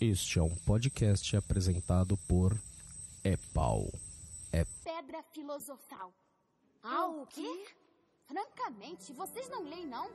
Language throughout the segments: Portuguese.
Este é um podcast apresentado por Epau. É Pedra filosofal. Ah, o quê? Francamente, vocês não leem, não?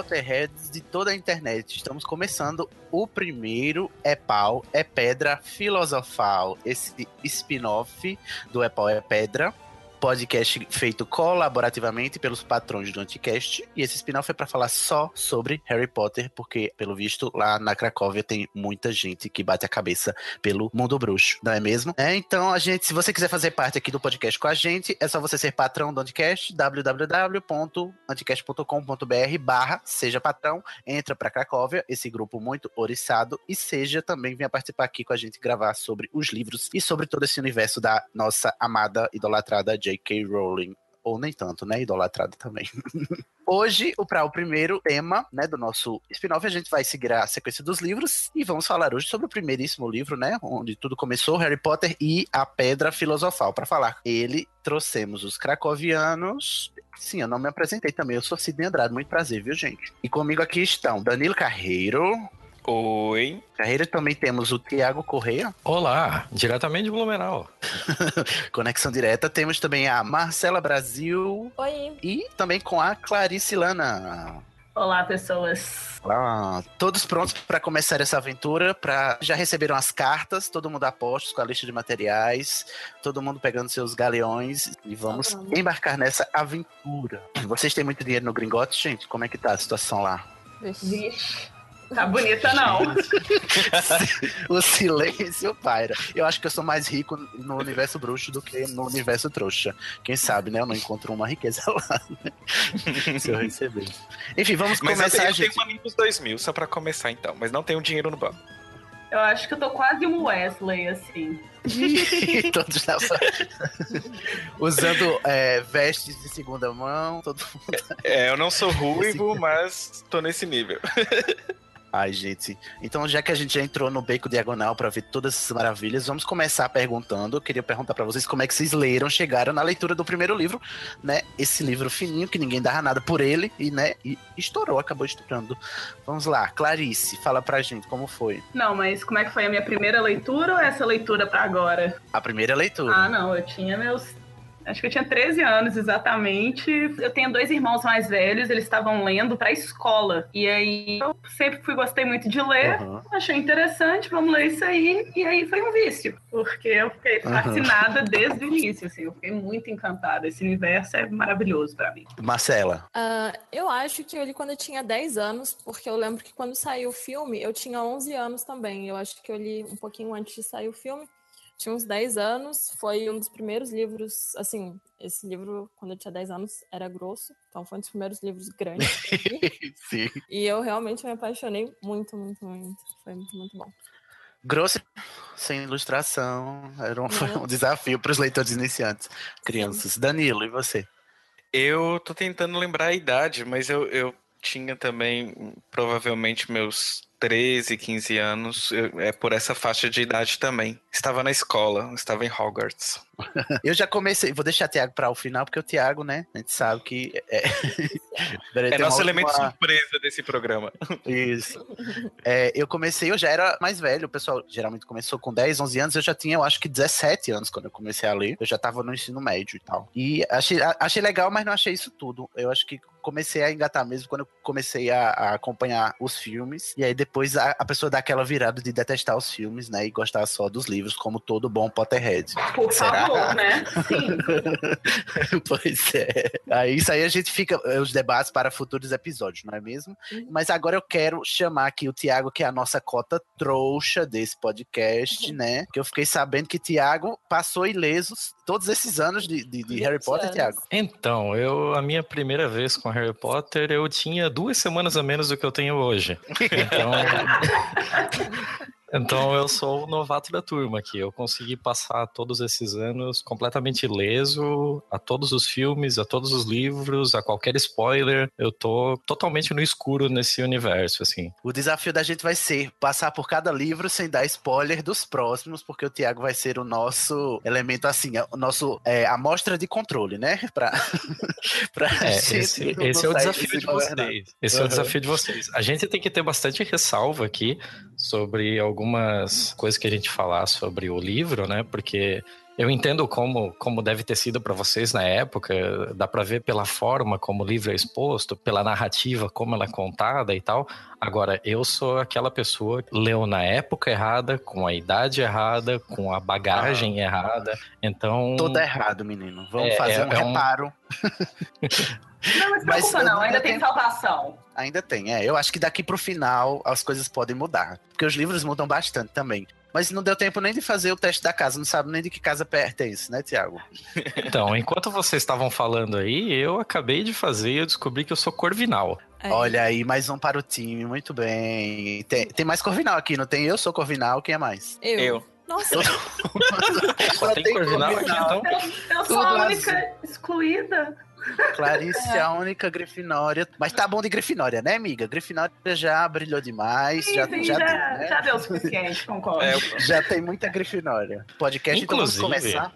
Potterheads de toda a internet. Estamos começando o primeiro É Pau, É Pedra Filosofal, esse spin-off do É Pau, É Pedra podcast feito colaborativamente pelos patrões do Anticast. E esse spin-off é para falar só sobre Harry Potter, porque, pelo visto, lá na Cracóvia tem muita gente que bate a cabeça pelo mundo bruxo, não é mesmo? É, então, a gente, se você quiser fazer parte aqui do podcast com a gente, é só você ser patrão do Anticast, www.anticast.com.br barra seja patrão, entra para Cracóvia, esse grupo muito oriçado, e seja também, venha participar aqui com a gente gravar sobre os livros e sobre todo esse universo da nossa amada, idolatrada J.K. Rowling ou nem tanto, né? Idolatrado também. Hoje, para o primeiro tema, né, do nosso spin-off, a gente vai seguir a sequência dos livros e vamos falar hoje sobre o primeiríssimo livro, né, onde tudo começou, Harry Potter e a Pedra Filosofal. Para falar ele, trouxemos os cracovianos. Sim, eu não me apresentei também, eu sou Sidney Andrade, muito prazer, viu, gente? E comigo aqui estão Danilo Carreiro. Oi. Carreira também temos o Tiago Correia. Olá, diretamente de Blumenau. Conexão direta. Temos também a Marcela Brasil. Oi. E também com a Clarice Lana. Olá, pessoas. Olá. Todos prontos para começar essa aventura? Pra... Já receberam as cartas, todo mundo a postos com a lista de materiais, todo mundo pegando seus galeões e vamos embarcar nessa aventura. Vocês têm muito dinheiro no Gringote, gente? Como é que tá a situação lá? Vixe. Tá bonita, não. o silêncio paira. Eu acho que eu sou mais rico no universo bruxo do que no universo trouxa. Quem sabe, né? Eu não encontro uma riqueza lá, né? Se eu receber. Enfim, vamos Mas começar, eu tenho gente. uma Olympus 2000, só pra começar então. Mas não tenho dinheiro no banco. Eu acho que eu tô quase um Wesley, assim. Todos nessa... Usando é, vestes de segunda mão, todo mundo. É, eu não sou ruivo, mas tô nesse nível. Ai, gente. Então, já que a gente já entrou no Beco Diagonal pra ver todas essas maravilhas, vamos começar perguntando. Eu queria perguntar pra vocês como é que vocês leram, chegaram na leitura do primeiro livro, né? Esse livro fininho, que ninguém dava nada por ele, e, né? E estourou, acabou estourando. Vamos lá, Clarice, fala pra gente como foi. Não, mas como é que foi a minha primeira leitura ou essa leitura pra agora? A primeira leitura. Ah, não, eu tinha meus. Acho que eu tinha 13 anos exatamente. Eu tenho dois irmãos mais velhos, eles estavam lendo pra escola. E aí eu sempre fui, gostei muito de ler. Aham. Achei interessante, vamos ler isso aí. E aí foi um vício, porque eu fiquei fascinada desde o início, assim, eu fiquei muito encantada. Esse universo é maravilhoso pra mim. Marcela. Ah, eu acho que eu li quando eu tinha 10 anos, porque eu lembro que quando saiu o filme, eu tinha 11 anos também. Eu acho que eu li um pouquinho antes de sair o filme. Tinha uns 10 anos, foi um dos primeiros livros, assim, esse livro, quando eu tinha 10 anos, era grosso, então foi um dos primeiros livros grandes. Sim. E eu realmente me apaixonei muito, muito, muito. Foi muito, muito bom. Grosso, sem ilustração. Era um, foi um Nossa. desafio para os leitores iniciantes, crianças. Danilo, e você? Eu tô tentando lembrar a idade, mas eu, eu tinha também hum, provavelmente meus 13, 15 anos, eu- é por essa faixa de idade também. Estava na escola, estava em Hogwarts. Eu já comecei, vou deixar o Thiago para o final, porque o Thiago, né, a gente sabe que é, É nosso elemento última- surpresa desse programa. Isso. É, eu comecei, eu já era mais velho, o pessoal geralmente começou com 10, 11 anos, eu já tinha, eu acho que 17 anos quando eu comecei a ler, eu já tava no ensino médio e tal. E achei, achei legal, mas não achei isso tudo. Eu acho que comecei a engatar mesmo quando eu comecei a, a acompanhar os filmes, e aí depois a, a pessoa dá aquela virada de detestar os filmes, né, e gostar só dos livros, como todo bom Potterhead. Por Será? Favor, né? Sim. pois é. Aí, isso aí a gente fica é, os debates para futuros episódios, não é mesmo? Uhum. Mas agora eu quero chamar aqui o Tiago, que é a nossa cota trouxa desse podcast, né? Que eu fiquei sabendo que Tiago passou ilesos todos esses anos de, de- de Harry 20 Potter, anos. Tiago. Então, eu a minha primeira vez com Harry Potter, eu tinha duas semanas a menos do que eu tenho hoje. Então, então eu sou o novato da turma aqui. Eu consegui passar todos esses anos completamente ileso a todos os filmes, a todos os livros, a qualquer spoiler. Eu tô totalmente no escuro nesse universo, assim. O desafio da gente vai ser passar por cada livro sem dar spoiler dos próximos, porque o Tiago vai ser o nosso elemento, assim, o nosso é, amostra de controle, né? Pra, pra É, esse, esse é o desafio de vocês. Esse é Uhum. o desafio de vocês. A gente tem que ter bastante ressalva aqui sobre algumas coisas que a gente falar sobre o livro, né? Porque eu entendo como, como deve ter sido para vocês na época, dá para ver pela forma como o livro é exposto, pela narrativa, como ela é contada e tal. Agora, eu sou aquela pessoa que leu na época errada, com a idade errada, com a bagagem errada. Então. Todo errado, menino. Vamos É, fazer é- um é um- reparo. Não, mas Mas preocupa eu não, ainda tenho- tem salvação. Ainda tem, é. Eu acho que daqui pro final as coisas podem mudar. Porque os livros mudam bastante também. Mas não deu tempo nem de fazer o teste da casa, não sabe nem de que casa pertence, né, Tiago? Então, enquanto vocês estavam falando aí, eu acabei de fazer e eu descobri que eu sou corvinal. É. Olha aí, mais um para o time, muito bem. Tem, tem mais Corvinal aqui, não tem? Eu sou Corvinal, quem é mais? Eu. Eu. Nossa, Só tem corvinal aqui, então. Eu sou Tudo a única excluída. Clarice é a única Grifinória. Mas tá bom de Grifinória, né, amiga? Grifinória já brilhou demais, já, Sim, já, já, deu, né? já deu o suficiente, concordo. É, Já tem muita Grifinória. Podcast, então vamos Inclusive- começar.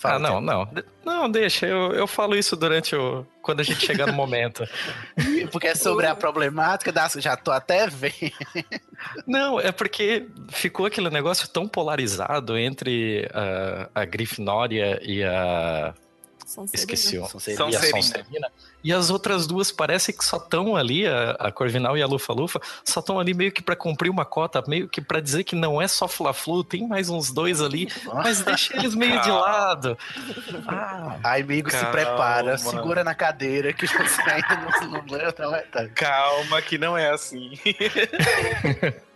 Fala, ah, não, não. Não, deixa. Eu, eu falo isso durante o. Quando a gente chegar no momento. Porque é sobre a problemática das. Já tô até vendo. Não, é porque ficou aquele negócio tão polarizado entre a, a Grifinória e a. Sonserina. Esqueci o. Sonserina. E Sonserina. Sonserina. E as outras duas parece que só estão ali, a, a Corvinal e a Lufa-Lufa, só estão ali meio que pra cumprir uma cota, meio que pra dizer que não é só Fla-Flu, tem mais uns dois ali, mas deixa eles meio de lado. Ah, Ai, amigo, se Calma. prepara, segura na cadeira que você ainda não, não leu até mais tarde. Calma, que não é assim.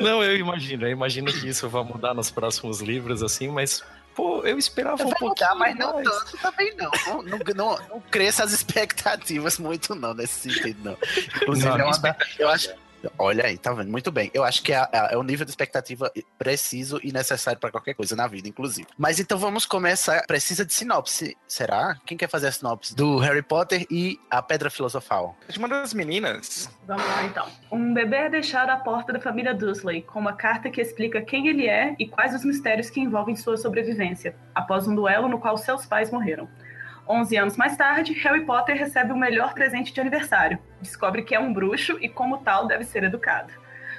Não, eu imagino, eu imagino que isso vai mudar nos próximos livros, assim, mas, pô, eu esperava um Vai pouquinho mudar, mas não mais. tanto também não. Não, não, não, não cresça as expectativas muito, não, nesse sentido, não. Inclusive, Não, é uma da- eu acho. Olha aí, tá vendo? Muito bem. Eu acho que é, é o nível de expectativa preciso e necessário para qualquer coisa na vida, inclusive. Mas então vamos começar. Precisa de sinopse, será? Quem quer fazer a sinopse do Harry Potter e a Pedra Filosofal? De uma das meninas. Vamos lá então. Um bebê é deixado à porta da família Dursley com uma carta que explica quem ele é e quais os mistérios que envolvem sua sobrevivência, após um duelo no qual seus pais morreram. 11 anos mais tarde, Harry Potter recebe o melhor presente de aniversário. Descobre que é um bruxo e, como tal, deve ser educado.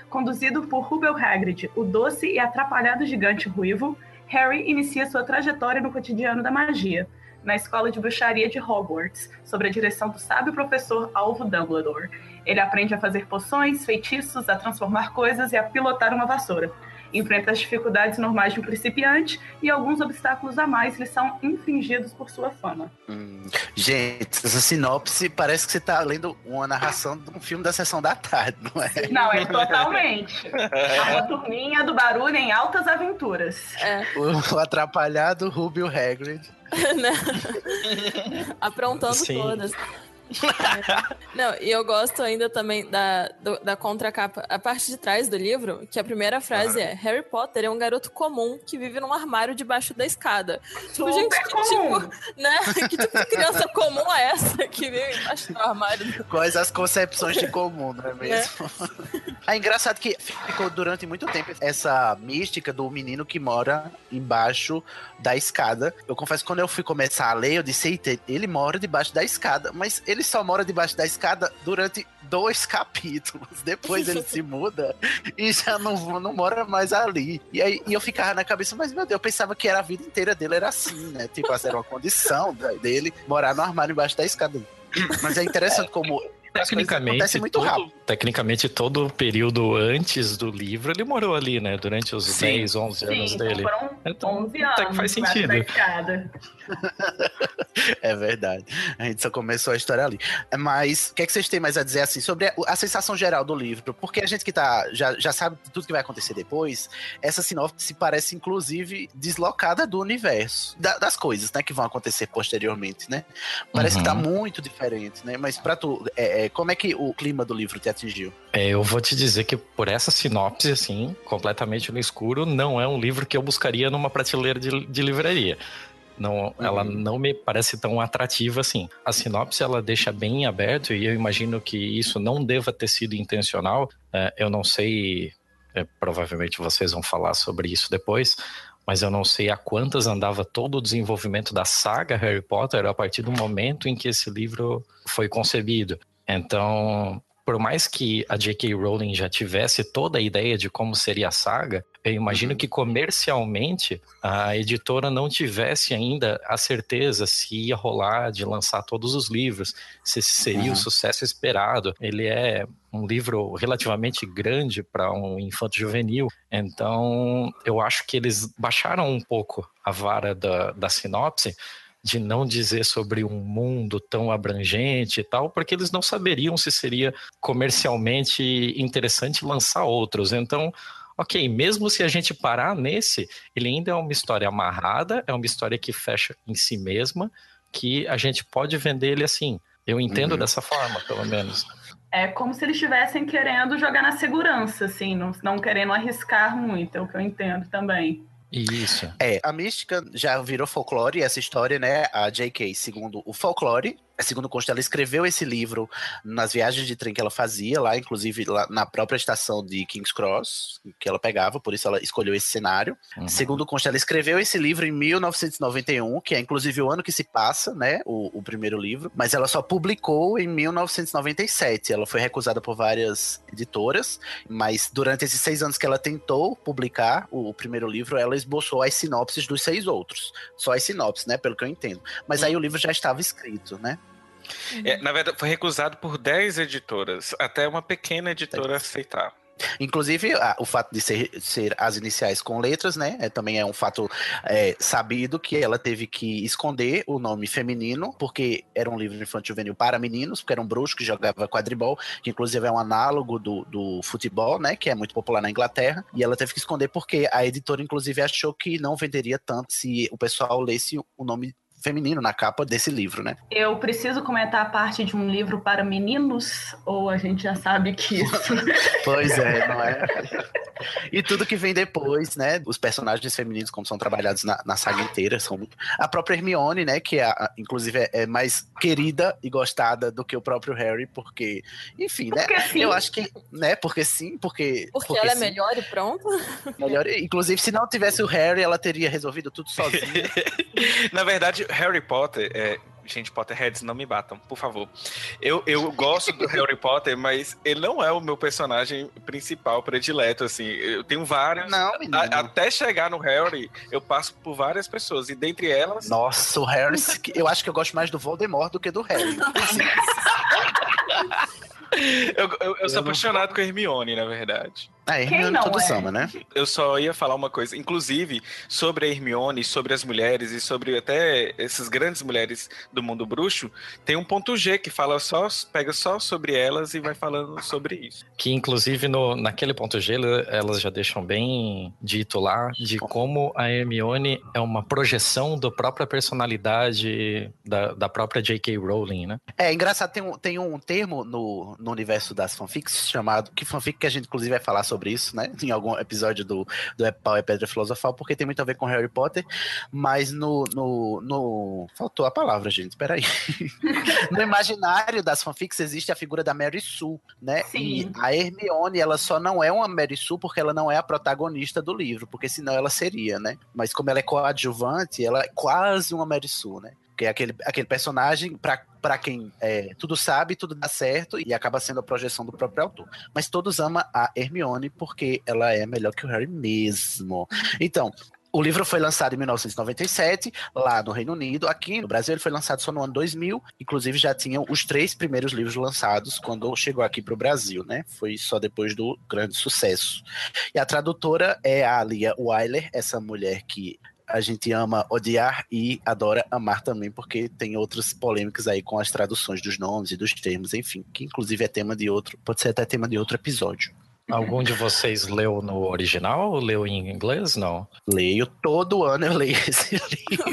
Conduzido por Rubel Hagrid, o doce e atrapalhado gigante ruivo, Harry inicia sua trajetória no cotidiano da magia, na escola de bruxaria de Hogwarts, sob a direção do sábio professor Alvo Dumbledore. Ele aprende a fazer poções, feitiços, a transformar coisas e a pilotar uma vassoura. Enfrenta as dificuldades normais de um principiante e alguns obstáculos a mais lhe são infringidos por sua fama. Hum, gente, essa sinopse parece que você tá lendo uma narração de um filme da sessão da tarde, não é? Não, é totalmente. É uma turminha do barulho em altas aventuras. É, O atrapalhado Rubio Hagrid. Aprontando Sim. todas. Não, e eu gosto ainda também da, do- da contracapa, a parte de trás do livro, que a primeira frase é Harry Potter é um garoto comum que vive num armário debaixo da escada. Tipo, Super gente, que comum. tipo, né? Que tipo de criança comum é essa que vive embaixo do armário? Quais as concepções de comum, não é mesmo? É engraçado que ficou durante muito tempo essa mística do menino que mora embaixo da escada. Eu confesso que quando eu fui começar a ler, eu disse, eita, ele mora debaixo da escada, mas ele só mora debaixo da escada durante dois capítulos. Depois ele se muda e já não, não mora mais ali. E aí e eu ficava na cabeça, mas meu Deus, eu pensava que era a vida inteira dele era assim, né? Tipo, essa era uma condição dele morar no armário embaixo da escada. Mas é interessante como Tecnicamente, acontecem muito todo, rápido. Tecnicamente, todo o período antes do livro, ele morou ali, né? Durante os Sim. 10, 11 anos Sim, dele. foram Então, 11 até anos. que faz sentido. É verdade. A gente só começou a história ali. Mas o que, é que vocês têm mais a dizer assim sobre a, a sensação geral do livro? Porque a gente que tá, já, já sabe tudo que vai acontecer depois, essa sinopse parece, inclusive, deslocada do universo, da- das coisas, né, que vão acontecer posteriormente, né? Parece que tá Uhum. muito diferente, né? Mas pra tu, é, é, como é que o clima do livro te atingiu? É, eu vou te dizer que por essa sinopse, assim, completamente no escuro, não é um livro que eu buscaria numa prateleira de, de livraria. Não, Ela não me parece tão atrativa assim. A sinopse ela deixa bem aberto e eu imagino que isso não deva ter sido intencional. É, eu não sei, é, provavelmente vocês vão falar sobre isso depois, mas eu não sei a quantas andava todo o desenvolvimento da saga Harry Potter a partir do momento em que esse livro foi concebido. Então, por mais que a J.K. Rowling já tivesse toda a ideia de como seria a saga, eu imagino que comercialmente a editora não tivesse ainda a certeza se ia rolar de lançar todos os livros, se seria Uhum. o sucesso esperado. Ele é um livro relativamente grande para um infanto juvenil, então eu acho que eles baixaram um pouco a vara da, da sinopse de não dizer sobre um mundo tão abrangente e tal, porque eles não saberiam se seria comercialmente interessante lançar outros. Então, ok, mesmo se a gente parar nesse, ele ainda é uma história amarrada, é uma história que fecha em si mesma, que a gente pode vender ele assim. Eu entendo Uhum. dessa forma, pelo menos. É como se eles estivessem querendo jogar na segurança, assim, não, não querendo arriscar muito, é o que eu entendo também. Isso. É, a mística já virou folclore, essa história, né? A J.K., segundo o folclore, segundo consta, ela escreveu esse livro nas viagens de trem que ela fazia, lá, inclusive lá na própria estação de King's Cross, que ela pegava, por isso ela escolheu esse cenário. Uhum. Segundo consta, ela escreveu esse livro em 1991, que é inclusive o ano que se passa, né? O, o primeiro livro, mas ela só publicou em 1997. Ela foi recusada por várias editoras, mas durante esses seis anos que ela tentou publicar o, o primeiro livro, ela esboçou as sinopses dos seis outros. Só as sinopses, né? Pelo que eu entendo. Mas aí o livro já estava escrito, né? É, na verdade, foi recusado por 10 editoras, até uma pequena editora aceitar. Inclusive, a- o fato de ser, ser as iniciais com letras, né? É, também é um fato é, sabido que ela teve que esconder o nome feminino, porque era um livro infantil juvenil para meninos, porque era um bruxo que jogava quadribol, que inclusive é um análogo do, do futebol, né? Que é muito popular na Inglaterra. E ela teve que esconder porque a editora, inclusive, achou que não venderia tanto se o pessoal lesse o nome feminino na capa desse livro, né? Eu preciso comentar a parte de um livro para meninos, ou a gente já sabe que isso. Pois é, não é? E tudo que vem depois, né? Os personagens femininos, como são trabalhados na, na saga inteira, são muito. A própria Hermione, né? Que é, a- inclusive é, é mais querida e gostada do que o próprio Harry, porque, enfim, né? Porque sim. Eu acho que, né? Porque sim, porque. Porque, ela é sim, melhor e pronto? melhor. Inclusive, se não tivesse o Harry, ela teria resolvido tudo sozinha. Na verdade, Harry Potter. É... Gente, Potterheads, não me batam, por favor. Eu, eu gosto do Harry Potter, mas ele não é o meu personagem principal predileto, assim. Eu tenho vários. Não. A- até chegar no Harry, eu passo por várias pessoas, e dentre elas. Nossa, o Harry, eu acho que eu gosto mais do Voldemort do que do Harry. Eu, eu- eu sou Eu não- apaixonado com a Hermione, na verdade. A Hermione não todos é? amam, né? Eu só ia falar uma coisa, inclusive sobre a Hermione, sobre as mulheres e sobre até essas grandes mulheres do mundo bruxo, tem um ponto G que fala só, pega só sobre elas e vai falando sobre isso. Que inclusive no, naquele ponto G elas já deixam bem dito lá de como a Hermione é uma projeção da própria personalidade da, da própria J.K. Rowling, né? É engraçado, tem um, tem um termo no, no universo das fanfics chamado. Que fanfic que a gente, inclusive, vai falar sobre isso, né? Em algum episódio do, do É Pau é Pedra Filosofal, porque tem muito a ver com Harry Potter. Mas no. no, no... Faltou a palavra, gente, peraí. no imaginário das fanfics existe a figura da Mary Sue, né? Sim. E a Hermione, ela só não é uma Mary Sue porque ela não é a protagonista do livro, porque senão ela seria, né? Mas como ela é coadjuvante, ela é quase uma Mary Sue, né? Que é aquele, aquele personagem, pra quem é, tudo sabe, tudo dá certo, e acaba sendo a projeção do próprio autor. Mas todos amam a Hermione porque ela é melhor que o Harry mesmo. Então, o livro foi lançado em 1997, lá no Reino Unido. Aqui no Brasil ele foi lançado só no ano 2000. Inclusive já tinham os três primeiros livros lançados quando chegou aqui para o Brasil, né? Foi só depois do grande sucesso. E a tradutora é a Lia Wyler, essa mulher que a gente ama odiar e adora amar também, porque tem outras polêmicas aí com as traduções dos nomes e dos termos, enfim, que inclusive é tema de outro, pode ser até tema de outro episódio. Algum de vocês leu no original ou leu em inglês? Não. Leio todo ano, eu leio esse livro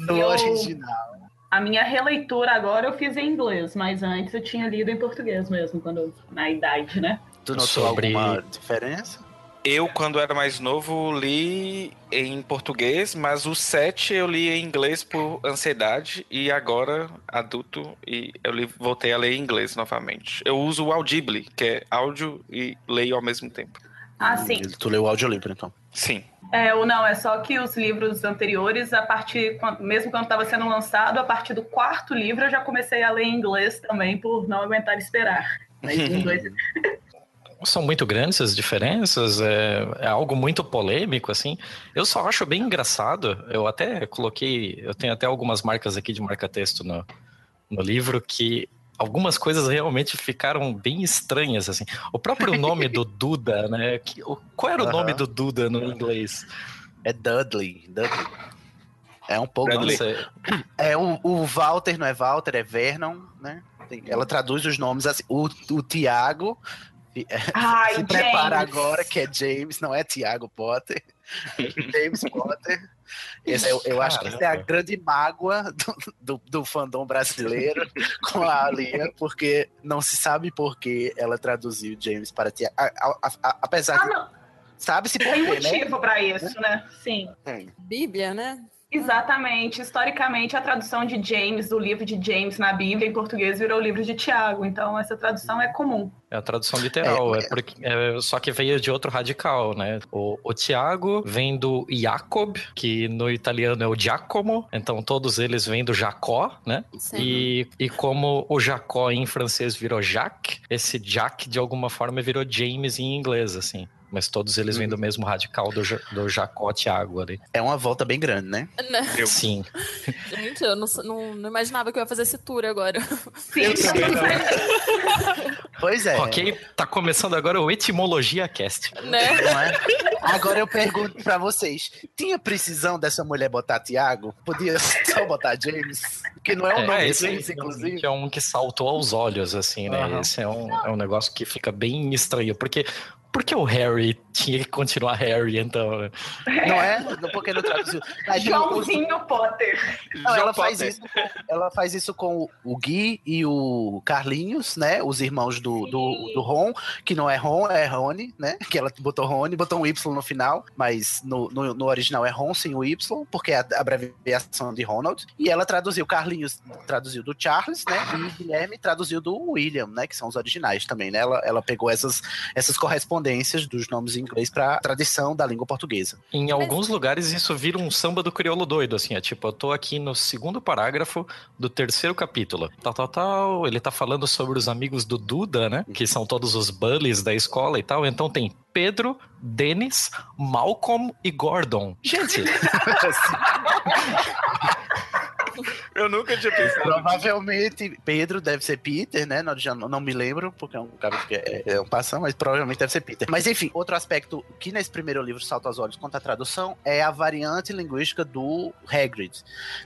no Eu- original. A minha releitura agora eu fiz em inglês, mas antes eu tinha lido em português mesmo, quando na idade, né? Tu notou Sobre- alguma diferença? Eu, quando era mais novo, li em português, mas o 7 eu li em inglês por ansiedade e agora, adulto, e eu li- voltei a ler em inglês novamente. Eu uso o Audible, que é áudio e leio ao mesmo tempo. Ah, sim. Tu leu o audiolivro, então. Sim. É, ou não, é só que os livros anteriores, a partir, mesmo quando estava sendo lançado, a partir do quarto livro eu já comecei a ler em inglês também, por não aguentar esperar. Mas em inglês São muito grandes as diferenças, é, é algo muito polêmico, assim. Eu só acho bem engraçado, eu até coloquei, eu tenho até algumas marcas aqui de marca-texto no, no livro que algumas coisas realmente ficaram bem estranhas, assim. O próprio nome do Duda, né? que- o- qual era o nome do Duda no inglês? É Dudley. Dudley. É um pouco. Nossa, É o, o Walter, não é Walter, é Vernon, né? Ela traduz os nomes assim. O, o Tiago. Ai, se prepara James. agora que é James, não é Tiago Potter. James Potter. Esse é- eu acho que essa é a grande mágoa do, do, do fandom brasileiro com a Alia, porque não se sabe por que ela traduziu James para Tiago. A- a- a- apesar Ah, de. não. Sabe-se por Tem quê, né? motivo pra isso, né? Sim. Tem. Bíblia, né? Exatamente. Historicamente, a tradução de James, do livro de James na Bíblia, em português, virou o livro de Tiago. Então, essa tradução é comum. É a tradução literal, é, porque, é, só que veio de outro radical, né? O, o Tiago vem do Jacob, que no italiano é o Giacomo, então todos eles vêm do Jacó, né? Sim. E, e como o Jacó em francês virou Jacques, esse Jack de alguma forma virou James em inglês, assim. Mas todos eles vêm do mesmo radical do, do Jacó Tiago ali. É uma volta bem grande, né? Eu- Sim. Gente, eu não, não, não imaginava que eu ia fazer esse tour agora. Sim. Pois é. Ok, tá começando agora o Etimologia Cast. né? Não é? Agora eu pergunto pra vocês: tinha precisão dessa mulher botar Tiago? Podia só botar James? Que não é o nome esse James, inclusive. é um que saltou aos olhos, assim, né? Aham. Esse é um, é um negócio que fica bem estranho, porque porque o Harry tinha que continuar Harry, então, né? Não é? Porque não traduziu. O- Joãozinho Potter. Não, ela, João faz Potter. isso, ela faz isso com o Gui e o Carlinhos, né? Os irmãos do, do, do Ron, que não é Ron, é Rony, né? Que ela botou Rony, botou um Y no final, mas no, no, no original é Ron sem o Y, porque é a abreviação de Ronald. E ela traduziu, Carlinhos traduziu do Charles, né? E Guilherme traduziu do William, né? Que são os originais também, né? Ela, ela pegou essas, essas correspondências dos nomes em inglês para tradição da língua portuguesa. Em alguns lugares isso vira um samba do crioulo doido, assim, é tipo, eu tô aqui no segundo parágrafo do terceiro capítulo. Tal, tal, tal. Ele tá falando sobre os amigos do Duda, né? Que são todos os bullies da escola e tal. Então tem Pedro, Dennis, Malcolm e Gordon. Gente, Eu nunca tinha pensado. Provavelmente Pedro deve ser Peter, né? Não, já não, me lembro, porque é um cara que é, é um passão, mas provavelmente deve ser Peter. Mas enfim, outro aspecto que nesse primeiro livro salta aos olhos quanto à tradução é a variante linguística do Hagrid.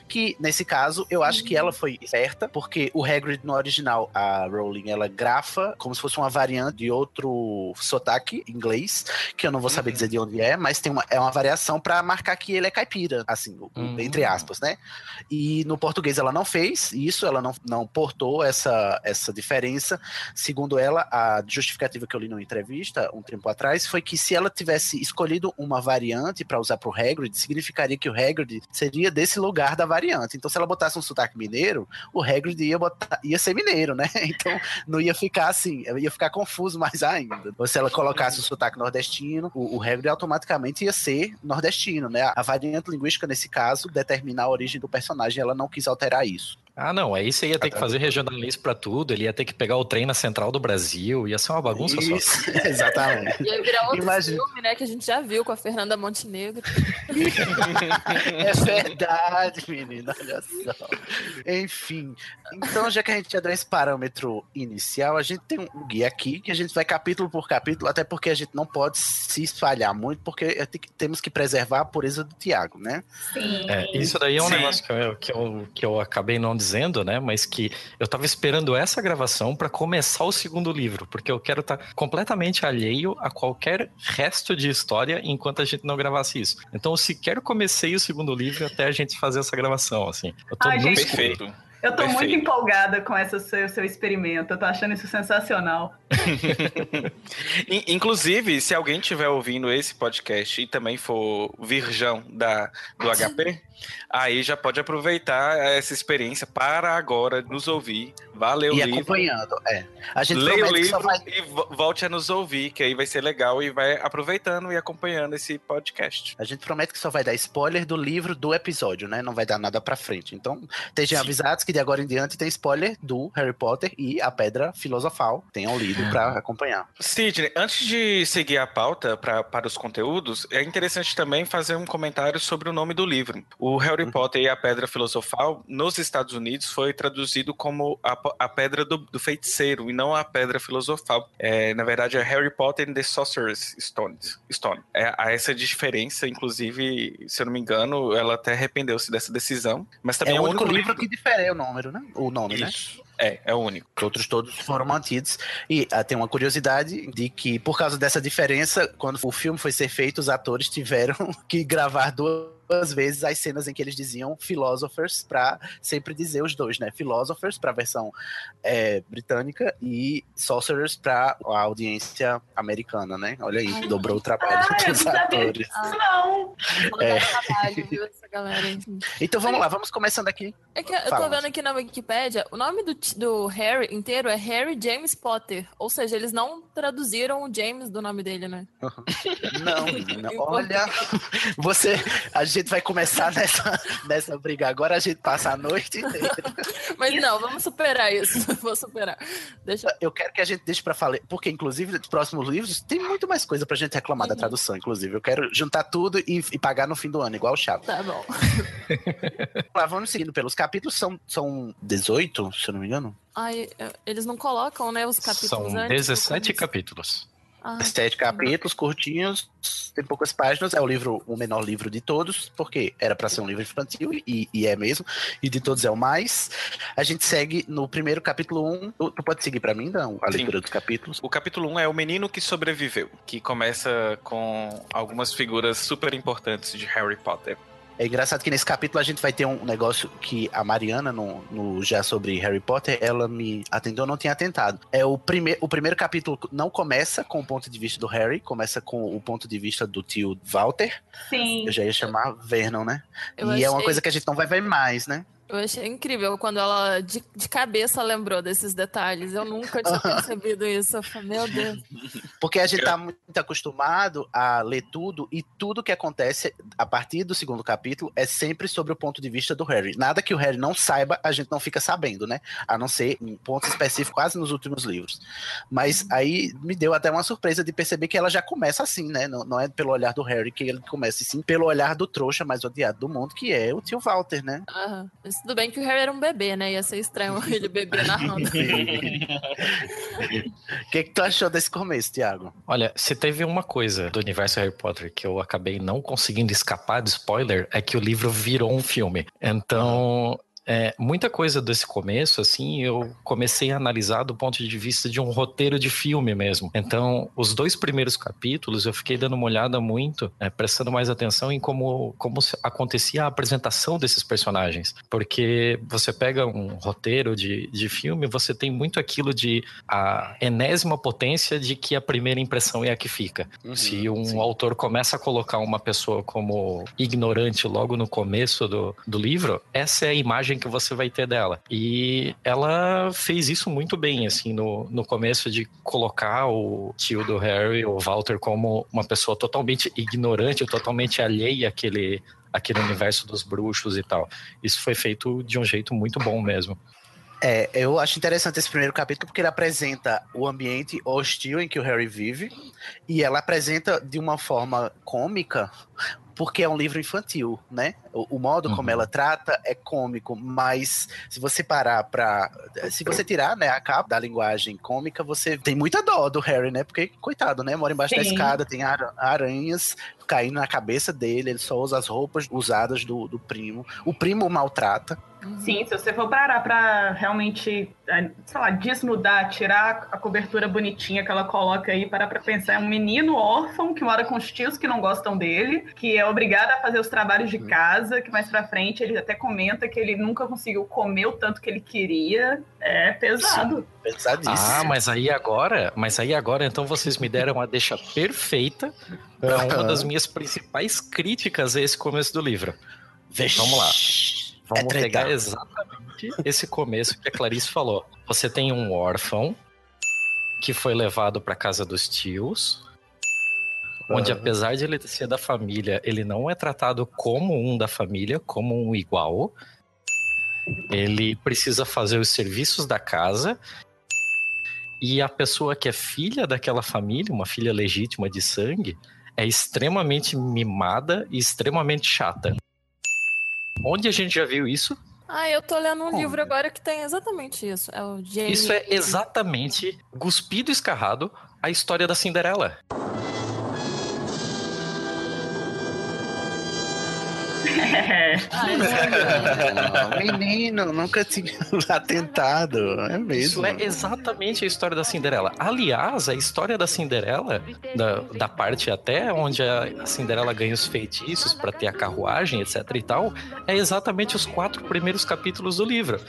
Que nesse caso eu acho que ela foi certa, porque o Hagrid no original, a Rowling, ela grafa como se fosse uma variante de outro sotaque inglês, que eu não vou saber dizer de onde é, mas tem uma, é uma variação para marcar que ele é caipira, assim, Uhum. entre aspas, né? E no português ela não fez isso, ela não, não portou essa, essa diferença. Segundo ela, a justificativa que eu li numa entrevista um tempo atrás foi que se ela tivesse escolhido uma variante para usar pro Hagrid, significaria que o Hagrid seria desse lugar da variante. Então, se ela botasse um sotaque mineiro, o Hagrid ia, botar, ia ser mineiro, né? Então, não ia ficar assim, ia ficar confuso mais ainda. Ou se ela colocasse o sotaque nordestino, o, o Hagrid automaticamente ia ser nordestino, né? A variante linguística, nesse caso, determina a origem do personagem, ela não quis alterar isso. Ah, não, aí você ia ter que fazer regionalismo pra tudo, ele ia ter que pegar o trem na central do Brasil, ia ser uma bagunça só. Isso, exatamente. Ia virar outro Imagina. filme, né? Que a gente já viu com a Fernanda Montenegro. É verdade, menina, olha só. Enfim, então já que a gente já deu esse parâmetro inicial, a gente tem um guia aqui que a gente vai capítulo por capítulo, até porque a gente não pode se espalhar muito, porque te- temos que preservar a pureza do Tiago, né? Sim. É, isso daí é um Sim. negócio que eu, que, eu, que eu acabei não dizendo, né? Mas que eu tava esperando essa gravação pra começar o segundo livro, porque eu quero estar completamente alheio a qualquer resto de história enquanto a gente não gravasse isso. Então eu sequer comecei o segundo livro até a gente fazer essa gravação, assim. Eu tô Ai, no gente. Perfeito. Eu tô Perfeito. muito empolgada com esse seu, seu experimento. Eu tô achando isso sensacional. In- Inclusive, se alguém estiver ouvindo esse podcast e também for virgão da, do HP, aí já pode aproveitar essa experiência para agora nos ouvir. O e livro. acompanhando, é. A gente Leia o promete que só livro vai e vo- volte a nos ouvir, que aí vai ser legal e vai aproveitando e acompanhando esse podcast. A gente promete que só vai dar spoiler do livro do episódio, né? Não vai dar nada pra frente. Então, estejam avisados que de agora em diante tem spoiler do Harry Potter e a Pedra Filosofal. Tenham lido pra acompanhar. Sidney, antes de seguir a pauta pra, para os conteúdos, é interessante também fazer um comentário sobre o nome do livro. O Harry Uhum. Potter e a Pedra Filosofal, nos Estados Unidos, foi traduzido como a, a Pedra do, do Feiticeiro e não a Pedra Filosofal. É, na verdade, é Harry Potter and the Sorcerer's Stone. Stone. É, há essa diferença, inclusive, se eu não me engano, ela até arrependeu-se dessa decisão. Mas também É é, o único livro que difere o número, né? O nome, né? É, é o único. Os outros todos foram mantidos. E ah, tem uma curiosidade de que, por causa dessa diferença, quando o filme foi ser feito, os atores tiveram que gravar duas vezes as cenas em que eles diziam philosophers para sempre dizer os dois, né? Philosophers para a versão é, britânica e sorcerers para a audiência americana, né? Olha aí, Ai, dobrou o trabalho Ah, eu não dos sabia atores. disso, não. Dar trabalho, viu, essa galera. Então vamos lá, vamos começando aqui. É que eu tô Fala. vendo aqui na Wikipédia, o nome do, do Harry inteiro é Harry James Potter. Ou seja, eles não traduziram o James do nome dele, né? Não, menina, Em olha, você, a gente vai começar nessa, nessa briga agora, a gente passa a noite inteira. Mas não, vamos superar isso. Vou superar. Deixa Eu quero que a gente deixe pra falar, porque inclusive nos próximos livros tem muito mais coisa pra gente reclamar da Uhum. tradução, inclusive. Eu quero juntar tudo e, e pagar no fim do ano, igual o Chaves. Tá bom. Lá, vamos seguindo pelos capítulos, são, são 18, se eu não me engano. Ai, eu- eles não colocam, né, os capítulos São antes do 17 começo. capítulos. Ah, Sete capítulos, curtinhos, tem poucas páginas. É o livro, o menor livro de todos, porque era pra ser um livro infantil e, e é mesmo. E de todos é o mais. A gente segue no primeiro capítulo 1. Tu, tu pode seguir pra mim, não? A Sim. leitura dos capítulos. O capítulo 1 é O Menino que Sobreviveu, que começa com algumas figuras super importantes de Harry Potter. É engraçado que nesse capítulo a gente vai ter um negócio que a Mariana, no, no já sobre Harry Potter, ela me atendeu, eu não tinha atentado. É o, prime o primeiro capítulo não começa com o ponto de vista do Harry, começa com o ponto de vista do tio Walter. Sim. Eu já ia chamar Vernon, né? Eu e é uma achei- coisa que a gente não vai ver mais, né? Eu achei incrível quando ela de, de cabeça lembrou desses detalhes. Eu nunca tinha percebido isso. Eu falei, meu Deus. Porque a gente tá muito acostumado a ler tudo e tudo que acontece a partir do segundo capítulo é sempre sobre o ponto de vista do Harry. Nada que o Harry não saiba, a gente não fica sabendo, né? A não ser em pontos específicos quase nos últimos livros. Mas aí me deu até uma surpresa de perceber que ela já começa assim, né? Não, não é pelo olhar do Harry que ele começa, e sim pelo olhar do trouxa mais odiado do mundo, que é o tio Walter, né? Aham. Mas tudo bem que o Harry era um bebê, né? Ia ser estranho ele bebê narrando. O que, que tu achou desse começo, Thiago? Olha, se teve uma coisa do universo Harry Potter que eu acabei não conseguindo escapar de spoiler, é que o livro virou um filme. Então, é, muita coisa desse começo, assim, eu comecei a analisar do ponto de vista de um roteiro de filme mesmo. Então, os dois primeiros capítulos eu fiquei dando uma olhada muito, é, prestando mais atenção em como, como acontecia a apresentação desses personagens. Porque você pega um roteiro de, de filme, você tem muito aquilo de a enésima potência de que a primeira impressão é a que fica. Uhum, Se um sim. autor começa a colocar uma pessoa como ignorante logo no começo do, do livro, essa é a imagem que você vai ter dela. E ela fez isso muito bem, assim, no, no começo de colocar o tio do Harry, o Walter, como uma pessoa totalmente ignorante, totalmente alheia àquele, àquele universo dos bruxos e tal. Isso foi feito de um jeito muito bom mesmo. É, eu acho interessante esse primeiro capítulo porque ele apresenta o ambiente hostil em que o Harry vive e ela apresenta de uma forma cômica porque é um livro infantil, né? O, o modo como Uhum. ela trata é cômico, mas se você parar pra. Se você tirar né, a capa da linguagem cômica, você tem muita dó do Harry, né? Porque, coitado, né? Mora embaixo da Sim. escada, tem ara- aranhas caindo na cabeça dele, ele só usa as roupas usadas do, do primo. O primo o maltrata. Sim, se você for parar pra realmente, eh, sei lá, desnudar, tirar a cobertura bonitinha que ela coloca aí, parar pra pensar, é um menino órfão que mora com os tios que não gostam dele, que é obrigado a fazer os trabalhos de casa, que mais pra frente ele até comenta que ele nunca conseguiu comer o tanto que ele queria. É pesado. Pesadíssimo. Ah, mas aí agora, mas aí agora então vocês me deram a deixa perfeita para uma das minhas principais críticas a esse começo do livro. Vixe. Vamos lá. Vamos É pegar exatamente esse começo que a Clarice falou. Você tem um órfão que foi levado para casa dos tios, onde apesar de ele ser da família, ele não é tratado como um da família, como um igual. Ele precisa fazer os serviços da casa. E a pessoa que é filha daquela família, uma filha legítima de sangue, é extremamente mimada e extremamente chata. Onde a gente já viu isso? Ah, eu tô lendo um Como? livro agora que tem exatamente isso. É o Jamie. Isso é exatamente, cuspido e escarrado, a história da Cinderela. É. Ah, é. Menino, nunca tinha atentado. É mesmo. Isso é exatamente a história da Cinderela. Aliás, a história da Cinderela, da, da parte até onde a Cinderela ganha os feitiços pra ter a carruagem, etc e tal, é exatamente os quatro primeiros capítulos do livro.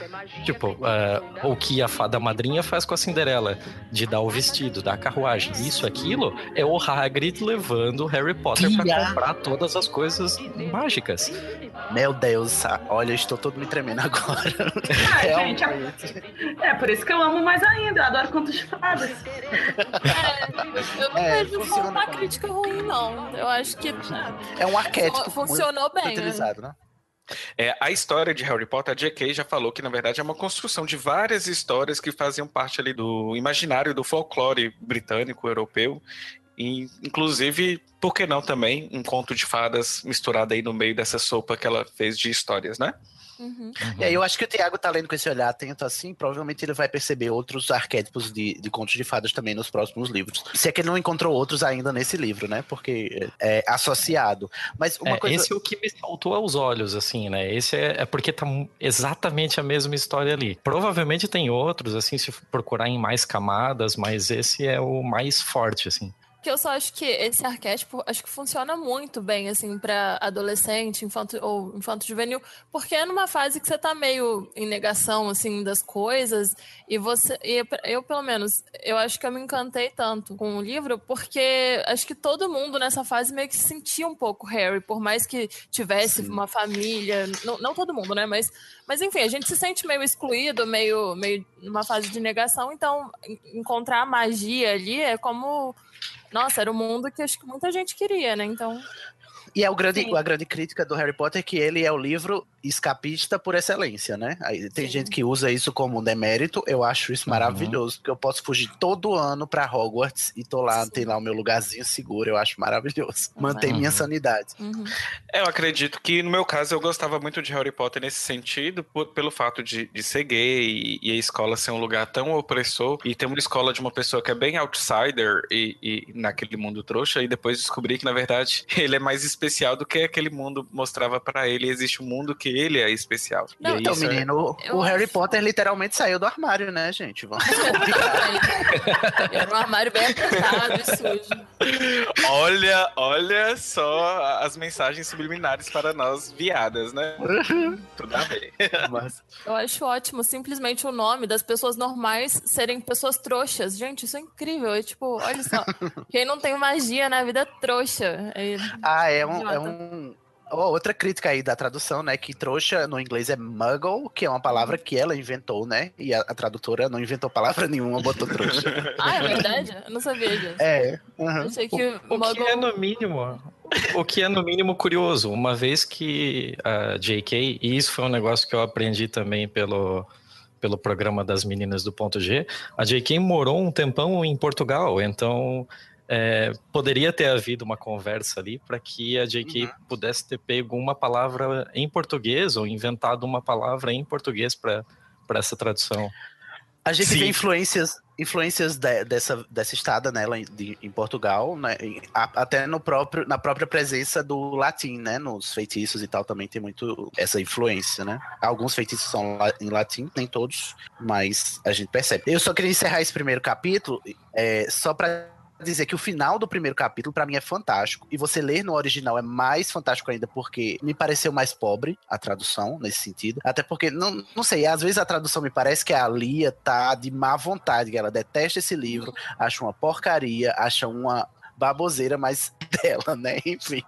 Tipo, ah, o que a fada madrinha faz com a Cinderela, de dar o vestido, dar a carruagem, isso, aquilo, é o Hagrid levando o Harry Potter pra Tia. comprar todas as coisas mágicas. Meu Deus, olha, eu estou todo me tremendo agora. Ah, gente, Realmente. é por isso que eu amo mais ainda. Eu adoro contos de fadas. É, eu não É, vejo como uma como- crítica ruim, não. Eu acho que É um arquétipo funcionou muito bem. né? utilizado, né? É, a história de Harry Potter, a J.K. já falou que, na verdade, é uma construção de várias histórias que faziam parte ali do imaginário do folclore britânico, europeu. E, inclusive, por que não também um conto de fadas misturado aí no meio dessa sopa que ela fez de histórias, né? Uhum. E aí eu acho que o Thiago tá lendo com esse olhar atento assim, provavelmente ele vai perceber outros arquétipos de, de contos de fadas também nos próximos livros. Se é que ele não encontrou outros ainda nesse livro, né? Porque é, é associado. Mas uma É, coisa. Esse é o que me saltou aos olhos, assim, né? Esse é, é porque tá exatamente a mesma história ali. Provavelmente tem outros, assim, se procurar em mais camadas, mas esse é o mais forte, assim. Que eu só acho que esse arquétipo acho que funciona muito bem, assim, pra adolescente, infanto ou infanto juvenil, porque é numa fase que você tá meio em negação, assim, das coisas, e você. E eu, pelo menos, eu acho que eu me encantei tanto com o livro, porque acho que todo mundo nessa fase meio que se sentia um pouco Harry, por mais que tivesse Sim. uma família. Não, não todo mundo, né? Mas, mas enfim, a gente se sente meio excluído, meio, meio numa fase de negação, então en- encontrar a magia ali é como. Nossa, era o mundo que acho que muita gente queria, né? Então. E é o grande, Sim. a grande crítica do Harry Potter que ele é o livro escapista por excelência, né? Aí tem Sim. gente que usa isso como um demérito, eu acho isso Uhum. maravilhoso, porque eu posso fugir todo ano pra Hogwarts e tô lá, Sim. tem lá o meu lugarzinho seguro, eu acho maravilhoso. Mantém Uhum. minha sanidade. Uhum. É, eu acredito que, no meu caso, eu gostava muito de Harry Potter nesse sentido, por- pelo fato de, de ser gay e, e a escola ser um lugar tão opressor, e ter uma escola de uma pessoa que é bem outsider e, e naquele mundo trouxa, e depois descobrir que, na verdade, ele é mais especial do que aquele mundo mostrava pra ele. Existe um mundo que ele é especial. Não, e Então, isso é- menino, eu o Harry acho- Potter literalmente saiu do armário, né, gente? Vamos Era um armário bem apertado e sujo. Olha, olha só as mensagens subliminares para nós viadas, né? Tudo a ver. Mas- Eu acho ótimo simplesmente o nome das pessoas normais serem pessoas trouxas. Gente, isso é incrível. É tipo, olha só. Quem não tem magia na vida é trouxa. É- Ah, é um. É um... Ó, outra crítica aí da tradução, né? Que trouxa no inglês é muggle, que é uma palavra que ela inventou, né? E a, a tradutora não inventou palavra nenhuma, botou trouxa. Ah, é verdade? Eu não sabia disso. É. Eu uhum. achei que O que Muggle- é no mínimo. O que é no mínimo curioso, uma vez que a JK, e isso foi um negócio que eu aprendi também pelo, pelo programa das meninas do ponto G, a JK morou um tempão em Portugal, então é, poderia ter havido uma conversa ali para que a JK Uhum. pudesse ter pego uma palavra em português ou inventado uma palavra em português para essa tradução. A gente Sim. vê influências, influências de- dessa, dessa estada nela em, de- em Portugal, né? em- a- até no próprio, na própria presença do latim, né? Nos feitiços e tal também tem muito essa influência, né? Alguns feitiços são la- em latim, nem todos, mas a gente percebe. Eu só queria encerrar esse primeiro capítulo é, só para dizer que o final do primeiro capítulo pra mim é fantástico. E você ler no original é mais fantástico ainda porque me pareceu mais pobre a tradução nesse sentido. Até porque não, não sei às vezes a tradução me parece que a Lia tá de má vontade que ela detesta esse livro acha uma porcaria acha uma baboseira mas dela né enfim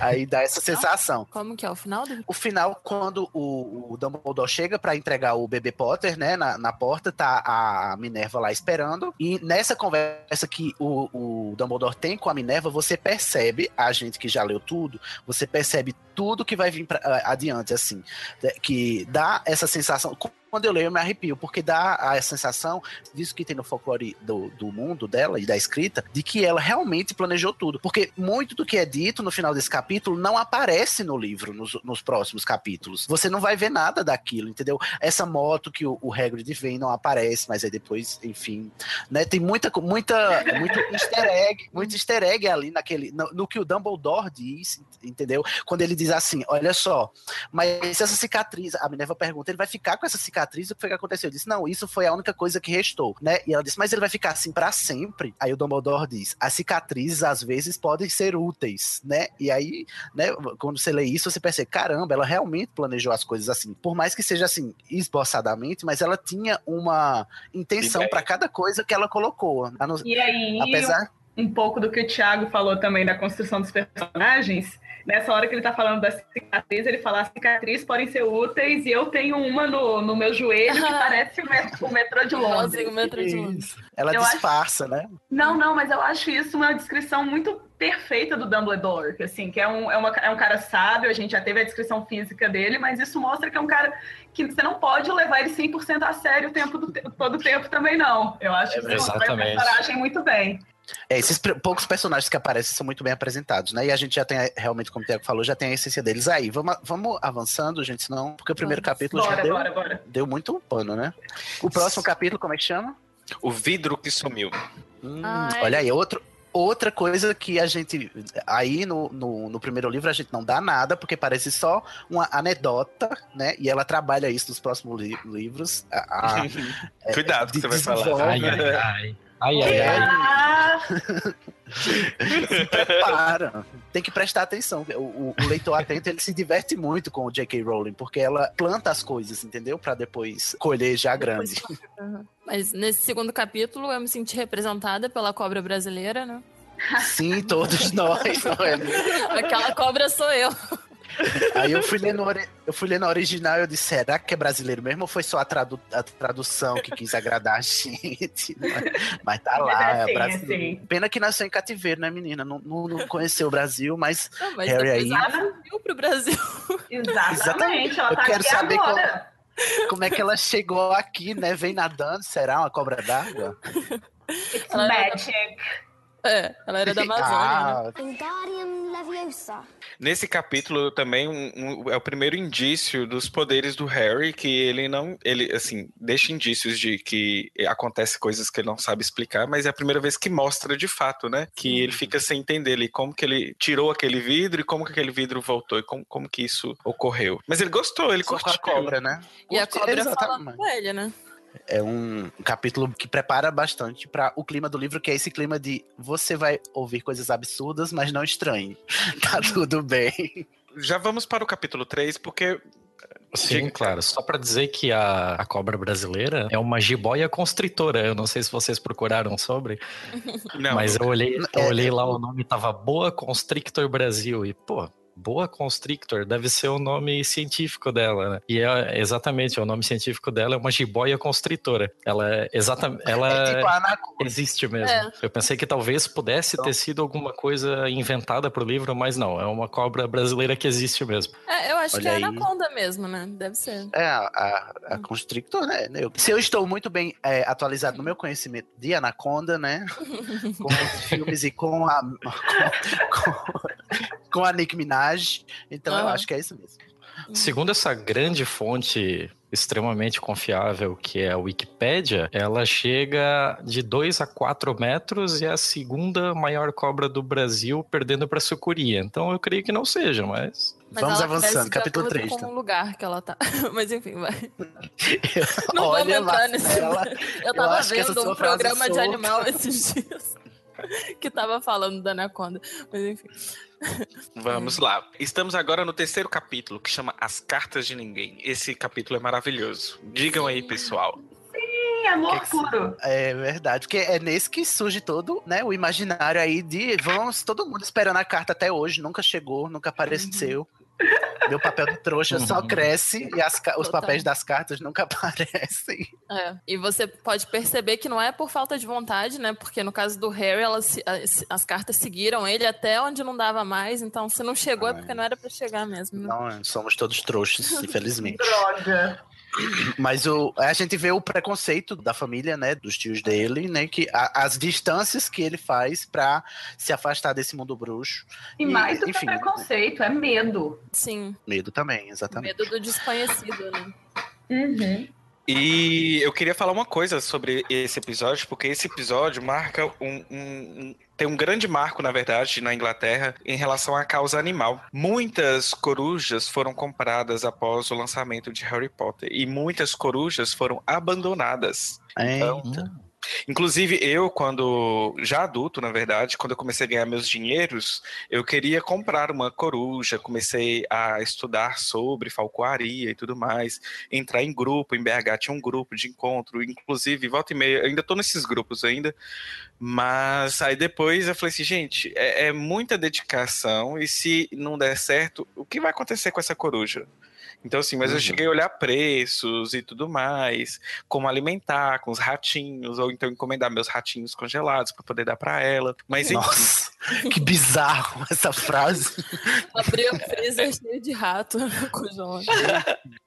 aí dá essa sensação Como que é o final do. o final, quando o, o Dumbledore chega pra entregar o bebê Potter, né, na, na porta, tá a Minerva lá esperando. E nessa conversa que o, o Dumbledore tem com a Minerva, você percebe, a gente que já leu tudo, você percebe tudo que vai vir pra, a- adiante, assim. né, Que dá essa sensação. Quando eu leio, eu me arrepio, porque dá a sensação disso que tem no folclore do, do mundo dela e da escrita, de que ela realmente planejou tudo. Porque muito do que é dito no final desse capítulo não aparece no livro, nos, nos próximos capítulos. Você não vai ver nada daquilo, entendeu? Essa moto que o, o Hagrid vem não aparece, mas aí depois, enfim, né? Tem muita, muita, muito easter egg, muito easter egg ali naquele, no, no que o Dumbledore diz, entendeu? Quando ele diz assim, olha só, mas essa cicatriz, a Minerva pergunta, ele vai ficar com essa cicatriz? O que foi que aconteceu? Eu disse, não, isso foi a única coisa que restou, né? E ela disse, mas ele vai ficar assim pra sempre? Aí o Dumbledore diz, as cicatrizes às vezes podem ser úteis, né? E aí, né, quando você lê isso, você percebe, caramba, ela realmente planejou as coisas assim. Por mais que seja assim, esboçadamente, mas ela tinha uma intenção pra cada coisa que ela colocou. Não- E aí, Apesar. um pouco do que o Thiago falou também da construção dos personagens. Nessa hora que ele tá falando da cicatriz, ele fala: as cicatrizes podem ser úteis e eu tenho uma no, no meu joelho que parece o met- o metrô de Londres. O metrô de Londres. Ela Eu acho- disfarça, né? Não, não, mas eu acho isso uma descrição muito perfeita do Dumbledore, que, assim, que é um, é, uma- é um cara sábio, a gente já teve a descrição física dele, mas isso mostra que é um cara que você não pode levar ele 100% a sério o tempo do, te- todo o tempo também, não. Eu acho que você constrói o exatamente. personagem muito bem. É, esses pr- poucos personagens que aparecem são muito bem apresentados, né? E a gente já tem, realmente, como o Tiago falou, já tem a essência deles aí. Vamos, vamos avançando, gente, senão. Porque o primeiro Vamos. capítulo já Bora, deu, bora, bora. deu muito pano, né? O próximo capítulo, como é que chama? O vidro que sumiu. Hum, olha aí, outro. Outra coisa que a gente. Aí no, no, no primeiro livro a gente não dá nada, porque parece só uma anedota, né? E ela trabalha isso nos próximos li- livros. A- a- Cuidado que você vai falar. Ai, ai, ai. Ai, ai, ai. Ah, se prepara. Tem que prestar atenção. O, o- o leitor atento ele se diverte muito com o J.K. Rowling, porque ela planta as coisas, entendeu? Pra depois colher já grande. Mas nesse segundo capítulo eu me senti representada pela cobra brasileira, né? Sim, todos nós. não é? Aquela cobra sou eu. Aí eu fui ler no, eu fui ler na original e eu disse, será que é brasileiro mesmo ou foi só a, tradu- a tradução que quis agradar a gente? Mas, tá lá, Mas é é assim, brasileiro. assim. Pena que nasceu em cativeiro, né, menina? Não, não, não conheceu o Brasil, mas Não, mas Harry aí- ela fugiu pro Brasil. Exatamente, ela Eu tá quero aqui saber agora. como é que ela chegou aqui, né? Vem nadando, será uma cobra d'água? It's Ela magic. É, ela era da Amazônia, né? Ah, Wingardium Leviosa. Nesse capítulo também um- um- é o primeiro indício dos poderes do Harry, que ele não, ele assim, deixa indícios de que acontece coisas que ele não sabe explicar, mas é a primeira vez que mostra de fato, né? Que ele fica sem entender ali como que ele tirou aquele vidro e como que aquele vidro voltou e como, como que isso ocorreu. Mas ele gostou, ele só curtiu. a cobra, né? E a cobra Exatamente. com ele, né? É um capítulo que prepara bastante para o clima do livro, que é esse clima de você vai ouvir coisas absurdas, mas não estranhe. Tá tudo bem. Já vamos para o capítulo 3, porque Sim, Diga, claro. Só pra dizer que a, a cobra brasileira é uma jiboia constritora. Eu não sei se vocês procuraram sobre, não, mas eu olhei, eu É, olhei lá o nome tava Boa Constrictor Brasil e pô, Boa Constrictor deve ser o nome científico dela, né? E é exatamente o nome científico dela é uma jiboia constritora. Ela é exatamente, ela É tipo existe mesmo. É. Eu pensei que talvez pudesse ter sido alguma coisa inventada pro livro, mas não, é uma cobra brasileira que existe mesmo. É, eu acho Olha que é aí. anaconda mesmo, né? Deve ser. É, a, a, a Constrictor, né? Eu- se eu estou muito bem é, atualizado no meu conhecimento de Anaconda, né? Com os filmes e com a, com, com- com a Nick Minaj. Então eu Aham. acho que é isso mesmo. Segundo essa grande fonte extremamente confiável que é a Wikipédia, ela chega de 2 a 4 metros e é a segunda maior cobra do Brasil, perdendo para sucuri. Então eu creio que não seja, mas Mas Vamos ela avançando, de capítulo acordo 3. Com tá? o lugar que ela tá. Mas enfim, vai. Não Olha, vamos entrar nesse. Marcela, Eu tava essa vendo um programa de solta. animal esses dias que tava falando da anaconda. Mas enfim. Vamos lá. Estamos agora no terceiro capítulo, que chama As Cartas de Ninguém. Esse capítulo é maravilhoso. Digam aí, pessoal. Sim, amor Que que puro. É verdade, porque é nesse que surge todo, né, o imaginário aí de vamos, todo mundo esperando a carta até hoje, nunca chegou, nunca apareceu. Meu papel de trouxa só Uhum. cresce e as os Total. papéis das cartas nunca aparecem. É. E você pode perceber que não é por falta de vontade, né? Porque no caso do Harry, elas, as, as cartas seguiram ele até onde não dava mais. Então, se não chegou, é porque não era pra chegar mesmo. Né? Não, somos todos trouxas, infelizmente. Droga. Mas o, a gente vê o preconceito da família, né, dos tios dele, né, que a- as distâncias que ele faz pra se afastar desse mundo bruxo. E mais do que enfim, preconceito, é medo. Sim, Medo também, exatamente. medo do desconhecido, né? Uhum. E eu queria falar uma coisa sobre esse episódio, porque esse episódio marca um- um- tem um grande marco, na verdade, na Inglaterra em relação à causa animal. Muitas corujas foram compradas após o lançamento de Harry Potter e muitas corujas foram abandonadas. Então, Eita. Inclusive, eu, quando já adulto, na verdade, quando eu comecei a ganhar meus dinheiros, eu queria comprar uma coruja, comecei a estudar sobre falcoaria e tudo mais, entrar em grupo, em BH tinha um grupo de encontro, inclusive, volta e meia, ainda tô nesses grupos ainda, mas aí depois eu falei assim, gente, é, é muita dedicação e se não der certo, o que vai acontecer com essa coruja? Então, assim, mas eu Uhum. cheguei a olhar preços e tudo mais, como alimentar com os ratinhos, ou então encomendar meus ratinhos congelados para poder dar para ela. Mas enfim, Nossa, que bizarro essa frase. Abriu o freezer cheio de rato congelado.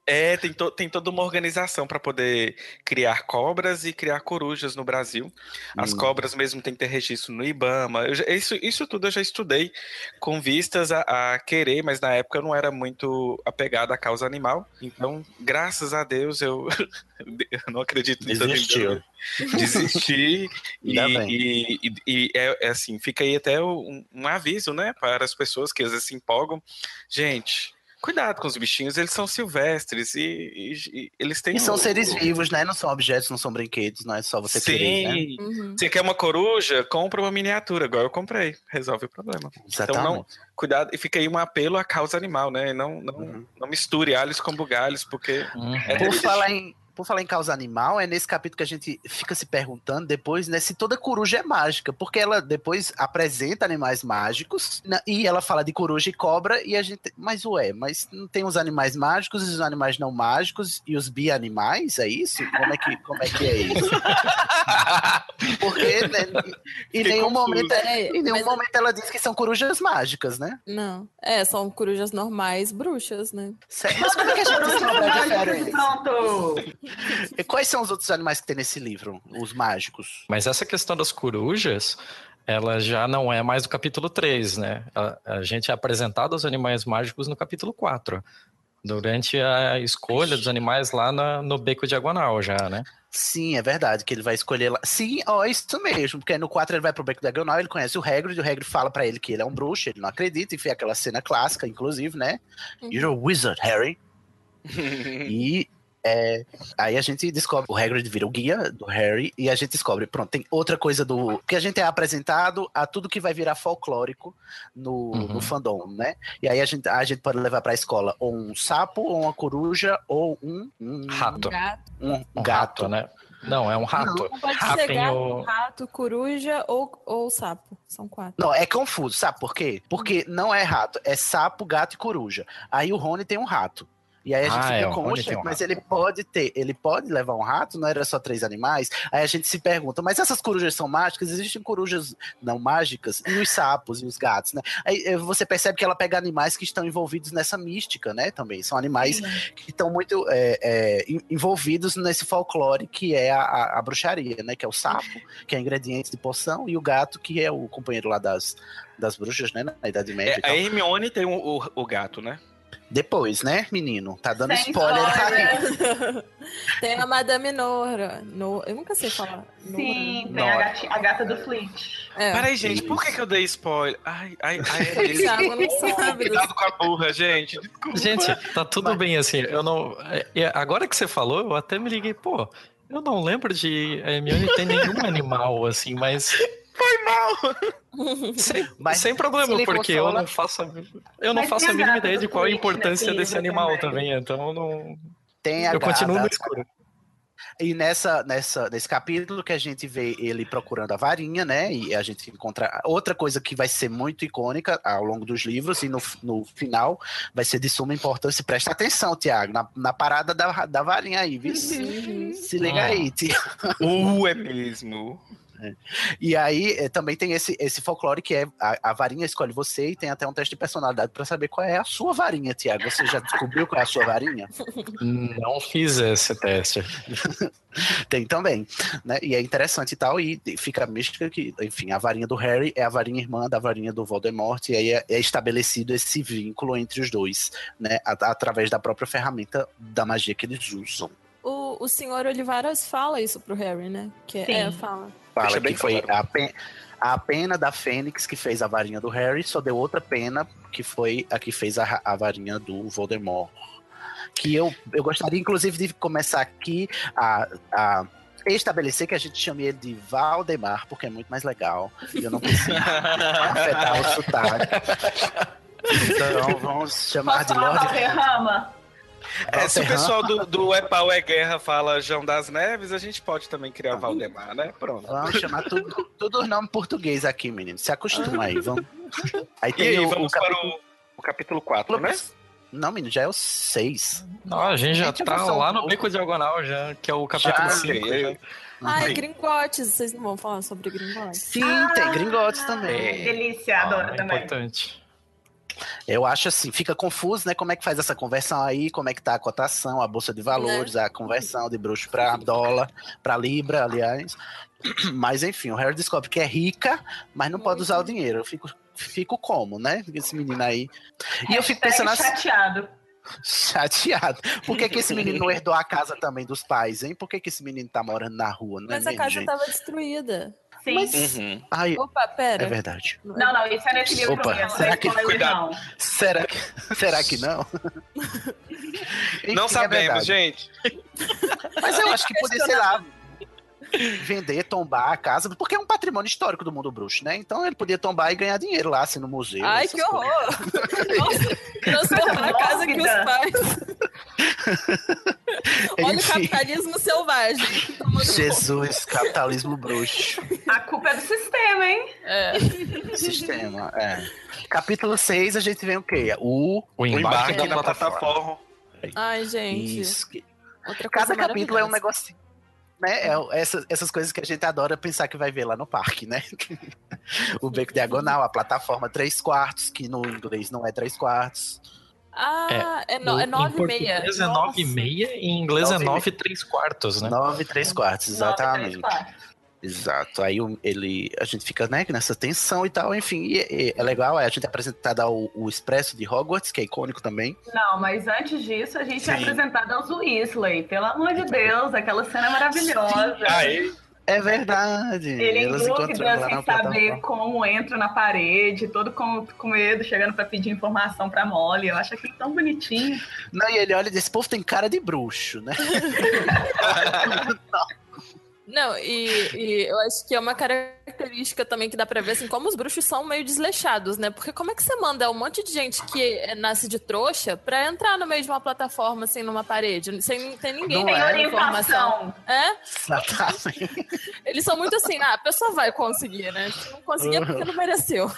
é, tem, to- tem toda uma organização para poder criar cobras e criar corujas no Brasil. As Hum. cobras mesmo tem que ter registro no IBAMA. Eu já- isso, isso tudo eu já estudei com vistas a, a querer, mas na época eu não era muito apegado à causa animal. Então, graças a Deus, eu, eu não acredito nisso. Desistiu. Desisti. e, e, e- e é, é assim, fica aí até um, um aviso, né, para as pessoas que às vezes se empolgam. Gente, cuidado com os bichinhos, eles são silvestres e, e- e eles têm. E são o- seres vivos, né? Não são objetos, não são brinquedos, não é só você Sim. querer, né? Uhum. Você quer uma coruja? Compra uma miniatura, igual eu comprei. Resolve o problema. Exatamente. não- Cuidado, e fica aí um apelo à causa animal, né? Não, não, Uhum. não misture alhos com bugalhos, porque Uhum. é Por falar, em, por falar em causa animal, é nesse capítulo que a gente fica se perguntando depois, né, se toda coruja é mágica, porque ela depois apresenta animais mágicos né, e ela fala de coruja e cobra e a gente, mas ué, mas não tem os animais mágicos e os animais não mágicos e os bi-animais, é isso? Como é que, como é, que é isso? porque né, em nenhum confuso. momento, Peraí, em nenhum mas- momento ela diz que são corujas mágicas, né? Não. É, são corujas normais, bruxas, né? Sério, Mas como é que a gente a diferença? Pronto! E quais são os outros animais que tem nesse livro? Os mágicos? Mas essa questão das corujas, ela já não é mais do capítulo 3, né? A, a gente é apresentado aos animais mágicos no capítulo 4. Durante a escolha dos animais lá na- no beco diagonal já, né? Sim, é verdade, que ele vai escolher lá. Sim, ó, isso mesmo, porque no 4 ele vai pro Beco Diagonal, ele conhece o Hagrid, o Hagrid fala pra ele que ele é um bruxo, ele não acredita, enfim, aquela cena clássica, inclusive, né? Uhum. You're a wizard, Harry. E é, aí a gente descobre, o Hagrid vira o guia do Harry e a gente descobre, pronto, tem outra coisa do que a gente é apresentado a tudo que vai virar folclórico no, Uhum. no fandom, né? E aí a gente, a gente pode levar pra escola ou um sapo, ou uma coruja, ou um, um Rato. Gato. um Um gato, rato, né? Não, é um rato. Não pode Rato ser gato, rato, coruja ou, ou sapo. São quatro. Não, é confuso, sabe por quê? Porque não é rato, é sapo, gato e coruja. Aí o Rony tem um rato. E aí a gente Ah, fica é, o com "Oxe, um mas rato." ele pode ter, ele pode levar um rato, não era só três animais? Aí a gente se pergunta, mas essas corujas são mágicas? Existem corujas não mágicas? E os sapos e os gatos, né? Aí eh, você percebe que ela pega animais que estão envolvidos nessa mística, né? Também. São animais que estão muito é, é, en- envolvidos nesse folclore que é a, a- a bruxaria, né? Que é o sapo, que é ingrediente de poção, e o gato, que é o companheiro lá das, das bruxas, né? Na Idade Média. É, e a Hermione tem o, o, o gato, né? Depois, né, menino? Tá dando Sem spoiler aí. Tem a Madame Nora. No... Eu nunca sei falar. Nora. Sim, tem a, gati- a gata do Flint. É. Peraí, gente, por que, que eu dei spoiler? Ai, ai, ai. O Thiago não sabe. Cuidado com a burra, gente. Desculpa. Gente, tá tudo bem assim. Eu não. é, Agora que você falou, eu até me liguei, pô. Eu não lembro de a Hermione ter nenhum animal assim, mas Foi mal. Sem, Mas sem se problema, porque consola- eu não faço a, eu não Mas faço a mínima ideia de qual a importância desse animal também. também, então eu não. Tem a Eu continuo no escuro. E nessa, nessa, nesse capítulo que a gente vê ele procurando a varinha, né? E a gente encontra outra coisa que vai ser muito icônica ao longo dos livros, e no, no final vai ser de suma importância. Presta atenção, Tiago, na, na parada da, da varinha aí, viu? Uhum. Se liga aí, Tiago. Uh, é mesmo. E aí eh, também tem esse, esse folclore que é a, a varinha escolhe você e tem até um teste de personalidade pra saber qual é a sua varinha, Tiago. Você já descobriu qual é a sua varinha? Não fiz esse teste. Tem também, né? E é interessante e tal, e fica a mística que, enfim, a varinha do Harry é a varinha irmã da varinha do Voldemort, e aí é, é estabelecido esse vínculo entre os dois, né? através da própria ferramenta da magia que eles usam. O, o senhor Olivaras fala isso pro Harry, né? Que Sim. é, fala. Fala que bem foi claro. a, pe- a pena da Fênix que fez a varinha do Harry, só deu outra pena, que foi a que fez a, a varinha do Voldemort. Que eu, eu gostaria, inclusive, de começar aqui a. a estabelecer que a gente chame ele de Valdemar, porque é muito mais legal. E eu não preciso afetar o sotaque. Então vamos chamar Posso de falar Lord. Valderrama? É, se o pessoal do, do É Pau é Guerra fala João das Neves, a gente pode também criar Valdemar, né? Pronto. Vamos chamar tudo, tudo os nomes português aqui, menino. Se acostuma aí, vamos. Aí E tem aí, o, vamos o para capítulo. o, o capítulo 4, né? Não, menino, já é o 6. Não, a gente já Gente, tá lá no beco diagonal, já, que é o capítulo Já, 5. ok. Ai, Sim. Gringotes. Vocês não vão falar sobre Gringotes? Sim, tem gringotes também. É. Delícia, adoro é também. importante. Eu acho assim, fica confuso, né? Como é que faz essa conversão aí, como é que tá a cotação, a bolsa de valores, a conversão de bruxo para dólar, para libra, aliás. Mas enfim, o Harry descobre que é rica, mas não pode Muito. usar o dinheiro. Eu fico, fico como, né? Esse menino aí. E eu fico pensando assim, chateado. chateado. Por que, que esse menino não herdou a casa também dos pais, hein? Por que, que esse menino tá morando na rua, não é Mas a mesmo, casa gente? tava destruída. Sim. Mas- Uhum. Ai, Opa, pera. é verdade. Não, não, isso é nesse livro Opa, mesmo. será não é que- cuidado. não. Será que, será que não? Enfim, Não é sabemos, verdade. gente. Mas eu acho que podia, sei lá, vender, tombar a casa, porque é um patrimônio histórico do mundo bruxo, né? Então ele podia tombar e ganhar dinheiro lá, assim, no museu. Ai, que horror! Nossa, transformar a casa que os pais. Olha o Enfim. capitalismo selvagem. Jesus, capitalismo bruxo. A culpa é do sistema, hein? É. Sistema, é. Capítulo 6, a gente vem o quê? O, O O embarque da plataforma. plataforma. Ai, gente. Isso. que- Outra coisa Cada capítulo é um negocinho. Né? É, essas, essas coisas que a gente adora pensar que vai ver lá no parque, né? o beco diagonal, a plataforma 3 quartos, que no inglês não é 3 quartos. Ah, é, no, No- é em nove e meia. português é 9 e meia e em inglês é Nove e 9 e 3 quartos, né? 9 e 3 quartos, Nove, três, exatamente. Exato. Aí ele, a gente fica né, nessa tensão e tal, enfim. E, e é legal, é a gente é apresentado ao o Expresso de Hogwarts, que é icônico também. Não, mas antes disso, a gente é Sim. apresentado aos Weasley. Pelo amor de Deus, aquela cena é maravilhosa. Aí, É verdade. Ele em dúvida, sem saber como entra na parede, todo com, com medo, chegando pra pedir informação pra Molly. Eu acho aquilo tão bonitinho. Não, e ele olha e diz, esse povo tem cara de bruxo, né? Não, e, e eu acho que é uma característica também que dá pra ver, assim, como os bruxos são meio desleixados, né? Porque como é que você manda um monte de gente que é- nasce de trouxa pra entrar no meio de uma plataforma, assim, numa parede, sem ter ninguém Não Tem é. informação? orientação. É? Exatamente. Eles são muito assim, ah, a pessoa vai conseguir, né? Se não conseguir é porque não mereceu.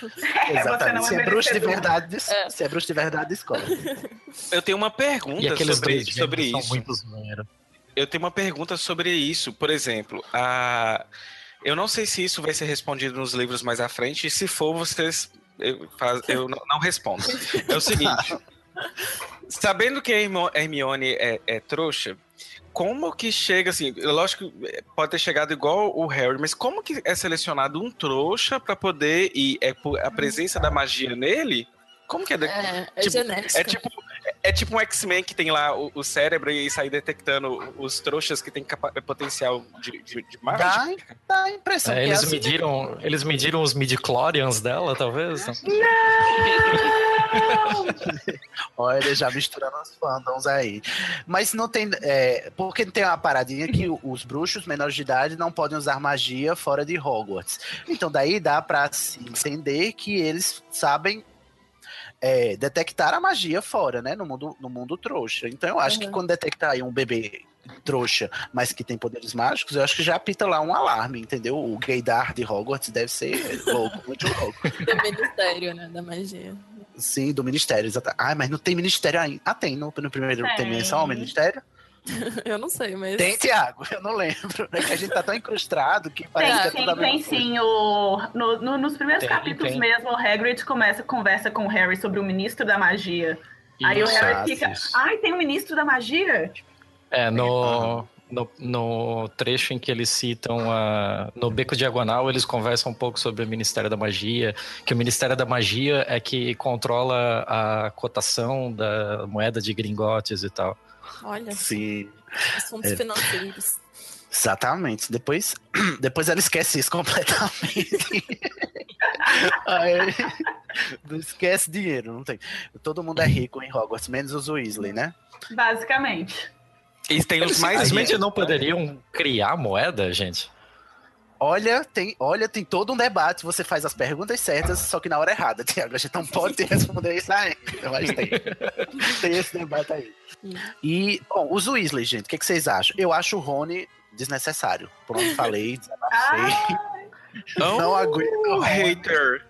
Exatamente. não é Se é bruxo de verdade, des- se é bruxo de verdade, escolhe. eu tenho uma pergunta sobre, sobre gêmeos isso. são muito zoeira. Eu tenho uma pergunta sobre isso. Por exemplo, a... eu não sei se isso vai ser respondido nos livros mais à frente, e se for, vocês. Eu, faz- eu não, não respondo. É o seguinte: sabendo que a Hermione é, é trouxa, como que chega assim? Lógico que pode ter chegado igual o Harry, mas como que é selecionado um trouxa para poder. E é por a presença da magia nele? Como que é? de- É, é Tipo, genética. É tipo, é tipo um X-Men que tem lá o, o cérebro e sai detectando os trouxas que tem potencial de, de, de Dá, mágica. dá a impressão É, que é eles, assim. mediram, eeles mediram os midi-chlorians dela, talvez? Olha, já misturando os fandoms aí. Mas não tem. É, porque tem uma paradinha que os bruxos menores de idade não podem usar magia fora de Hogwarts. Então daí dá pra se entender que eles sabem é, detectar a magia fora, né? No mundo, no mundo trouxa. Então eu acho que Uhum. quando detectar aí um bebê trouxa, mas que tem poderes mágicos, eu acho que já apita lá um alarme, entendeu? O gaydar de Hogwarts deve ser louco, muito louco. Do ministério, né? Da magia. Sim, do ministério, exatamente. Ah, mas não tem ministério ainda. Ah, tem, no, no primeiro tem, Tem. menção ao ministério? Eu não sei, mas. Tem, Tiago, eu não lembro. É que a gente tá tão incrustado que Tem, parece que é sim, tudo a mesma tem coisa. sim. O, no- no- nos primeiros Tem, capítulos tem. mesmo, o Hagrid começa conversa com o Harry sobre o Ministro da Magia. Aí o Isso. Harry Ah, fica, isso. ai, tem um Ministro da Magia? É, no, no, no trecho em que eles citam a, no Beco Diagonal, eles conversam um pouco sobre o Ministério da Magia, que o Ministério da Magia é que controla a cotação da moeda de gringotes e tal. Olha, Sim, assuntos É. financeiros. exatamente. Depois, depois ela esquece isso completamente. Aí, não esquece dinheiro, não tem. Todo mundo é rico em Hogwarts, menos os Weasley, né? Basicamente. E tem os Eles mais simplesmente não poderiam criar moeda, gente? Olha tem, olha, tem todo um debate. Você faz as perguntas certas, só que na hora errada, Tiago. A gente não pode responder isso ainda, mas tem. Tem esse debate aí. E, bom, os Weasley, gente, o que, que vocês acham? Eu acho o Rony desnecessário. Pronto, falei, desabafei. Ah, não aguento. o hater.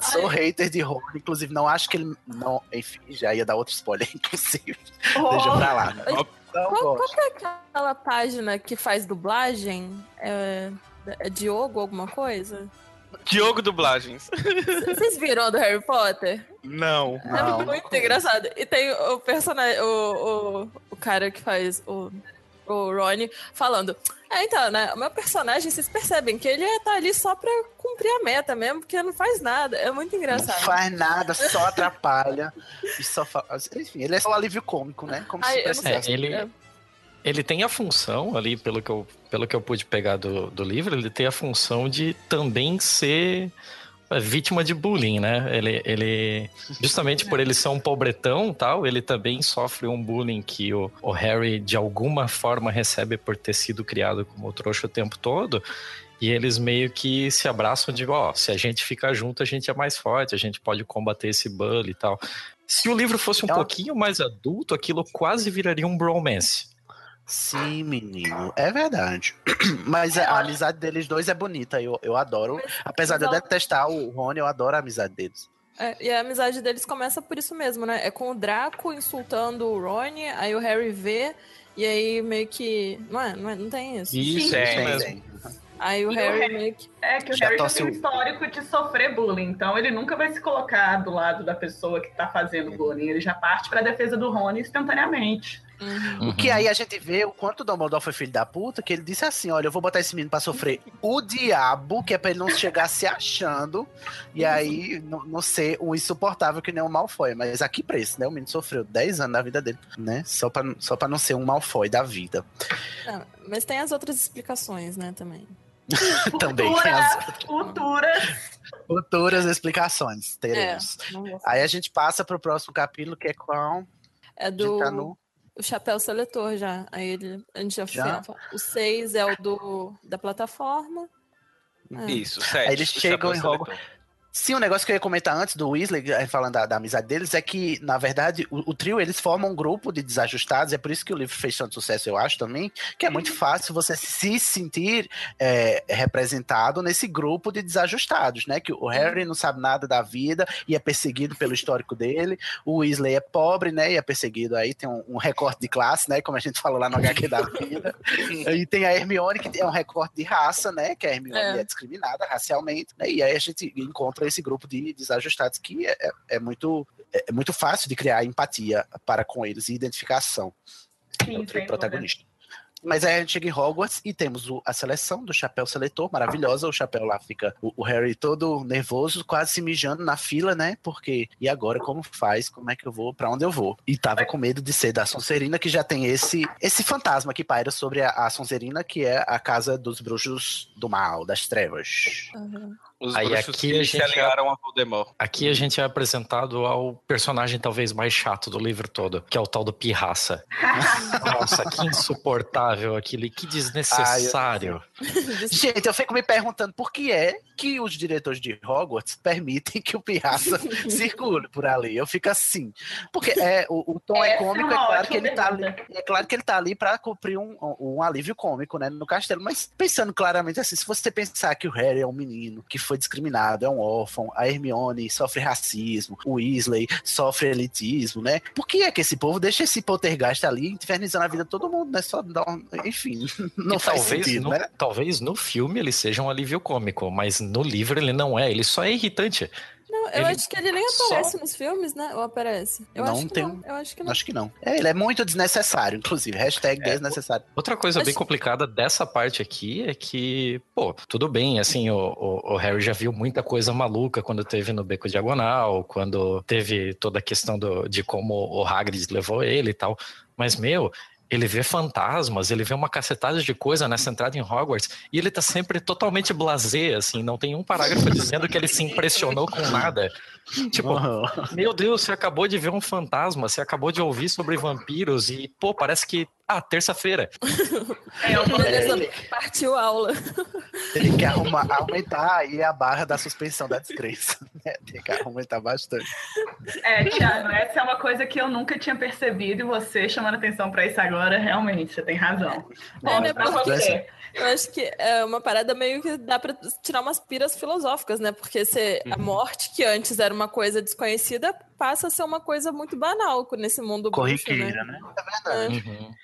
Sou hater de Rony, inclusive não acho que ele. Não, enfim, já ia dar outro spoiler, inclusive. Deixa oh, pra lá. Né? Não Qual, gosto. qual que é aquela página que faz dublagem? É, é Diogo alguma coisa? Diogo Dublagens. Vocês viram do Harry Potter? Não. Não, é muito engraçado. E tem o personagem, o, o, o cara que faz o, o Ronnie falando. É, então, né? O meu personagem, vocês percebem que ele tá ali só pra cumprir a meta mesmo, porque não faz nada. É muito Não engraçado. faz nada, só atrapalha. e só fa... Enfim, ele é só um alívio cômico, né? Como Ai, se não precisasse. É, ele, É. ele tem a função ali, pelo que eu, pelo que eu pude pegar do, do livro, ele tem a função de também ser é, vítima de bullying, né? Ele, ele justamente por ele ser um pobretão tal, ele também sofre um bullying que o, o Harry de alguma forma recebe por ter sido criado como trouxa o tempo todo. E eles meio que se abraçam de, ó, se a gente ficar junto, a gente é mais forte, a gente pode combater esse bullying e tal. Se o livro fosse um uma- pouquinho mais adulto, aquilo quase viraria um bromance. Sim, menino, é verdade. Mas a amizade deles dois é bonita, eu, eu adoro. Apesar de eu detestar o Rony, eu adoro a amizade deles. É, e a amizade deles começa por isso mesmo, né? É com o Draco insultando o Ron, aí o Harry vê, e aí meio que. Não é? Não, é, não tem isso? Isso, Sim, é Tem, mesmo. tem. Aí o E o Harry Harry- meio que. É que o Já Harry já tem um o- histórico de sofrer bullying, então ele nunca vai se colocar do lado da pessoa que tá fazendo bullying. Ele já parte pra defesa do Rony instantaneamente. Uhum. O que aí a gente vê o quanto o Dumbledore foi filho da puta, que ele disse assim, olha, eu vou botar esse menino pra sofrer o diabo, que é pra ele não chegar se achando, e aí não, não ser um insuportável que nem o Malfoy. Mas a que preço, né? O menino sofreu 10 anos da vida dele, né? Só pra, só pra não ser um Malfoy da vida. Não, mas tem as outras explicações, né, também. Também. Futura, As futura. futuras explicações É, teremos. vou Aí a gente passa pro próximo capítulo, que é qual? É do tá no... o chapéu seletor já. Aí ele, a gente já, Já? O 6 é o do da plataforma. É. Isso, sete. Aí eles chegam Hogwarts. seletor. Sim, um negócio que eu ia comentar antes do Weasley, eh, falando da, da amizade deles, é que, na verdade, o, o trio, eles formam um grupo de desajustados, é por isso que o livro fez tanto sucesso, eu acho, também, que é muito fácil você se sentir eh, representado nesse grupo de desajustados, né? Que o Harry não sabe nada da vida e é perseguido pelo histórico dele, o Weasley é pobre, né? E é perseguido aí, tem um, um recorte de classe, né? Como a gente falou lá no HQ da vida. E tem a Hermione, que é um recorte de raça, né? Que a Hermione É. é, discriminada racialmente, né? E aí a gente encontra esse grupo de desajustados que é, é- é muito, é muito fácil de criar empatia para com eles e identificação. é Sim, o trio sem protagonista. Mas aí a gente chega em Hogwarts e temos o- a seleção do chapéu seletor, maravilhosa. O chapéu lá fica o, o Harry todo nervoso, quase se mijando na fila, né? Porque, e agora como faz? Como é que eu vou? Pra onde eu vou? E tava com medo de ser da Sonserina, que já tem esse esse fantasma que paira sobre a, a Sonserina, que é a casa dos bruxos do mal, das trevas. Uhum. Os Aí bruxos aqui que a se gente aliaram a Voldemort. Aqui a gente é apresentado ao personagem talvez mais chato do livro todo, que é o tal do Pirraça. Nossa, que insuportável aquilo, e que desnecessário. Gente, eu fico me perguntando por que é que os diretores de Hogwarts permitem que o Pirraça circule por ali. Eu fico assim. Porque é, o, o tom é é cômico, é, uma claro que ele tá ali. É claro que ele tá ali pra cumprir um, um alívio cômico, né, no castelo. Mas pensando claramente assim, se você pensar que o Harry é um menino que foi discriminado, é um órfão, a Hermione sofre racismo, o Weasley sofre elitismo, né? Por que é que esse povo deixa esse poltergeist ali infernizando a vida de todo mundo, né? Só dá um... Enfim, não E faz talvez, sentido, no, né? talvez no filme ele seja um alívio cômico, mas no livro ele não é, ele só é irritante. Não, eu Ele acho que ele nem só- aparece nos filmes, né? Ou aparece? Eu Não acho que tem não. Eu acho que não. Acho que não. É, ele é muito desnecessário, inclusive. Hashtag É, desnecessário. Outra coisa Mas- bem complicada dessa parte aqui é que, pô, tudo bem, assim, o, o- o Harry já viu muita coisa maluca quando teve no Beco Diagonal, quando teve toda a questão do- de como o Hagrid levou ele e tal, mas, meu... Ele vê fantasmas, ele vê uma cacetada de coisa nessa entrada em Hogwarts e ele tá sempre totalmente blasé, assim, não tem um parágrafo dizendo que ele se impressionou com nada. Tipo, meu Deus, você acabou de ver um fantasma, você acabou de ouvir sobre vampiros e, pô, parece que. Ah, terça-feira. É, eu Beleza, partiu a aula. Tem que arrumar, aumentar aí a barra da suspensão da descrença. né? Tem que aumentar bastante. É, Thiago, essa é uma coisa que eu nunca tinha percebido e você chamando atenção pra isso agora, realmente, você tem razão. Bom, né, pra você. Eu acho que é uma parada meio que dá pra tirar umas piras filosóficas, né? Porque se a morte, que antes era uma coisa desconhecida, passa a ser uma coisa muito banal nesse mundo bruxo, Corriqueira, né? né? É verdade. Uhum.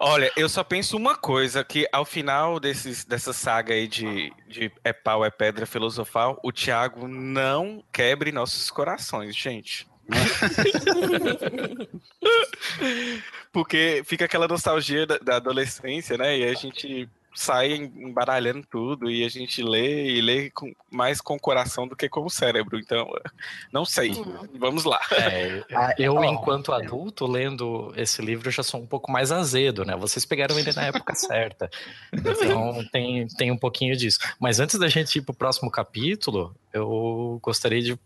Olha, eu só penso uma coisa, que ao final desses, dessa saga aí de, de é pau, é pedra filosofal, o Thiago não quebre nossos corações, gente. Porque fica aquela nostalgia da, da adolescência, né? E a gente sai embaralhando tudo e a gente lê e lê com- mais com o coração do que com o cérebro. Então, não sei. Vamos lá. É, Ah, eu, enquanto adulto, lendo esse livro, já sou um pouco mais azedo, né? Vocês pegaram ele na época certa. Então, tem, tem um pouquinho disso. Mas antes da gente ir pro próximo capítulo, eu gostaria de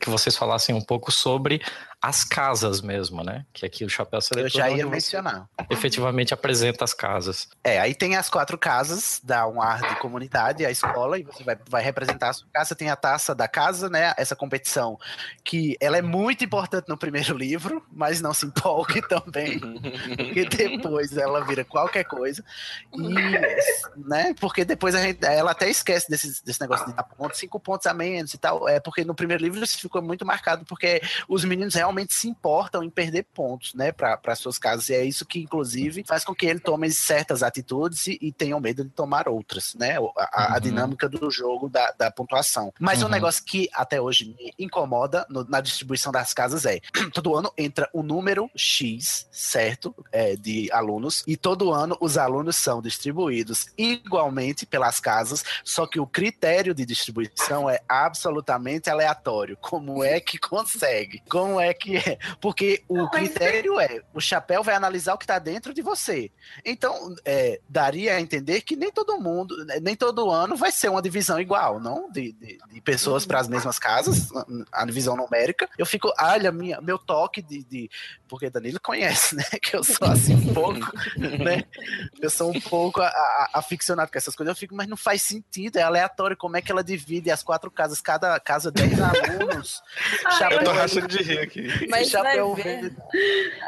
que vocês falassem um pouco sobre as casas mesmo, né? Que aqui o Chapéu Seletor Eu já é ia mencionar. efetivamente apresenta as casas. É, aí tem as quatro casas, dá um ar de comunidade, a escola, e você vai, vai representar a sua casa. Tem a taça da casa, né? Essa competição que ela é muito importante no primeiro livro, mas não se empolgue também, porque depois ela vira qualquer coisa. E, né? Porque depois a gente, ela até esquece desse, desse negócio de dar pontos, cinco pontos a menos e tal. É porque no primeiro livro isso ficou muito marcado, porque os meninos realmente se importam em perder pontos, né? Para suas casas. E é isso que, inclusive, faz com que ele tome certas atitudes e, e tenham medo de tomar outras, né? A, a Uhum. dinâmica do jogo da, da pontuação. Mas um Uhum. negócio que até hoje me incomoda no- na distribuição das casas é todo ano entra um número X, certo? É, de alunos, e todo ano os alunos são distribuídos igualmente pelas casas, só que o critério de distribuição é absolutamente aleatório. Como é que consegue? Como é que é? Porque o Não, mas critério é: o chapéu vai analisar o que está dentro de você. Então, é, daria a entender que nem todo mundo, nem todo ano vai ser uma divisão igual, não? De, de- de pessoas para as mesmas casas, a divisão numérica. Eu fico, olha, minha, meu toque de, de- Porque Danilo conhece, né? Que eu sou assim um pouco, né? Eu sou um pouco aficionado com essas coisas. Eu fico, mas não faz sentido, é aleatório. Como é que ela divide as quatro casas, cada casa 10 alunos? Ah, Eu tô rachando de rir aqui. Mas vai chapéu ver, verde.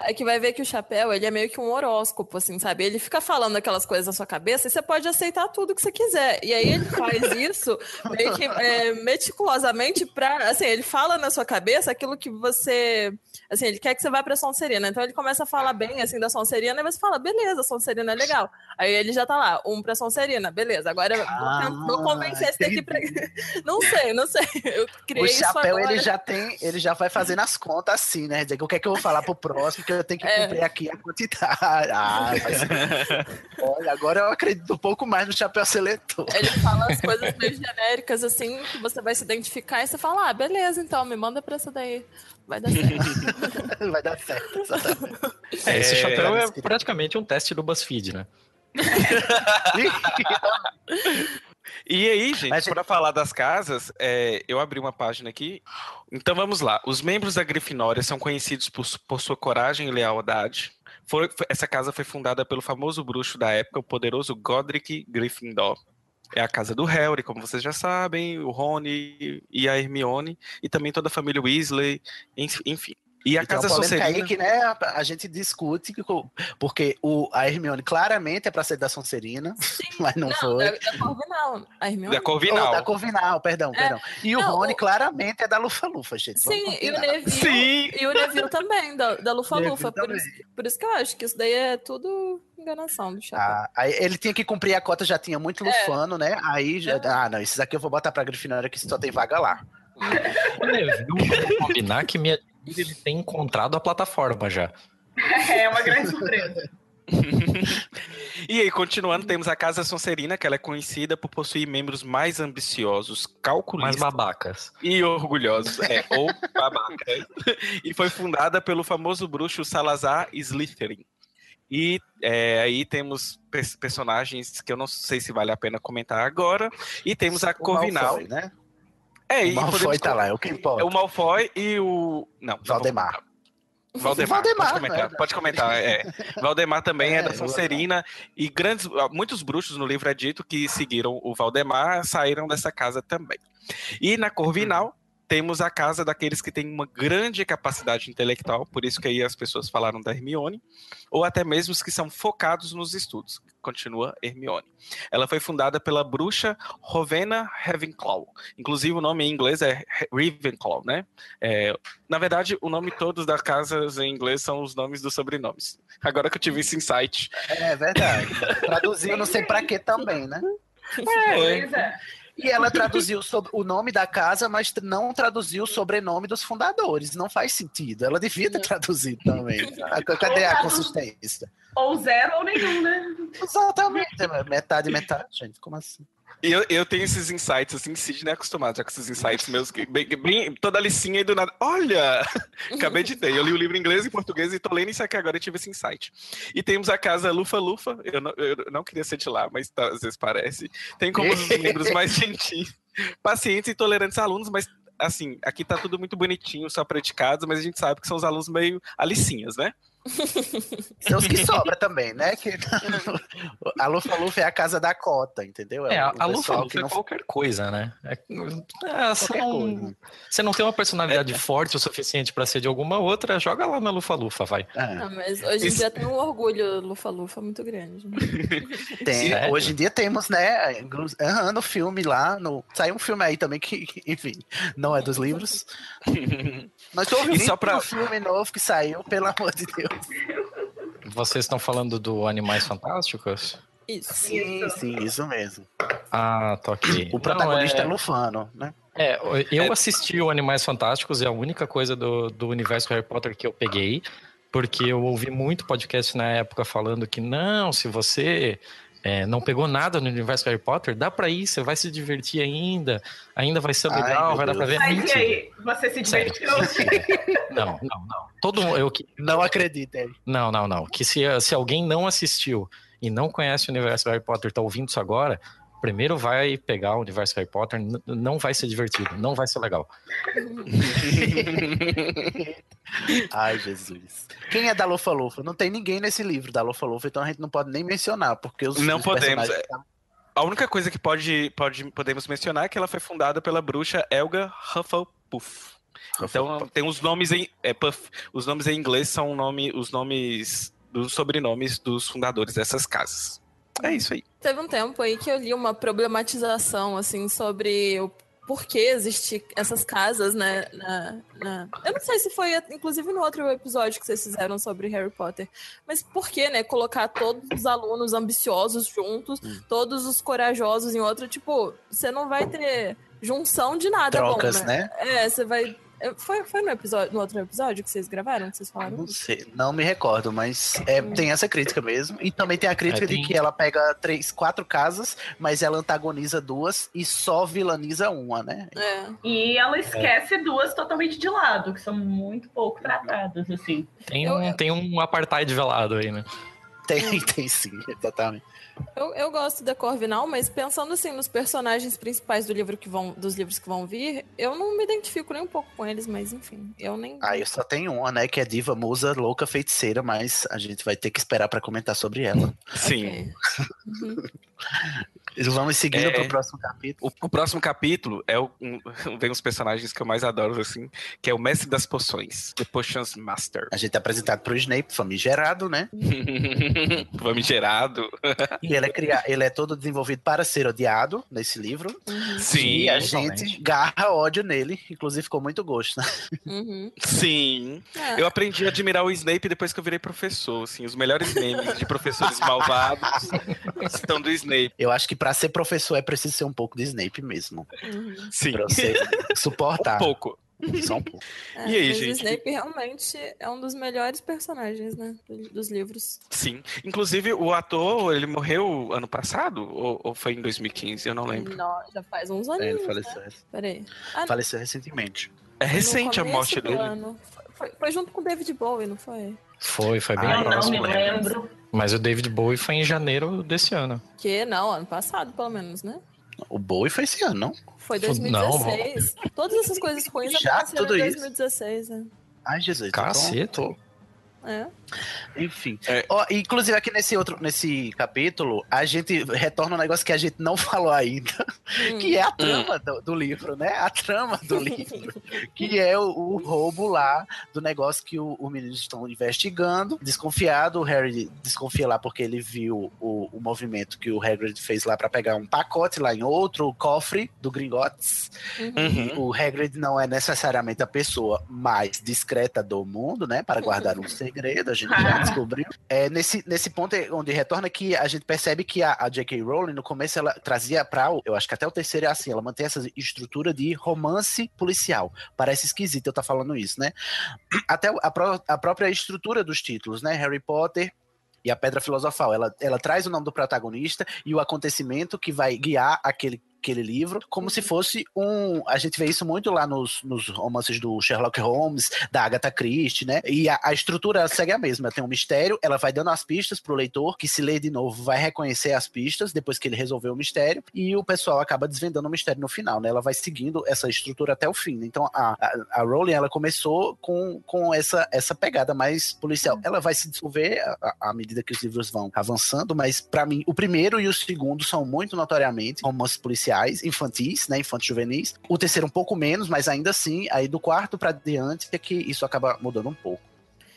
é que vai ver que o chapéu, ele é meio que um horóscopo, assim, sabe? Ele fica falando aquelas coisas na sua cabeça e você pode aceitar tudo que você quiser. E aí ele faz isso meio que é, meticulosamente pra, assim, ele fala na sua cabeça aquilo que você, assim, ele quer que você vá pra Sonserina. Então ele começa a falar bem, assim, da Sonserina e você fala, beleza, Sonserina é legal. Aí ele já tá lá, um pra Sonserina, beleza. Agora eu vou, Ah, vou convencer esse daqui pra... Não sei, não sei. Eu criei O isso chapéu, ele já tem, ele já vai fazendo as contas assim, né? Dizer, o que é que eu vou falar pro próximo, que eu tenho que É. cumprir aqui a quantidade. Ah, mas... Olha, agora eu acredito um pouco mais no chapéu seletor. Ele fala as coisas meio genéricas, assim, que você vai se identificar e você fala, ah, beleza, então, me manda pra essa daí. Vai dar certo. Vai dar certo. exatamente. É, esse É, chapéu é que- praticamente um teste do BuzzFeed, né? E aí, gente, Mas, para falar das casas, é, eu abri uma página aqui. Então vamos lá. Os membros da Grifinória são conhecidos por, por sua coragem e lealdade. Foi- essa casa foi fundada pelo famoso bruxo da época, o poderoso Godric Gryffindor. É a casa do Harry, como vocês já sabem, o Rony e a Hermione, e também toda a família Weasley, enf- enfim. E a E uma casa Sonserina... aí que, né, a, a gente discute, que porque o, a Hermione claramente é pra ser da Sonserina, mas não, Não, foi. da, da Corvinal. A Hermione? Da Corvinal. da Corvinal, perdão, É. perdão. E o Não, Rony o- claramente é da Lufa-Lufa, gente. Sim, e o. Neville. Sim! E o Neville também, da, da Lufa Lufa. Neville Por isso, por isso que eu acho que isso daí é tudo enganação do chapéu. Ah, ele tinha que cumprir a cota, já tinha muito lufano, né? Aí já. Ah, não, esses aqui eu vou botar pra Grifinória que só tem vaga lá. O Neville, vamos combinar que minha ele tem encontrado a plataforma já. É uma grande surpresa. E aí, continuando, temos a Casa Sonserina, que ela é conhecida por possuir membros mais ambiciosos, Mais calculistas babacas. e orgulhosos, é, ou babacas. e foi fundada pelo famoso bruxo Salazar Slytherin. E é, aí temos pers- personagens que eu não sei se vale a pena comentar agora. E temos a O Corvinal. Malfoy, né? É, O e Malfoy podemos tá lá, é o que É importa. o Malfoy e o. Não, não vou Valdemar. Valdemar, Valdemar, pode comentar, né? pode comentar, é. Valdemar também é, É, da Sonserina e grandes, muitos bruxos no livro é dito que seguiram o Valdemar saíram dessa casa também. E na Corvinal temos a casa daqueles que têm uma grande capacidade intelectual, por isso que aí as pessoas falaram da Hermione, ou até mesmo os que são focados nos estudos. Continua Hermione. Ela foi fundada pela bruxa Rowena Ravenclaw. Inclusive o nome em inglês é Ravenclaw, né? É, na verdade, o nome todos das casas em inglês são os nomes dos sobrenomes. Agora que eu tive esse insight. É verdade. Traduziu não sei pra quê também, né? Pois é. E ela traduziu o nome da casa, mas não traduziu o sobrenome dos fundadores. Não faz sentido. Ela devia ter traduzido também. Ah, Cadê a consistência? Ou zero ou nenhum, né? Exatamente. Metade, metade, gente. Como assim? E eu, eu tenho esses insights, assim, Sidney é acostumado já com esses insights meus, que bem, bem- toda licinha e do nada. Olha! Acabei de ter. Eu li o livro em inglês e português e tô lendo isso aqui agora e tive esse insight. E temos a casa Lufa Lufa. Eu não, eu não queria ser de lá, mas tá, às vezes parece. Tem como os membros mais gentis, pacientes e tolerantes alunos, mas assim, aqui tá tudo muito bonitinho, só praticados, mas a gente sabe que são os alunos meio alicinhas, né? São os que sobra também, né? Que... a Lufa Lufa é a casa da cota, entendeu? É, o a Lufa Lufa é qualquer coisa, né? É, é, você, não, coisa. você não tem uma personalidade forte o suficiente pra ser de alguma outra, joga lá na Lufa Lufa, vai. É, Ah, mas hoje em Isso- dia tem um orgulho lufa-lufa muito grande. né? tem. Sério? Hoje em dia temos, né? aham, no filme lá, no... saiu um filme aí também que, enfim, não é dos livros. Mas tô ouvindo E só pra- um filme novo que saiu, pelo amor de Deus. Vocês estão falando do Animais Fantásticos? Isso. Sim, sim, isso mesmo. Ah, tá ok. O protagonista é Não, Lufano, né? é, eu assisti o Animais Fantásticos, é a única coisa do, do universo Harry Potter que eu peguei, porque eu ouvi muito podcast na época falando que não, se você é, não pegou nada no universo Harry Potter, dá pra ir, você vai se divertir ainda, ainda vai ser Ai, legal, meu vai dar pra ver. Mas e aí, você se Sério. divertiu? Não, não, não. Todo eu que Não acredito, ele. Não, não, não. Que se, se alguém não assistiu e não conhece o universo Harry Potter e tá ouvindo isso agora, primeiro vai pegar o universo Harry Potter, não vai ser divertido, não vai ser legal. Ai, Jesus. Quem é da Lufa Lufa? Não tem ninguém nesse livro da Lufa Lufa, então a gente não pode nem mencionar, porque os Não os podemos, personagens- A única coisa que pode, pode, podemos mencionar é que ela foi fundada pela bruxa Helga Hufflepuff. Então tem os nomes em é, Puff. Os nomes em inglês são o nome, os nomes dos sobrenomes dos fundadores dessas casas. É isso aí. Teve um tempo aí que eu li uma problematização, assim, sobre o porquê existem essas casas, né? Na, na- Eu não sei se foi, inclusive, no outro episódio que vocês fizeram sobre Harry Potter, mas por que, né? Colocar todos os alunos ambiciosos juntos, todos os corajosos em outra, tipo, você não vai ter junção de nada Trocas, bom, né? É, você vai. É, Foi, foi no, episódio, no outro episódio que vocês gravaram, que vocês falaram? Não sei, não me recordo, mas é, tem essa crítica mesmo. E também tem a crítica É, tem- de que ela pega três, quatro casas, mas ela antagoniza duas e só vilaniza uma, né? É. E ela esquece duas totalmente de lado, que são muito pouco tratadas, assim. Tem um, tem um apartheid velado aí, né? Tem, tem sim, exatamente. Eu, eu gosto da Corvinal, mas pensando assim nos personagens principais do livro que vão, dos livros que vão vir, eu não me identifico nem um pouco com eles, mas enfim, eu nem. Aí eu só tenho uma, né? Que é Diva Musa Louca Feiticeira, mas a gente vai ter que esperar pra comentar sobre ela. Sim. Ok. Uhum. Vamos seguindo É. pro próximo capítulo. O, o próximo capítulo é o, um, vem os personagens que eu mais adoro, assim, que é o Mestre das Poções, The Potions Master. A gente é apresentado pro Snape, famigerado, né? Famigerado. E ele é, cria... ele é todo desenvolvido para ser odiado nesse livro. Uhum. Sim, e a totalmente. gente garra ódio nele. Inclusive, ficou muito gosto. Né? Uhum. sim. É, Eu aprendi a admirar o Snape depois que eu virei professor, assim, os melhores memes de professores malvados estão do Snape. Eu acho que para ser professor é preciso ser um pouco de Snape mesmo. uhum. Sim, Pra você suportar. um pouco. Só um pouco. É, E aí, mas gente? O Snape realmente é um dos melhores personagens, né? do- Dos livros. Sim. Inclusive, o ator, ele morreu ano passado? Ou, ou foi em 2015? Eu não lembro. Não, já faz uns É, aninhos. ele né? faleceu, Peraí. Ah, faleceu recentemente. É recente a morte dele. Foi, foi- foi junto com o David Bowie, não foi? Foi, foi bem Ah, eu não próximo. me lembro. Mas o David Bowie foi em janeiro desse ano. Que não, ano passado, pelo menos, né? O Bowie foi esse ano, não? Foi Não. 2016. Todas essas coisas ruins Já? aconteceram Tudo em isso? 2016, né? Ai, Jesus. então- Caceta. É. Enfim. É. Ó, inclusive aqui nesse outro, nesse capítulo, a gente retorna um negócio que a gente não falou ainda, Hum. que é a trama do, do livro, né? A trama do livro. que é o, o roubo lá do negócio que o, o menino estão investigando. Desconfiado, o Harry desconfia lá porque ele viu o, o movimento que o Hagrid fez lá pra pegar um pacote lá em outro cofre do Gringotts. Uhum. Uhum. O Hagrid não é necessariamente a pessoa mais discreta do mundo, né? Para guardar um segredo, a gente já descobriu. É nesse, nesse ponto é onde retorna que a gente percebe que a, a J.K. Rowling, no começo, ela trazia para eu acho que até o terceiro é assim, ela mantém essa estrutura de romance policial. Parece esquisito eu estar falando isso, né? Até a, pró- a própria estrutura dos títulos, né? Harry Potter, e a Pedra Filosofal. Ela, ela traz o nome do protagonista e o acontecimento que vai guiar aquele aquele livro, como se fosse um. A gente vê isso muito lá nos, nos romances do Sherlock Holmes, da Agatha Christie, né? E a, a estrutura segue a mesma. Tem um mistério, ela vai dando as pistas pro leitor, que se lê de novo vai reconhecer as pistas depois que ele resolveu o mistério, e o pessoal acaba desvendando o mistério no final, né? Ela vai seguindo essa estrutura até o fim. Então a, a, a Rowling, ela começou com, com essa, essa pegada mais policial. Ela vai se desenvolver à medida que os livros vão avançando, mas para mim, o primeiro e o segundo são muito notoriamente romances policiais, infantis, né? Infantos juvenis. O terceiro um pouco menos, mas ainda assim, aí do quarto para diante é que isso acaba mudando um pouco.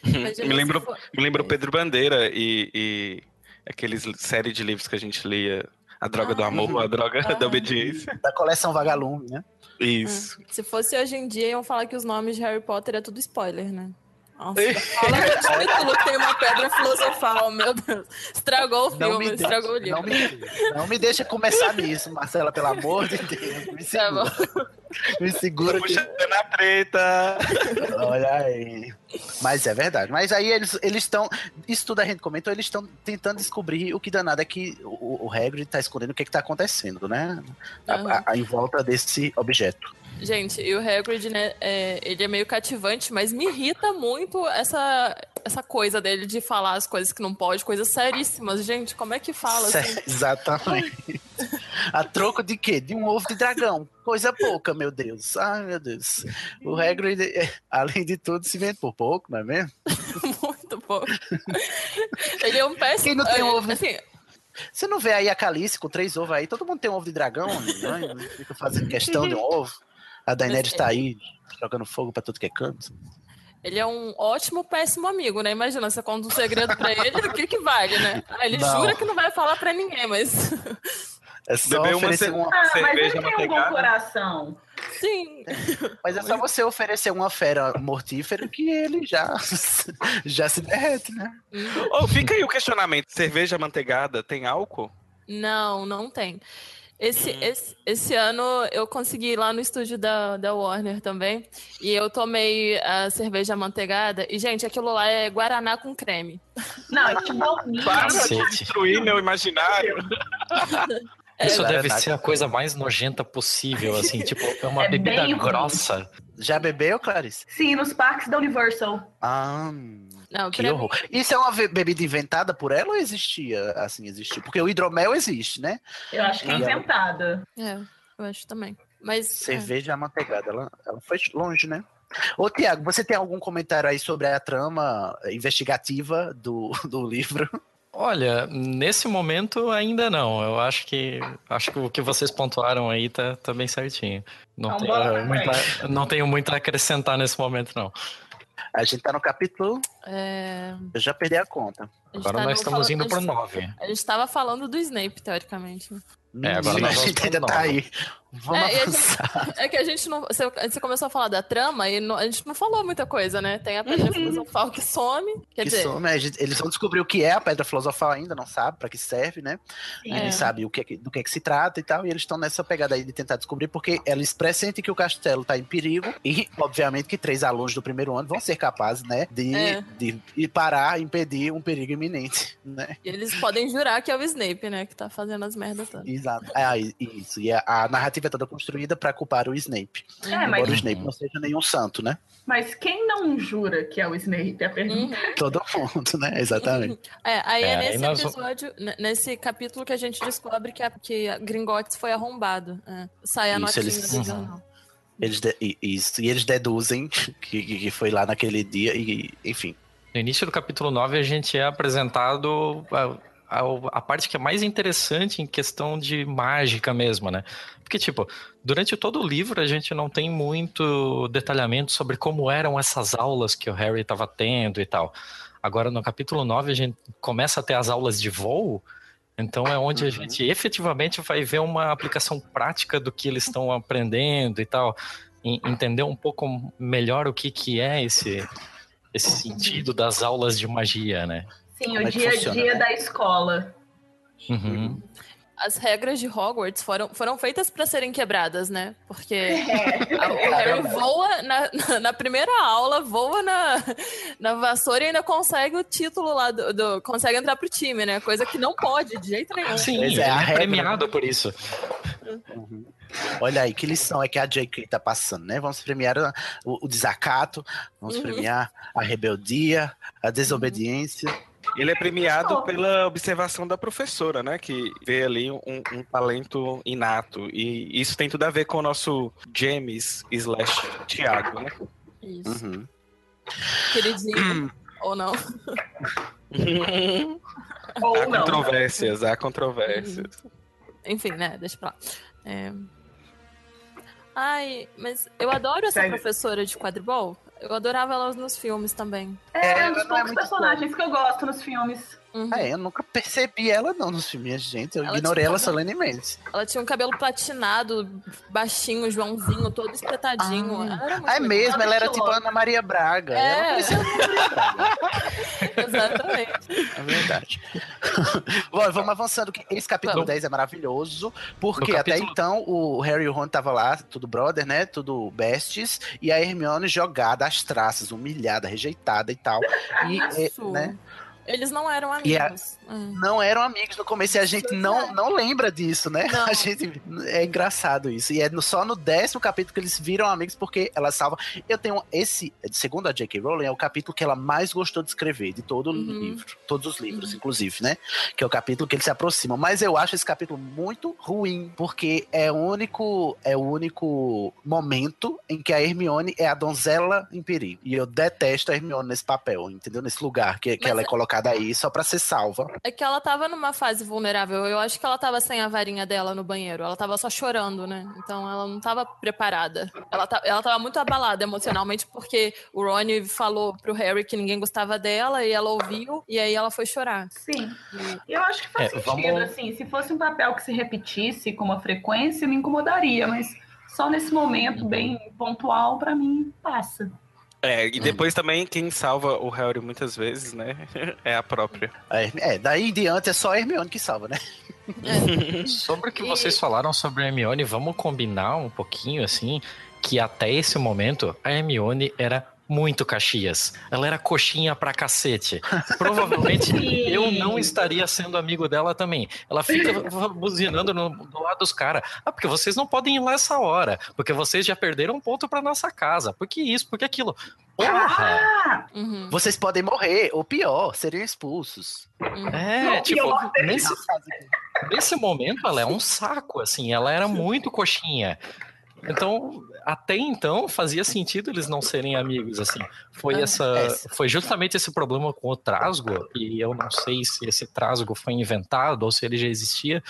me lembro, for... me lembro Pedro Bandeira e, e aqueles série de livros que a gente lia. A droga ah, do amor, uhum. a droga ah, da obediência. Da coleção Vagalume, né? Isso. Se fosse hoje em dia, iam falar que os nomes de Harry Potter é tudo spoiler, né? Nossa, fala que o título tem uma pedra filosofal, meu Deus. Estragou o filme, estragou o livro. Não me, não me deixa começar nisso, Marcela, pelo amor de Deus. Me segura. Tá me segura que... na treta. Olha aí. Mas é verdade. Mas aí eles estão. isso tudo a gente comentou, eles estão tentando descobrir o que danado é que o, o Hagrid tá escondendo o que, é que tá acontecendo, né? Uhum. A, a, em volta desse objeto. Gente, e o Hagrid, né, é, ele é meio cativante, mas me irrita muito essa, essa coisa dele de falar as coisas que não pode, coisas seríssimas. Gente, como é que fala assim? Exatamente. A troco de quê? De um ovo de dragão. Coisa pouca, meu Deus. Ai, meu Deus. O Hagrid, é, além de tudo, se vende por pouco, não é mesmo? muito pouco. Ele é um péssimo... Quem não tem um ovo... Assim, você não vê aí a Calice com três ovos aí? Todo mundo tem um ovo de dragão, né? Fica fazendo questão de um ovo. A Daenerys tá aí jogando fogo pra tudo que é canto. Ele é um ótimo, péssimo amigo, né? Imagina, você conta um segredo pra ele, o que que vale, né? Ah, ele não. jura que não vai falar pra ninguém, mas... É só Beber oferecer uma, uma ah, cerveja mas ele tem um bom coração. Sim. Mas é só você oferecer uma fera mortífera que ele já, já se derrete, né? Oh, fica aí o questionamento. Cerveja manteigada tem álcool? Não, não tem. Esse, hum. esse, esse ano eu consegui ir lá no estúdio da, da Warner também. E eu tomei a cerveja amanteigada. E, gente, aquilo lá é Guaraná com creme. Não, é tipo Para de destruir meu imaginário. É, Isso deve ser a coisa mais nojenta possível, assim, tipo, é uma é bebida grossa. Já bebeu, Clarice? Sim, nos parques da Universal. Ah. Não, que horror. Mim... Isso é uma bebida inventada por ela ou existia? Assim, existiu? Porque o hidromel existe, né? Eu acho que é inventada. É, eu acho também. Mas. Cerveja é. amanteigada, ela, ela foi longe, né? Ô, Tiago, você tem algum comentário aí sobre a trama investigativa do, do livro? Olha, nesse momento ainda não. Eu acho que acho que o que vocês pontuaram aí tá, tá bem certinho. Não, então, tenho, muita, não tenho muito a acrescentar nesse momento, não. A gente tá no capítulo. É... Eu já perdi a conta. A agora tá nós estamos indo pro 9. A gente estava falando do Snape, teoricamente. É, agora nós a gente ainda tá aí. Vamos é, avançar. Gente, é que a gente não. Você, você, começou a falar da trama e não, a gente não falou muita coisa, né? Tem a pedra uhum. filosofal que some. Quer que dizer... some, é, eles vão descobrir o que é a pedra filosofal ainda, não sabe para que serve, né? É. Eles sabem o que, do que, é que se trata e tal, e eles estão nessa pegada aí de tentar descobrir, porque eles pressentem que o castelo tá em perigo, e obviamente que três alunos do primeiro ano vão ser capazes, né, de, é. de, de parar, impedir um perigo iminente, né? E eles podem jurar que é o Snape, né, que tá fazendo as merdas todas. Exato. Ah, isso. E a, a narrativa é toda construída para culpar o Snape. É, Embora mas... o Snape não seja nenhum santo, né? Mas quem não jura que é o Snape? A pergunta. Uhum. Todo mundo, né? Exatamente. É, aí é, é nesse nós... episódio, nesse capítulo que a gente descobre que a, que a Gringotts foi arrombado. É. Sai a notinha eles... do jornal. Eles de... Isso, e eles deduzem que, que foi lá naquele dia, e enfim. No início do capítulo 9, a gente é apresentado a, a, parte que é mais interessante em questão de mágica mesmo, né? Porque, tipo, durante todo o livro a gente não tem muito detalhamento sobre como eram essas aulas que o Harry estava tendo e tal. Agora, no capítulo 9, a gente começa a ter as aulas de voo, então é onde uhum. a gente efetivamente vai ver uma aplicação prática do que eles estão aprendendo e tal. E entender um pouco melhor o que, que é esse, esse sentido das aulas de magia, né? Sim, Como o é dia a dia da escola. Uhum. As regras de Hogwarts foram, foram feitas para serem quebradas, né? Porque é. o Harry voa na, na, na, primeira aula, voa na, na vassoura e ainda consegue o título lá do, do, consegue entrar pro time, né? Coisa que não pode de jeito nenhum. Sim, é, é premiado por isso. Uhum. Olha aí, que lição é que a J.K. tá passando, né? Vamos premiar o, o desacato, vamos Uhum. premiar a rebeldia, a desobediência. Ele é premiado pela observação da professora, né? Que vê ali um, um talento inato. E isso tem tudo a ver com o nosso James slash Thiago, né? Isso. Uhum. Queridinho. Ou não. Ou Há não. controvérsias, há controvérsias. Enfim, né? Deixa pra lá. É... Ai, mas eu adoro essa Segue. professora de quadribol. Eu adorava ela nos filmes também. É, É, um dos é poucos personagens que eu gosto nos filmes. Uhum. É, eu nunca percebi ela não nos filmes, gente. Eu Ela ignorei ela cabelo- solenemente. Ela tinha um cabelo platinado, baixinho, Joãozinho, todo espetadinho. Ah. Ah, é mesmo, ela era tipo Ana Maria Braga. É. Ela parecia Ana Maria Braga. Exatamente. É verdade. Bom, vamos avançando, que esse capítulo Vamos. 10 é maravilhoso, porque No até capítulo- então o Harry e o Ron estavam lá, tudo brother, né? Tudo besties, e a Hermione jogada às traças, humilhada, rejeitada e tal. E, Isso. né, Eles não eram E a- amigos. Hum. não eram amigos no começo e a gente não, não lembra disso, né? Não. A gente, é engraçado isso. E é no- só no décimo capítulo que eles viram amigos porque ela salva. Eu tenho esse, segundo a J.K. Rowling, é o capítulo que ela mais gostou de escrever, de todo o Uhum. livro. Todos os livros, inclusive, né? Que é o capítulo que eles se aproximam. Mas eu acho esse capítulo muito ruim, porque é o único, é o único momento em que a Hermione é a donzela em perigo. E eu detesto a Hermione nesse papel, entendeu? Nesse lugar que, que Mas ela é é- colocada aí só pra ser salva. É que ela tava numa fase vulnerável. Eu acho que ela tava sem a varinha dela no banheiro. Ela tava só chorando, né? Então ela não tava preparada. Ela, tá, ela tava muito abalada emocionalmente porque o Ron falou pro Harry que ninguém gostava dela e ela ouviu e aí ela foi chorar. Sim. E eu acho que faz É, sentido, vamos- assim. Se fosse um papel que se repetisse com uma frequência, me incomodaria, mas só nesse momento bem pontual, pra mim, passa. É, e depois também quem salva o Harry muitas vezes, né? É a própria. É, é, daí em diante é só a Hermione que salva, né? Sobre o que E- vocês falaram sobre a Hermione, vamos combinar um pouquinho assim, que até esse momento a Hermione era muito Caxias. Ela era coxinha pra cacete. Provavelmente eu não estaria sendo amigo dela também. Ela fica buzinando no, do lado dos caras. Ah, porque vocês não podem ir lá essa hora. Porque vocês já perderam um ponto pra nossa casa. Por que isso? Por que aquilo? Porra! Ah! Uhum, Vocês podem morrer, ou pior, seriam expulsos. uhum. É, Não, tipo, pior. nesse, nesse momento ela é um saco, assim, ela era muito coxinha. Então, até então fazia sentido eles não serem amigos, assim. Foi Ah, essa, essa. foi justamente esse problema com o Trasgo, e eu não sei se esse Trasgo foi inventado ou se ele já existia,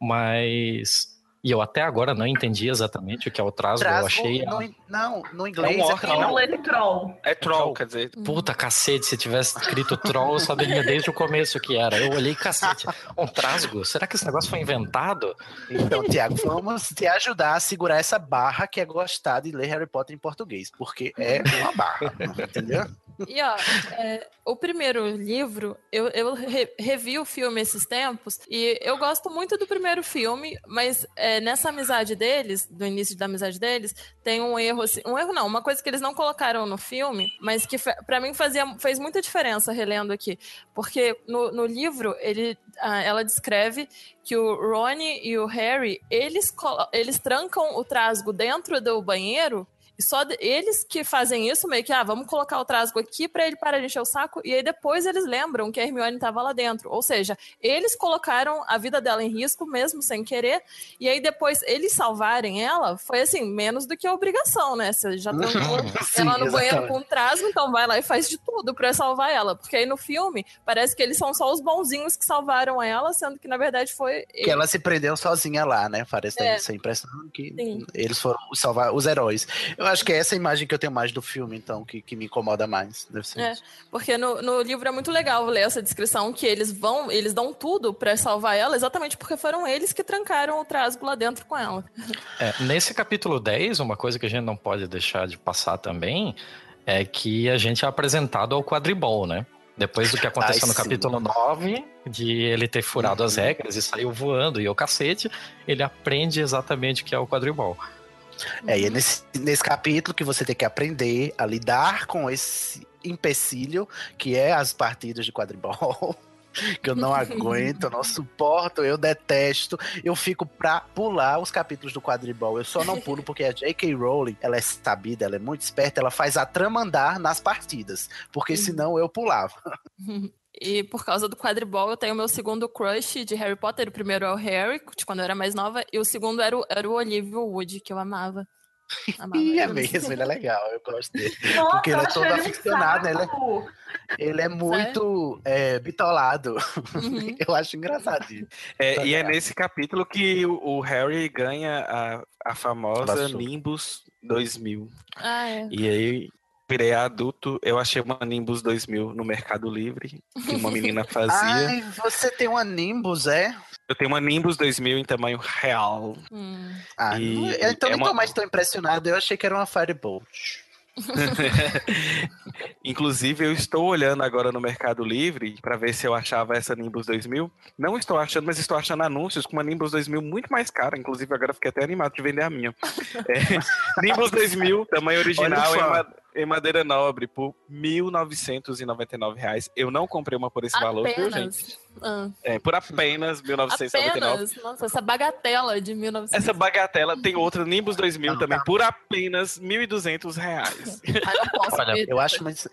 mas e eu até agora não entendi exatamente o que é o Trasgo, eu Trasgo, achei no, não, no inglês É um é, orc, troll. não. Troll, troll. É troll, quer dizer. Puta cacete, se tivesse escrito troll, eu saberia desde o começo o que era. Eu olhei, cacete, um trasgo? Será que esse negócio foi inventado? Então, Tiago, vamos te ajudar a segurar essa barra que é gostar de ler Harry Potter em português, porque é uma barra, entendeu? E ó, é, o primeiro livro, eu, eu re- revi o filme esses tempos, e eu gosto muito do primeiro filme, mas é, nessa amizade deles, do início da amizade deles, tem um erro, assim, um erro não, uma coisa que eles não colocaram no filme, mas que pra mim fazia, fez muita diferença relendo aqui, porque no, no livro ele, ela descreve que o Ron e o Harry, eles, eles trancam o trasgo dentro do banheiro e só eles que fazem isso, meio que, ah, vamos colocar o trasgo aqui pra ele parar de encher o saco, e aí depois eles lembram que a Hermione tava lá dentro. Ou seja, eles colocaram a vida dela em risco mesmo sem querer, e aí depois eles salvarem ela, foi assim, menos do que a obrigação, né? Você já trancou Sim, ela no banheiro exatamente. com trasgo, então vai lá e faz de tudo pra salvar ela. Porque aí no filme, parece que eles são só os bonzinhos que salvaram ela, sendo que na verdade foi. Que ela se prendeu sozinha lá, né? Parece É. essa impressão que Sim. eles foram salvar os heróis. Eu acho que é essa imagem que eu tenho mais do filme, então, que, que me incomoda mais. Deve ser É. isso. Porque no, no livro é muito legal ler essa descrição que eles vão, eles dão tudo pra salvar ela, exatamente porque foram eles que trancaram o trasgo lá dentro com ela. É, nesse capítulo 10, uma coisa que a gente não pode deixar de passar também é que a gente é apresentado ao quadribol, né? Depois do que aconteceu Ai, no capítulo 9, de ele ter furado as Uhum. regras e saiu voando e o cacete, ele aprende exatamente o que é o quadribol. É, e é nesse, nesse capítulo que você tem que aprender a lidar com esse empecilho que é as partidas de quadribol. que eu não aguento, eu não suporto, eu detesto. Eu fico pra pular os capítulos do quadribol. Eu só não pulo porque a J.K. Rowling, ela é sabida, ela é muito esperta, ela faz a trama andar nas partidas. Porque senão eu pulava. E por causa do quadribol, eu tenho meu segundo crush de Harry Potter. O primeiro é o Harry, de quando eu era mais nova, e o segundo era o, era o Olivia Wood, que eu amava. amava E é mesmo, ele é legal, eu gosto dele. Nossa, Porque ele é todo ele aficionado, ele é-. Ele é muito é, bitolado. Uhum. Eu acho engraçadinho. É, e é nesse capítulo que o, o Harry ganha a, a famosa. Nimbus 2000. Ah, é. E aí, virei adulto, eu achei uma Nimbus 2000 no Mercado Livre, que uma menina fazia. Ai, você tem uma Nimbus, é? Eu tenho uma Nimbus 2000 em tamanho real. Hum. Ah, E não- eu então é tô uma- mais tão impressionado. Eu achei que era uma Firebolt. Inclusive, eu estou olhando agora no Mercado Livre para ver se eu achava essa Nimbus 2000. Não estou achando, mas estou achando anúncios com uma Nimbus 2000 muito mais cara. Inclusive, agora fiquei até animado de vender a minha. É, Nimbus 2000, tamanho original, Olha em, só. ma- em madeira nobre, por 1.999 reais. Eu não comprei uma por esse valor, viu, gente? Apenas. Ah, É, por apenas R$ 1.999. apenas. Nossa, essa bagatela de 1900. Essa bagatela tem outra Nimbus 2000 Não, também, tá. por apenas 1.200 reais. Ah, não posso Olha. Eu acho, mas.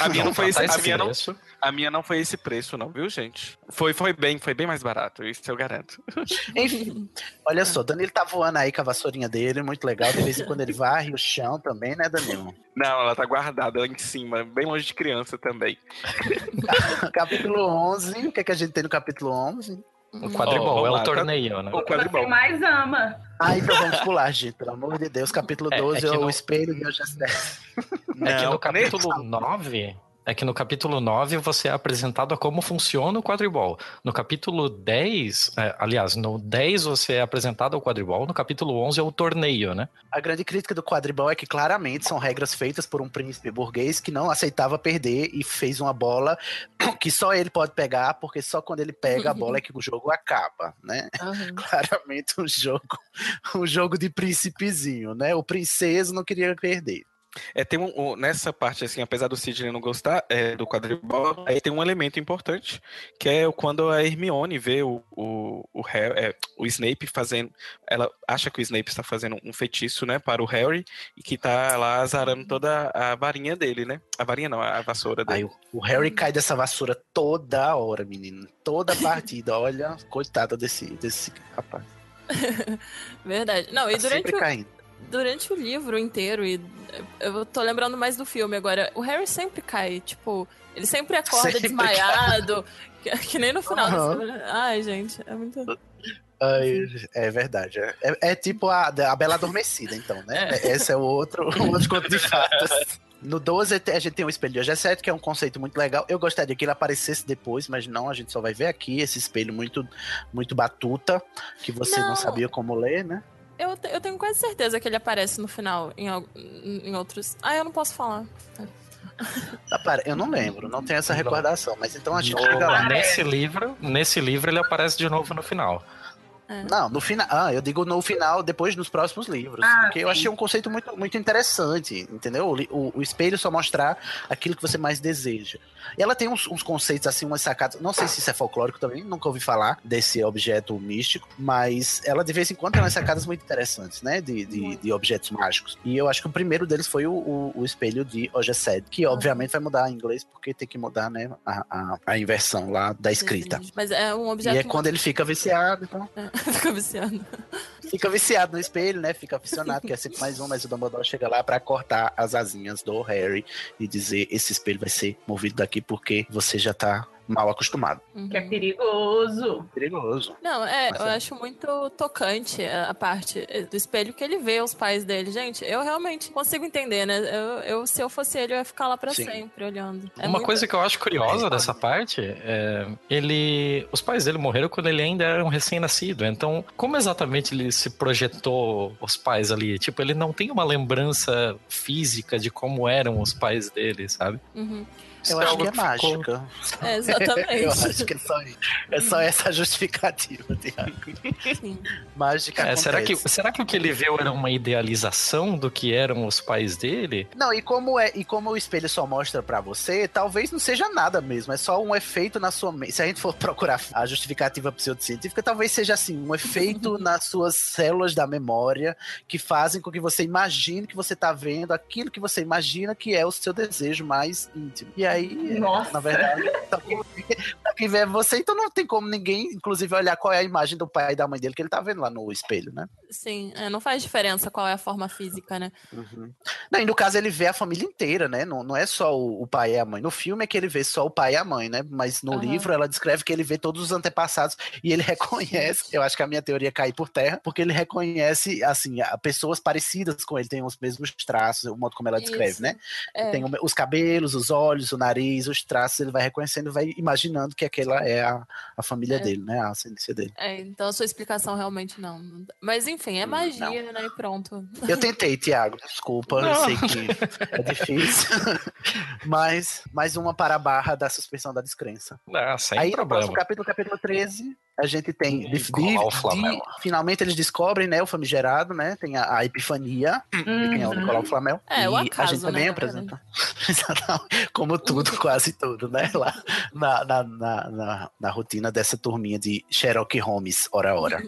A minha não foi esse, Tá a esse minha não, preço. A minha não foi esse preço, não, viu, gente? Foi, foi bem, foi bem mais barato, isso eu garanto. Enfim, olha só, Danilo tá voando aí com a vassourinha dele, muito legal. De vez em quando ele varre o chão também, né, Danilo? Não, ela tá guardada lá em cima, bem longe de criança também. capítulo 11, o que, é que a gente tem no capítulo 11? O quadribol, Ó, é o lá, tá- torneio, né? O Você quadribol. mais ama. Ah, então vamos pular, gente, pelo amor de Deus. Capítulo É, é 12 é, que o no- espelho de hoje É que Não, no capítulo 9. É que no capítulo 9 você é apresentado a como funciona o quadribol. No capítulo 10, é, aliás, no 10 você é apresentado ao quadribol, no capítulo 11 é o torneio, né? A grande crítica do quadribol é que claramente são regras feitas por um príncipe burguês que não aceitava perder e fez uma bola que só ele pode pegar, porque só quando ele pega a bola é que o jogo acaba, né? Aham. Claramente um jogo, um jogo de príncipezinho, né? O princeso não queria perder. É, tem um, um- nessa parte, assim, apesar do Sidney não gostar é, do quadribol, aí tem um elemento importante, que é quando a Hermione vê o, o, o, Harry- é, o Snape fazendo. Ela acha que o Snape está fazendo um feitiço, né, para o Harry, e que tá lá azarando toda a varinha dele, né? A varinha não, a vassoura Aí dele. o, o Harry cai dessa vassoura toda hora, menino. Toda partida. Olha, coitada desse, desse rapaz. Verdade. Não, e Tá durante sempre o, caindo. Durante o livro inteiro, e eu tô lembrando mais do filme agora, o Harry sempre cai, tipo, ele sempre acorda Sempre desmaiado, que, que nem no final. Desse- Ai, gente, é muito. Ai, é verdade. É, é tipo a, a Bela Adormecida, então, né? Esse é o outro, o outro conto de fadas. No 12 a gente tem o espelho de hoje é certo, que é um conceito muito legal. Eu gostaria que ele aparecesse depois, mas não, a gente só vai ver aqui esse espelho muito, muito batuta, que você não, Não. sabia como ler, né? Eu, eu tenho quase certeza que ele aparece no final em, em outros. Ah, eu não posso falar. Ah, para, eu não lembro, não tenho essa recordação, mas então a gente No- chega lá. nesse livro, nesse livro ele aparece de novo no final. Não, no final. Ah, eu digo no final, depois nos próximos livros. Ah, porque eu sim. achei um conceito muito, muito interessante, entendeu? O, o- o espelho só mostrar aquilo que você mais deseja. E ela tem uns, uns conceitos, assim, umas sacadas. Não sei se isso é folclórico também, nunca ouvi falar desse objeto místico, mas ela de vez em quando tem umas sacadas muito interessantes, né? De, de, de objetos mágicos. E eu acho que o primeiro deles foi o, o, o espelho de Ogesed, que obviamente vai mudar em inglês, porque tem que mudar, né? A, a, a inversão lá da escrita. Mas é um E objeto. é quando ele fica viciado, então. Fica viciando. Fica viciado no espelho, né? Fica aficionado, que é sempre mais um, mas o Dumbledore chega lá pra cortar as asinhas do Harry e dizer: esse espelho vai ser movido daqui porque você já tá mal acostumado. Uhum. Que é perigoso. Perigoso. Não, é, Mas eu é. acho muito tocante a parte do espelho que ele vê os pais dele. Gente, eu realmente consigo entender, né? Eu, eu- se eu fosse ele, eu ia ficar lá pra Sim. sempre olhando. É Uma muito- coisa que eu acho curiosa dessa parte é ele, os pais dele morreram quando ele ainda era um recém-nascido. Então, como exatamente ele se projetou os pais ali? Tipo, ele não tem uma lembrança física de como eram os pais dele, sabe? Uhum. Eu é acho algo que é ficou- mágica. É, exatamente. Eu acho que é só, é só essa justificativa, Tiago. Sim. Mágica É, será, que, será que o que ele viu era uma idealização do que eram os pais dele? Não, e como é, e como o espelho só mostra pra você, talvez não seja nada mesmo, é só um efeito na sua mente. Se a gente for procurar a justificativa pseudocientífica, talvez seja assim, um efeito nas suas células da memória que fazem com que você imagine que você tá vendo aquilo que você imagina que é o seu desejo mais íntimo. E aí, Nossa. na verdade, tá quem, vê é você, então não tem como ninguém, inclusive, olhar qual é a imagem do pai e da mãe dele que ele tá vendo lá no espelho, né? Sim, é, não faz diferença qual é a forma física, né? Uhum. Não, e no caso ele vê a família inteira, né? Não, não é só o, o pai e a mãe. No filme é que ele vê só o pai e a mãe, né? Mas no Aham. livro ela descreve que ele vê todos os antepassados e ele reconhece. Eu acho que a minha teoria cai por terra, porque ele reconhece, assim, pessoas parecidas com ele, tem os mesmos traços, o modo como ela descreve, Isso. né? É, Tem os cabelos, os olhos, o nariz, os traços, ele vai reconhecendo, vai imaginando que aquela é a, a família É. dele, né? A ascendência dele. é, então a sua explicação realmente não. não. Mas enfim, é magia, né? E pronto. Eu tentei, Tiago, desculpa, eu Não. sei que é difícil. mas mais uma para a barra da suspensão da descrença. Ah, sem Aí no problema. próximo capítulo, capítulo 13, a gente tem. de- de- finalmente eles descobrem, né, o famigerado, né? Tem a, a epifania de quem é o Uhum. Nicolau Flamel. É, o e a acaso, gente também né, apresenta. Como tudo, quase tudo, né? Lá na, na, na, na, na rotina dessa turminha de Sherlock Holmes, hora a hora.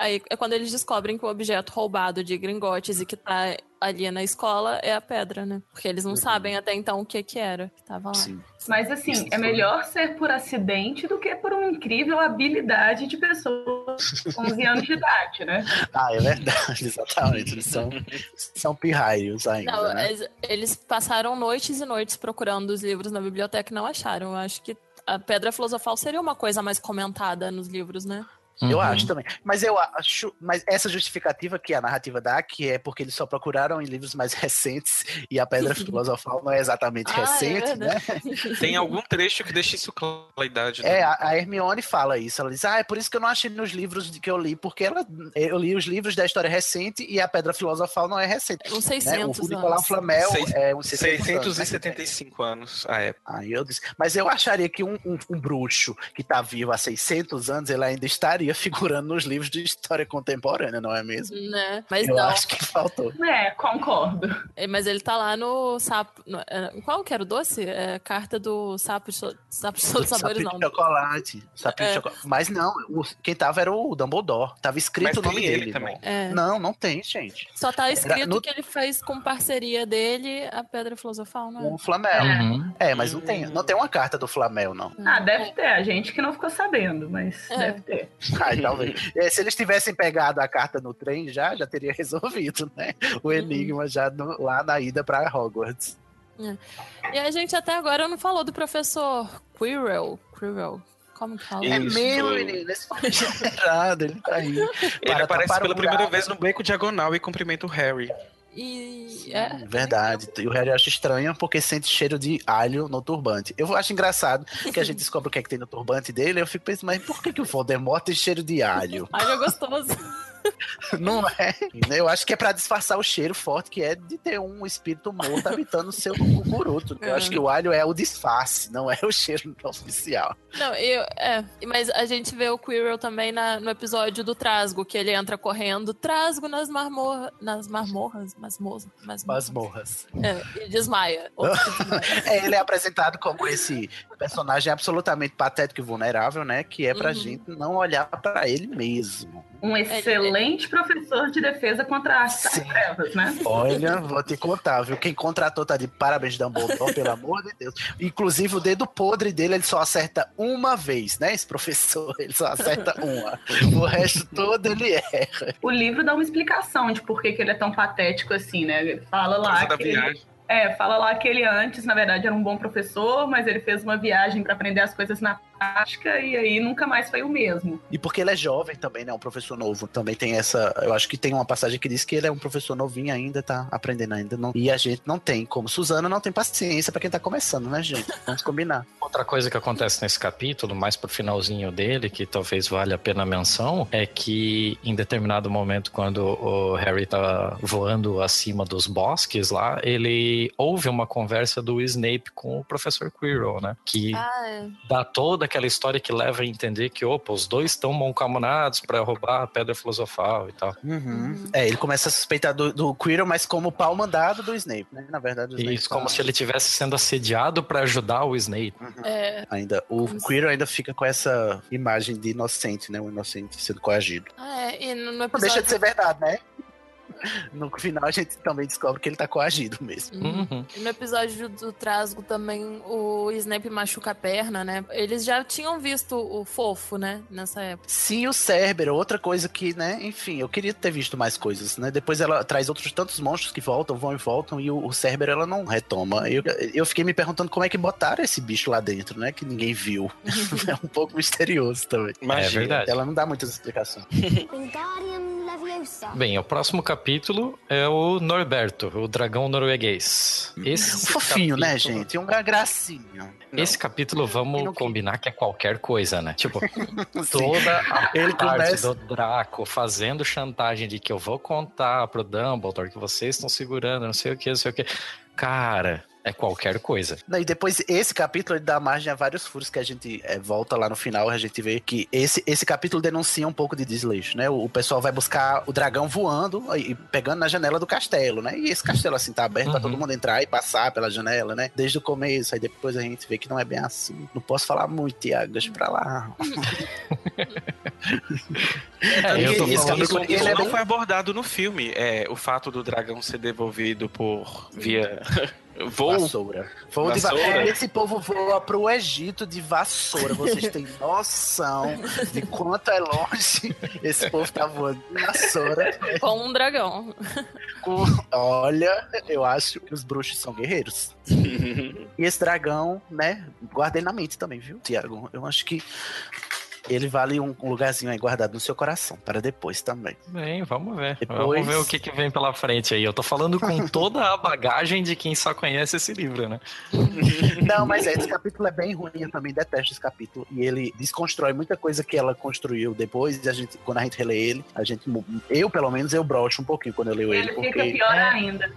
Aí é quando eles descobrem que o objeto roubado de Gringotes e que tá ali na escola é a pedra, né? Porque eles não sabem até então o que que era que tava lá. Sim. Mas assim, é melhor ser por acidente do que por uma incrível habilidade de pessoas com 11 anos de idade, né? Ah, é verdade, exatamente. Eles são, são pirraios ainda. Não, né? eles, eles passaram noites e noites procurando os livros na biblioteca e não acharam. Eu acho que a pedra filosofal seria uma coisa mais comentada nos livros, né? Eu Uhum. acho também. Mas eu acho. Mas essa justificativa que a narrativa dá, que é porque eles só procuraram em livros mais recentes e a Pedra Filosofal não é exatamente Ah, é recente, né? verdade. Tem algum trecho que deixa isso claro a idade. É, né? a, a Hermione fala isso. Ela diz: Ah, é por isso que eu não achei nos livros que eu li, porque ela, eu li os livros da história recente e a Pedra Filosofal não é recente. Uns Né? 600 O Nicolau anos. Flamel Seis- é uns 600 anos, né? 675 anos a época. Aí eu disse, mas eu acharia que um, um- um bruxo que tá vivo há 600 anos, ele ainda estaria figurando nos livros de história contemporânea, não é mesmo? Né? Mas eu não. acho que faltou. É, concordo. É, Mas ele tá lá no sapo. no- é, qual que era o doce? É, carta do sapo de so- sapo de sabores, não. de chocolate. De É. chocolate. Mas não, o- quem tava era o Dumbledore. Tava escrito Mas o nome tem ele dele. também. É. Não, não tem, gente. Só tá escrito no- que ele fez com parceria dele a Pedra Filosofal, não O Flamel. Uhum. É, mas não tem, não tem uma carta do Flamel, não. é? Ah, deve ter. A gente que não ficou sabendo, mas É. deve ter. Ai, talvez. É, se eles tivessem pegado a carta no trem, já, já teria resolvido, né? Uhum. O enigma já no- lá na ida pra Hogwarts. E a gente até agora não falou do professor Quirrell. Quirrell. Como que fala? É mesmo, menino. Esse errado, ele tá aí. Ele Para aparece tapar o pela primeira vez no beco diagonal e cumprimenta o Harry. E. É, Verdade. E o Harry acha estranho porque sente cheiro de alho no turbante. Eu acho engraçado que a gente descobre o que é que tem no turbante dele. Eu fico pensando, mas por que, que o Voldemort tem cheiro de alho? Alho é gostoso. Não é? Eu acho que é pra disfarçar o cheiro forte que é de ter um espírito morto habitando o seu cucuruto. Eu É. acho que o alho é o disfarce, não é o cheiro oficial. Não, eu. É. Mas a gente vê o Quirrell também na- no episódio do Trasgo, que ele entra correndo. Trasgo nas marmorras. Nas marmorras? Masmorras? Masmorras. É, e desmaia. É, ele é apresentado como esse personagem absolutamente patético e vulnerável, né? Que é pra Uhum. gente não olhar pra ele mesmo. Um excelente professor de defesa contra das Sim. trevas, né? Olha, vou te contar, viu? Quem contratou tá de parabéns, Dumbledore, pelo amor de Deus. Inclusive, o dedo podre dele, ele só acerta uma vez, né? Esse professor, ele só acerta uma. O resto todo ele erra. O livro dá uma explicação de por que, que ele é tão patético assim, né? Ele fala lá que ele, é, fala lá que ele antes, na verdade, era um bom professor, mas ele fez uma viagem para aprender as coisas na prática e aí nunca mais foi o mesmo. E porque ele é jovem também, né? Um professor novo. Também tem essa. Eu acho que tem uma passagem que diz que ele é um professor novinho ainda, tá aprendendo ainda. Não, e a gente não tem, como Suzana, não tem paciência pra quem tá começando, né, gente? Vamos combinar. Outra coisa que acontece nesse capítulo, mais pro finalzinho dele, que talvez valha a pena a menção, é que em determinado momento, quando o Harry tá voando acima dos bosques lá, ele ouve uma conversa do Snape com o professor Quirrell, né? Que Ah, é. dá toda aquela história que leva a entender que, opa, os dois estão mancomunados para roubar a pedra filosofal e tal. Uhum. É, ele começa a suspeitar do, do Quirrell, mas como pau mandado do Snape, né? Na verdade, o Snape Isso, tá- como se ele estivesse sendo assediado para ajudar o Snape. É, Ainda, o Como se- Quirrell ainda fica com essa imagem de inocente, né? O inocente sendo coagido. é, e no, no Não episódio. deixa de ser verdade, né? No final a gente também descobre que ele tá coagido mesmo. Uhum. Uhum. E no episódio do Trasgo também o Snape machuca a perna, né? Eles já tinham visto o fofo, né? Nessa época. Sim, o Cerber, outra coisa que, né, enfim, eu queria ter visto mais coisas, né? Depois ela traz outros tantos monstros que voltam, vão e voltam, e o, o Cerber ela não retoma. Eu, eu fiquei me perguntando como é que botaram esse bicho lá dentro, né? Que ninguém viu. é um pouco misterioso também. É verdade. Ela não dá muitas explicações. Bem, o próximo capítulo é o Norberto, o dragão norueguês. Esse Um fofinho, né, capítulo- gente? Um gracinho. Esse capítulo, vamos não- combinar que é qualquer coisa, né? Tipo, toda a Ele parte começa- do Draco fazendo chantagem de que eu vou contar pro Dumbledore que vocês estão segurando, não sei o que, não sei o que. Cara, é qualquer coisa. E depois, esse capítulo ele dá margem a vários furos que a gente é, volta lá no final, a gente vê que esse, esse capítulo denuncia um pouco de desleixo, né? O, o pessoal vai buscar o dragão voando e, e pegando na janela do castelo, né? E esse castelo, assim, tá aberto pra Uhum. todo mundo entrar e passar pela janela, né? Desde o começo, aí depois a gente vê que não é bem assim. Não posso falar muito, Tiago, deixa pra lá. É, eu tô Esse falando capítulo, com- ele é não bem- foi abordado no filme. É, o fato do dragão ser devolvido por via voo. Vassoura. Voo de va- Vassoura. Esse povo voa pro Egito de vassoura. Vocês têm noção de quanto é longe esse povo tá voando de vassoura. Com um dragão. Com- Olha, eu acho que os bruxos são guerreiros. E esse dragão, né? Guardei na mente também, viu, Tiago? Eu acho que ele vale um lugarzinho aí guardado no seu coração, para depois também. Bem, vamos ver. Depois- Vamos ver o que, que vem pela frente aí. Eu tô falando com toda a bagagem de quem só conhece esse livro, né? Não, mas é, esse capítulo é bem ruim, eu também detesto esse capítulo. E ele desconstrói muita coisa que ela construiu depois, e a gente, quando a gente relê ele, a gente. Eu, pelo menos, eu broxo um pouquinho quando eu leio ele, Ele porque. fica pior ainda.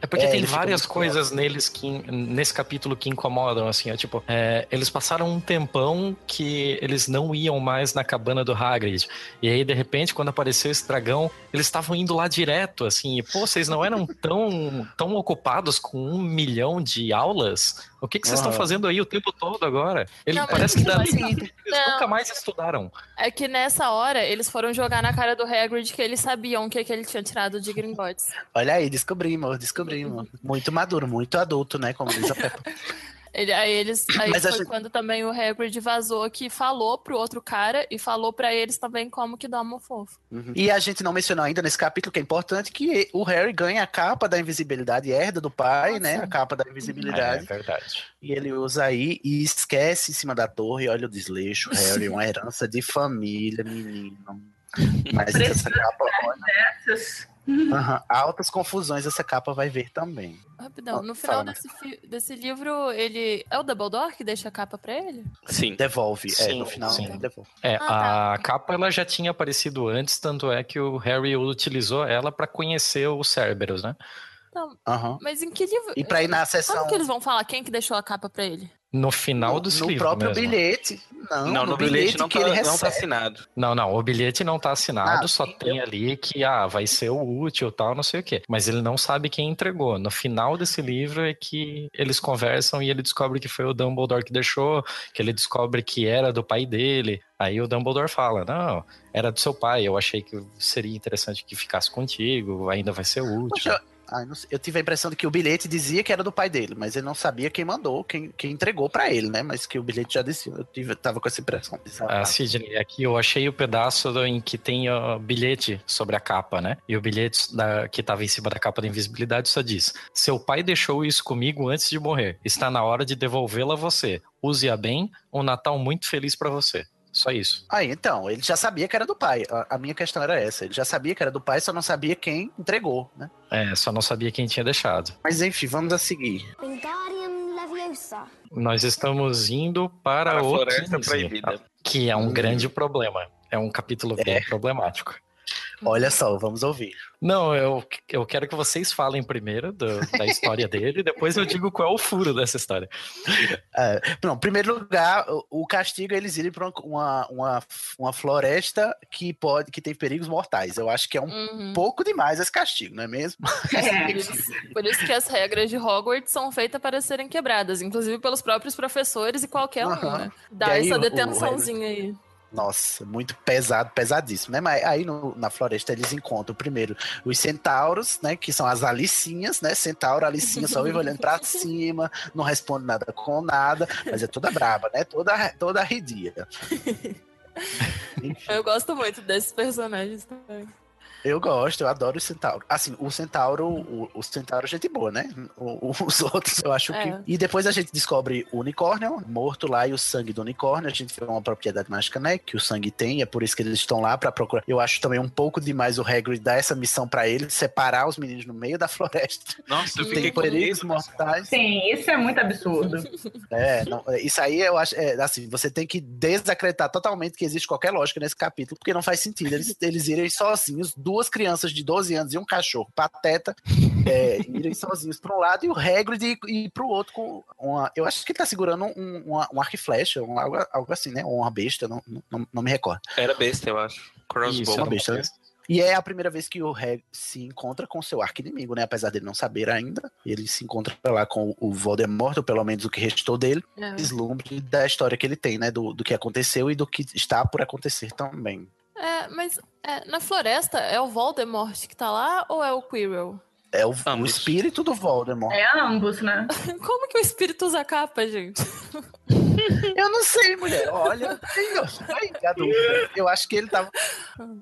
É porque É, tem várias coisas neles que nesse capítulo que incomodam, assim, é tipo, é, eles passaram um tempão que eles não iam mais na cabana do Hagrid. E aí, de repente, quando apareceu esse dragão, eles estavam indo lá direto, assim, e, pô, vocês não eram tão, tão ocupados com um milhão de aulas? O que, que vocês estão fazendo aí o tempo todo agora? Ele Não, parece que tipo dali assim, eles não. nunca mais estudaram. É que nessa hora eles foram jogar na cara do Hagrid que eles sabiam o que, que ele tinha tirado de Gringotts. Olha aí, descobrimos, descobrimos. Muito maduro, muito adulto, né? Como diz a Peppa. Ele, aí eles, aí Mas foi gente- quando também o Hagrid vazou que falou pro outro cara e falou pra eles também como que doma o fofo. Uhum. E a gente não mencionou ainda nesse capítulo que é importante que o Harry ganha a capa da invisibilidade, herda do pai, Ah, né? sim. A capa da É invisibilidade. verdade. E ele usa aí e esquece em cima da torre. Olha o desleixo, Harry, uma herança de família, menino. Mas essa capa, olha, aham, altas confusões essa capa vai ver também. Rapidão, no final desse, desse livro, ele. É o Dumbledore que deixa a capa pra ele? Sim. Devolve, é, Sim, no final sim. devolve. É, Ah, tá. a capa ela já tinha aparecido antes, tanto é que o Harry utilizou ela pra conhecer o Cerberus, né? Não, Aham. mas em que livro? E pra ir na sessão. Como que eles vão falar quem que deixou a capa pra ele? No final no, do no livro próprio mesmo. bilhete. Não, Não, no, bilhete, não, que tá, ele não tá recebe. assinado. Não, não, o bilhete não tá assinado, Ah, só tem ali que ah, vai ser o útil tal, não sei o quê. Mas ele não sabe quem entregou. No final desse livro é que eles conversam e ele descobre que foi o Dumbledore que deixou, que ele descobre que era do pai dele. Aí o Dumbledore fala: Não, era do seu pai, eu achei que seria interessante que ficasse contigo, ainda vai ser útil. Poxa, Não sei. Eu tive a impressão de que o bilhete dizia que era do pai dele, mas ele não sabia quem mandou, quem, quem entregou pra ele, né? Mas que o bilhete já dizia. Eu tive, tava com essa impressão. Ah, Sidney, aqui eu achei o pedaço em que tem o bilhete sobre a capa, né? E o bilhete da- que tava em cima da capa da invisibilidade só diz: Seu pai deixou isso comigo antes de morrer. Está na hora de devolvê-la a você. Use-a bem. Um Natal muito feliz pra você. Só isso. Aí, então, ele já sabia que era do pai. A, a minha questão era essa. Ele já sabia que era do pai, só não sabia quem entregou, né? É, só não sabia quem tinha deixado. Mas enfim, vamos a seguir. Wingardium Leviosa. Nós estamos indo para, Para a o Floresta 15, Proibida. que é um Hum. grande problema. É um capítulo bem problemático. Olha só, vamos ouvir. Não, eu, eu quero que vocês falem primeiro do- da história dele, depois eu digo qual é o furo dessa história. É, não, em primeiro lugar, o, o castigo é eles irem para uma, uma, uma floresta que pode que tem perigos mortais. Eu acho que é um Uhum. pouco demais esse castigo, não é mesmo? É. Por isso, que as regras de Hogwarts são feitas para serem quebradas, inclusive pelos próprios professores e qualquer um, Aham. né? E Dá aí, essa o- o detençãozinha aí. Nossa, muito pesado, pesadíssimo, né? Mas aí no- na floresta eles encontram primeiro os centauros, né? Que são as alicinhas, né? Centauro, alicinha, só vive olhando pra cima, não responde nada com nada, mas é toda braba, né? Toda, toda arredia. Eu gosto muito desses personagens também. Eu gosto, eu adoro o centauro. Assim, o centauro, o, o centauro é gente boa, né? O- o- os outros, eu acho É. que. E depois a gente descobre o unicórnio morto lá e o sangue do unicórnio. A gente vê uma propriedade mágica, né? Que o sangue tem, é por isso que eles estão lá pra procurar. Eu acho também um pouco demais o Hagrid dar essa missão pra ele, separar os meninos no meio da floresta. Nossa, eu Tem fiquei com perigos medo. mortais. Sim, isso é muito absurdo. É, não, é, isso aí eu acho, é, assim, você tem que desacreditar totalmente que existe qualquer lógica nesse capítulo, porque não faz sentido eles, eles irem sozinhos, duas crianças de 12 anos e um cachorro pateta, é, irem sozinhos para um lado e o Hagrid ir, ir pro outro com uma, eu acho que ele tá segurando um, uma- um arco e flecha, um, algo, algo assim, né, ou uma besta, não, não, não me recordo. Era besta, eu acho. Crossbow. Isso, uma besta, né? E é a primeira vez que o Hagrid se encontra com seu arco inimigo, né? Apesar dele não saber ainda, ele se encontra lá com o Voldemort, ou pelo menos o que restou dele É. vislumbre da história que ele tem, né? Do, do que aconteceu e do que está por acontecer também. É, mas é, na floresta é o Voldemort que tá lá ou é o Quirrell? É o, o Ambos. espírito do Voldemort. É ambos, né? Como que o espírito usa capa, gente? Eu não sei, mulher. Olha, a dúvida. eu acho que ele tava.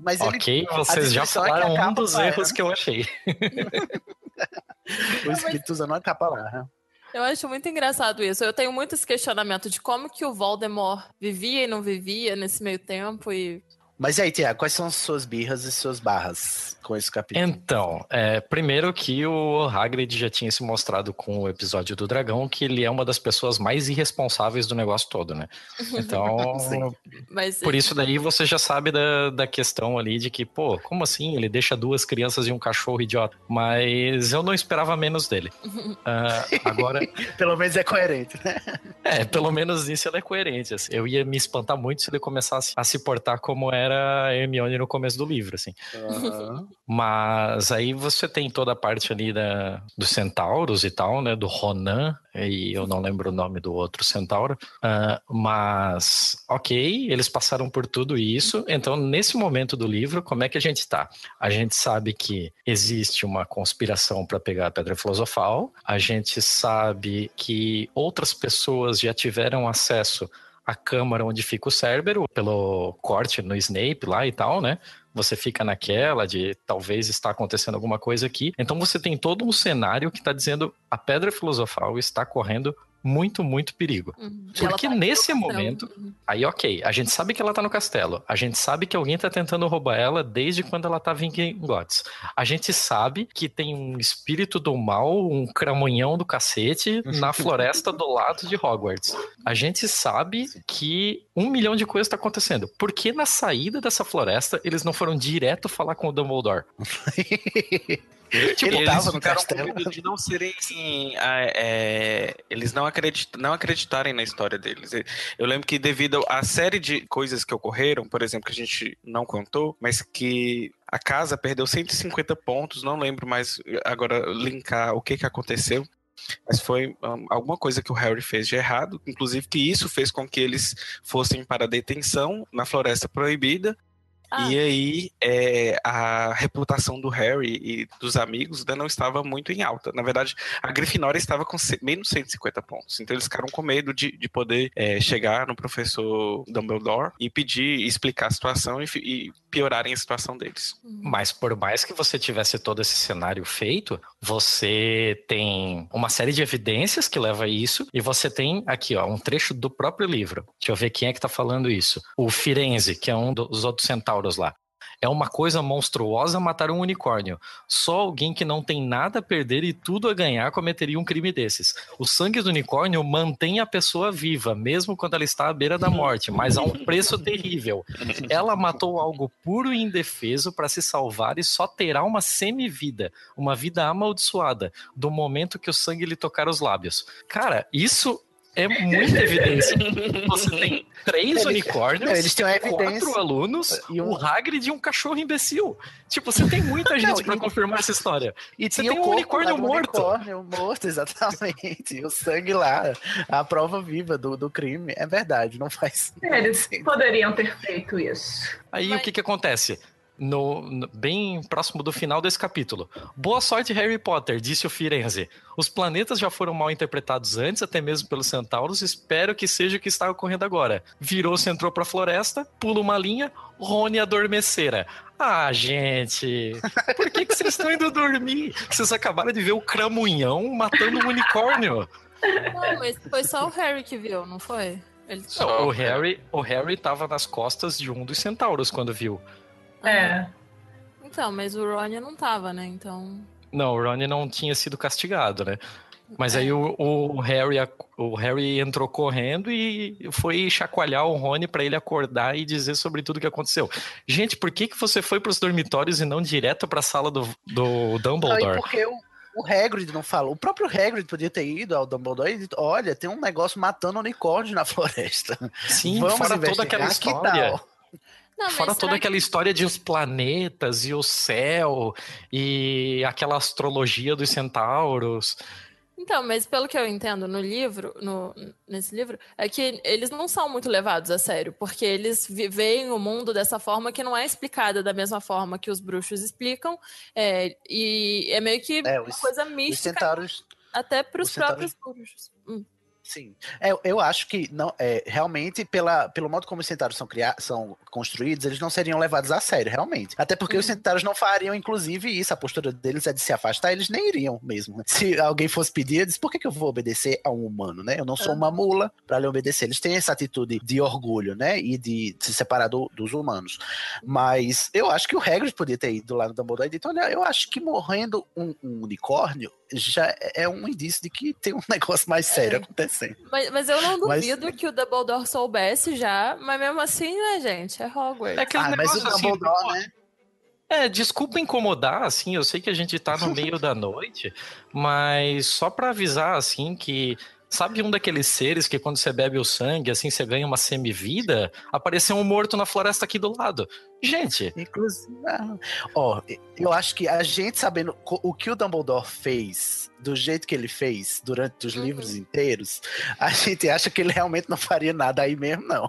Mas ele, Ok, a vocês já é a falaram um capa dos vai, erros né? que eu achei. o espírito usando uma capa lá. né? Eu acho muito engraçado isso. Eu tenho muito esse questionamento de como que o Voldemort vivia e não vivia nesse meio tempo e Mas e aí, Tiago, quais são as suas birras e suas barras com esse capítulo? Então, é, primeiro que o Hagrid já tinha se mostrado com o episódio do dragão que ele é uma das pessoas mais irresponsáveis do negócio todo, né? Então, mas por isso daí você já sabe da, da questão ali de que, pô, como assim? Ele deixa duas crianças e um cachorro idiota. Mas eu não esperava menos dele. Ah, agora, Pelo menos é coerente, né? é, pelo menos nisso ele é coerente. assim. Eu ia me espantar muito se ele começasse a se portar como era a Hermione no começo do livro, assim. Mas aí você tem toda a parte ali da, dos centauros e tal, né? Do Ronan, e eu não lembro o nome do outro centauro. Ah, mas, ok, eles passaram por tudo isso. Então, nesse momento do livro, como é que a gente tá? A gente sabe que existe uma conspiração para pegar a Pedra Filosofal. A gente sabe que outras pessoas já tiveram acesso à câmara onde fica o Cérbero, pelo corte no Snape lá e tal, né? você fica naquela de talvez está acontecendo alguma coisa aqui. Então você tem todo um cenário que está dizendo a pedra filosofal está correndo muito, muito perigo. Uhum. Porque tá nesse momento- Uhum. Aí, ok, a gente sabe que ela tá no castelo. A gente sabe que alguém tá tentando roubar ela desde quando ela tava em Gringotts. A gente sabe que tem um espírito do mal, um cramunhão do cacete, na floresta do lado de Hogwarts. A gente sabe que um milhão de coisas tá acontecendo. Por que na saída dessa floresta eles não foram direto falar com o Dumbledore? Ele eles tava no castelo. de não serem assim, é, eles não, acredit, não acreditarem na história deles. Eu lembro que devido à série de coisas que ocorreram, por exemplo, que a gente não contou, mas que a casa perdeu 150 pontos, não lembro mais agora linkar o que, que aconteceu. Mas foi um, alguma coisa que o Harry fez de errado, inclusive que isso fez com que eles fossem para a detenção na Floresta Proibida Ah. E aí, é, a reputação do Harry e dos amigos ainda não estava muito em alta. Na verdade, a Grifinória estava com menos 150 pontos. Então, eles ficaram com medo de, de poder é, chegar no professor Dumbledore e pedir, explicar a situação e, e piorarem a situação deles. Mas por mais que você tivesse todo esse cenário feito, você tem uma série de evidências que leva a isso, e você tem aqui, ó, um trecho do próprio livro. Deixa eu ver quem é que tá falando isso. O Firenze, que é um dos outros centauros lá. É uma coisa monstruosa matar um unicórnio. Só alguém que não tem nada a perder e tudo a ganhar cometeria um crime desses. O sangue do unicórnio mantém a pessoa viva, mesmo quando ela está à beira da morte, mas a um preço terrível. Ela matou algo puro e indefeso para se salvar e só terá uma semivida, uma vida amaldiçoada, do momento que o sangue lhe tocar os lábios. Cara, isso é muita evidência. Você tem três Eles- unicórnios, Não, eles têm quatro alunos, E um- o Hagrid e um cachorro imbecil. Tipo, você tem muita gente para confirmar essa história. E Você tem um unicórnio morto. Unicórnio morto, exatamente. E o sangue lá, a prova viva do, do crime. É verdade, não faz. Eles sentido. poderiam ter feito isso. Aí Mas- o que que acontece? No, no- bem próximo do final desse capítulo. Boa sorte, Harry Potter, disse o Firenze. Os planetas já foram mal interpretados antes, até mesmo pelos centauros. Espero que seja o que está ocorrendo agora. Virou-se, entrou pra floresta, pula uma linha, Rony adormecera. Ah, gente, por que, que vocês estão indo dormir? Vocês acabaram de ver o cramunhão matando um unicórnio. Não, mas foi só o Harry que viu, não foi? Ele... Não, o Harry, o Harry tava nas costas de um dos centauros quando viu. É. Então, mas o Ronnie não tava, né? Então. Não, o Ronnie não tinha sido castigado, né? Mas aí o, o Harry, o Harry entrou correndo e foi chacoalhar o Rony para ele acordar e dizer sobre tudo que aconteceu. Gente, por que, que você foi para os dormitórios e não direto para a sala do, do Não, Dumbledore? porque o, o Hagrid não falou. O próprio Hagrid podia ter ido ao Dumbledore e dito, olha, tem um negócio matando unicórnio na floresta. Sim, Vamos fora toda aquela que história. Não, Fora toda que- aquela história de os planetas e o céu e aquela astrologia dos centauros. Então, mas pelo que eu entendo no livro, no, nesse livro, é que eles não são muito levados a sério, porque eles veem o mundo dessa forma que não é explicada da mesma forma que os bruxos explicam, é, e é meio que É, uma os- coisa Os mística centauros até para os centauros- próprios bruxos. Hum. Sim. É, eu acho que não, é, realmente, pela, pelo modo como os centauros são, cria são construídos, eles não seriam levados a sério, realmente. Até porque os Uhum. centauros não fariam, inclusive, isso. A postura deles é de se afastar, eles nem iriam mesmo. Se alguém fosse pedir, eles, por que, que eu vou obedecer a um humano, né? Eu não sou uma mula pra lhe obedecer. Eles têm essa atitude de orgulho, né? E de se separar do- dos humanos. Mas eu acho que o Hagrid podia ter ido lá no Dumbledore e dito, olha, eu acho que morrendo um, um unicórnio já é um indício de que tem um negócio mais sério É. acontecendo. Mas, mas eu não Mas- duvido que o Dumbledore soubesse já, mas mesmo assim, né, gente? É Hogwarts. É aquele Ah, mas o assim, Dumbledore, né? É, desculpa incomodar, assim, eu sei que a gente tá no meio da noite, mas só pra avisar, assim, que sabe um daqueles seres que quando você bebe o sangue, assim, você ganha uma semivida? Apareceu um morto na floresta aqui do lado. Gente, Inclusive, ah, ó, eu acho que a gente sabendo o que o Dumbledore fez, do jeito que ele fez durante os Uhum. livros inteiros, a gente acha que ele realmente não faria nada aí mesmo, não.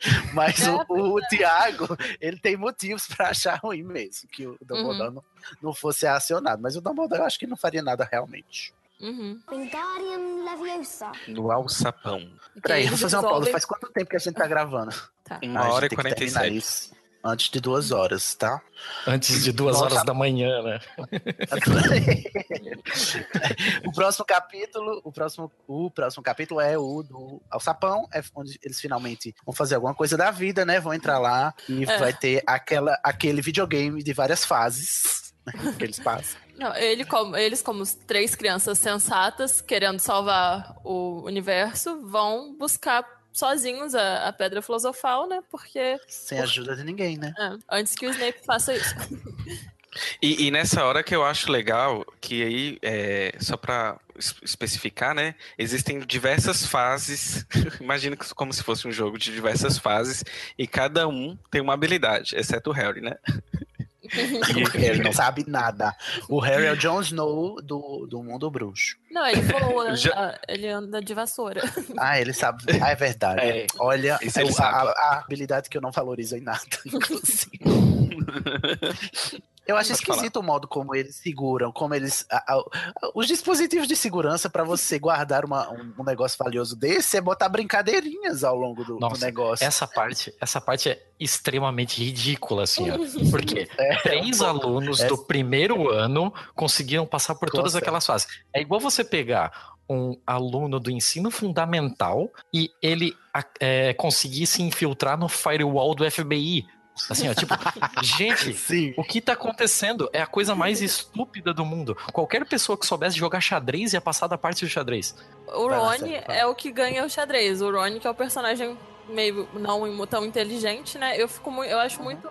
Mas É o, o Tiago, ele tem motivos pra achar ruim mesmo que o Dumbledore Uhum. não, não fosse acionado. Mas o Dumbledore eu acho que não faria nada realmente. Uhum. Wingardium Leviosa. No alçapão. Peraí, vou fazer uma pausa. Faz quanto tempo que a gente tá gravando? Tá. Uma Ah, hora e terminar 47. isso Antes de duas horas, tá? antes de duas Nossa. horas da manhã, né? o próximo capítulo, o próximo, o próximo capítulo é o do Alçapão, é onde eles finalmente vão fazer alguma coisa da vida, né? Vão entrar lá e É. vai ter aquela, aquele videogame de várias fases né, que eles passam. Não, ele como, eles, como três crianças sensatas, querendo salvar o universo, vão buscar sozinhos a, a Pedra Filosofal, né? Porque Sem ajuda de ninguém, né? é, antes que o Snape faça isso. E, e nessa hora que eu acho legal, que aí, é, só pra es- especificar, né? Existem diversas fases, imagina como se fosse um jogo de diversas fases, e cada um tem uma habilidade, exceto o Harry, né? O Harry não sabe nada. O Harry é o Jon Snow do, do mundo bruxo. Não, ele voa, Já- ah, ele anda de vassoura. Ah, ele sabe. Ah, é verdade. É, Olha, isso ele eu- a, a habilidade que eu não valorizo em nada, inclusive. Eu acho Pode esquisito o modo como eles seguram, como eles. a- a- os dispositivos de segurança pra você guardar uma- um, um negócio valioso desse é botar brincadeirinhas ao longo do, do Nossa, negócio. Essa parte, essa parte é extremamente ridícula, assim, ó. Porque É, três um alunos É. do primeiro ano conseguiram passar por todas aquelas fases. É igual você pegar um aluno do ensino fundamental e ele é, conseguir se infiltrar no firewall do FBI. Assim, ó, tipo, gente, Sim. o que tá acontecendo é a coisa mais estúpida do mundo. Qualquer pessoa que soubesse jogar xadrez ia passar da parte do xadrez. O Rony é o que ganha o xadrez. O Rony, que é o personagem meio não tão inteligente, né? Eu fico muito, eu acho muito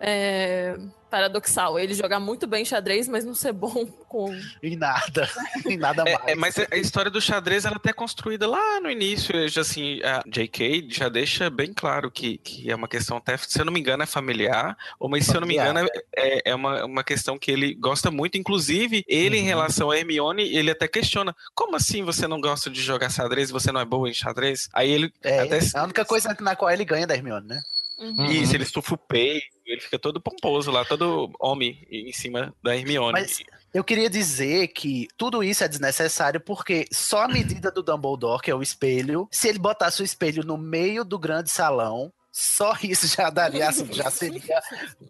é, paradoxal ele jogar muito bem xadrez, mas não ser bom com. Em nada. Em nada mais. É, é, mas a história do xadrez ela até é construída lá no início, já assim, a J.K. já deixa bem claro que, que é uma questão até, se eu não me engano, é familiar, ou mas se eu não me Familiar. engano, é, é uma, uma questão que ele gosta muito, inclusive, ele em Uhum. relação a Hermione, ele até questiona, como assim você não gosta de jogar xadrez, você não é boa em xadrez? Aí ele É, até... a única coisa na qual ele ganha da Hermione, né? Uhum. Isso, ele estufa o peito, ele fica todo pomposo lá, todo homem em cima da Hermione. Mas- Eu queria dizer que tudo isso é desnecessário porque só a medida do Dumbledore, que é o espelho, se ele botasse o espelho no meio do grande salão, só isso já daria, assim, já seria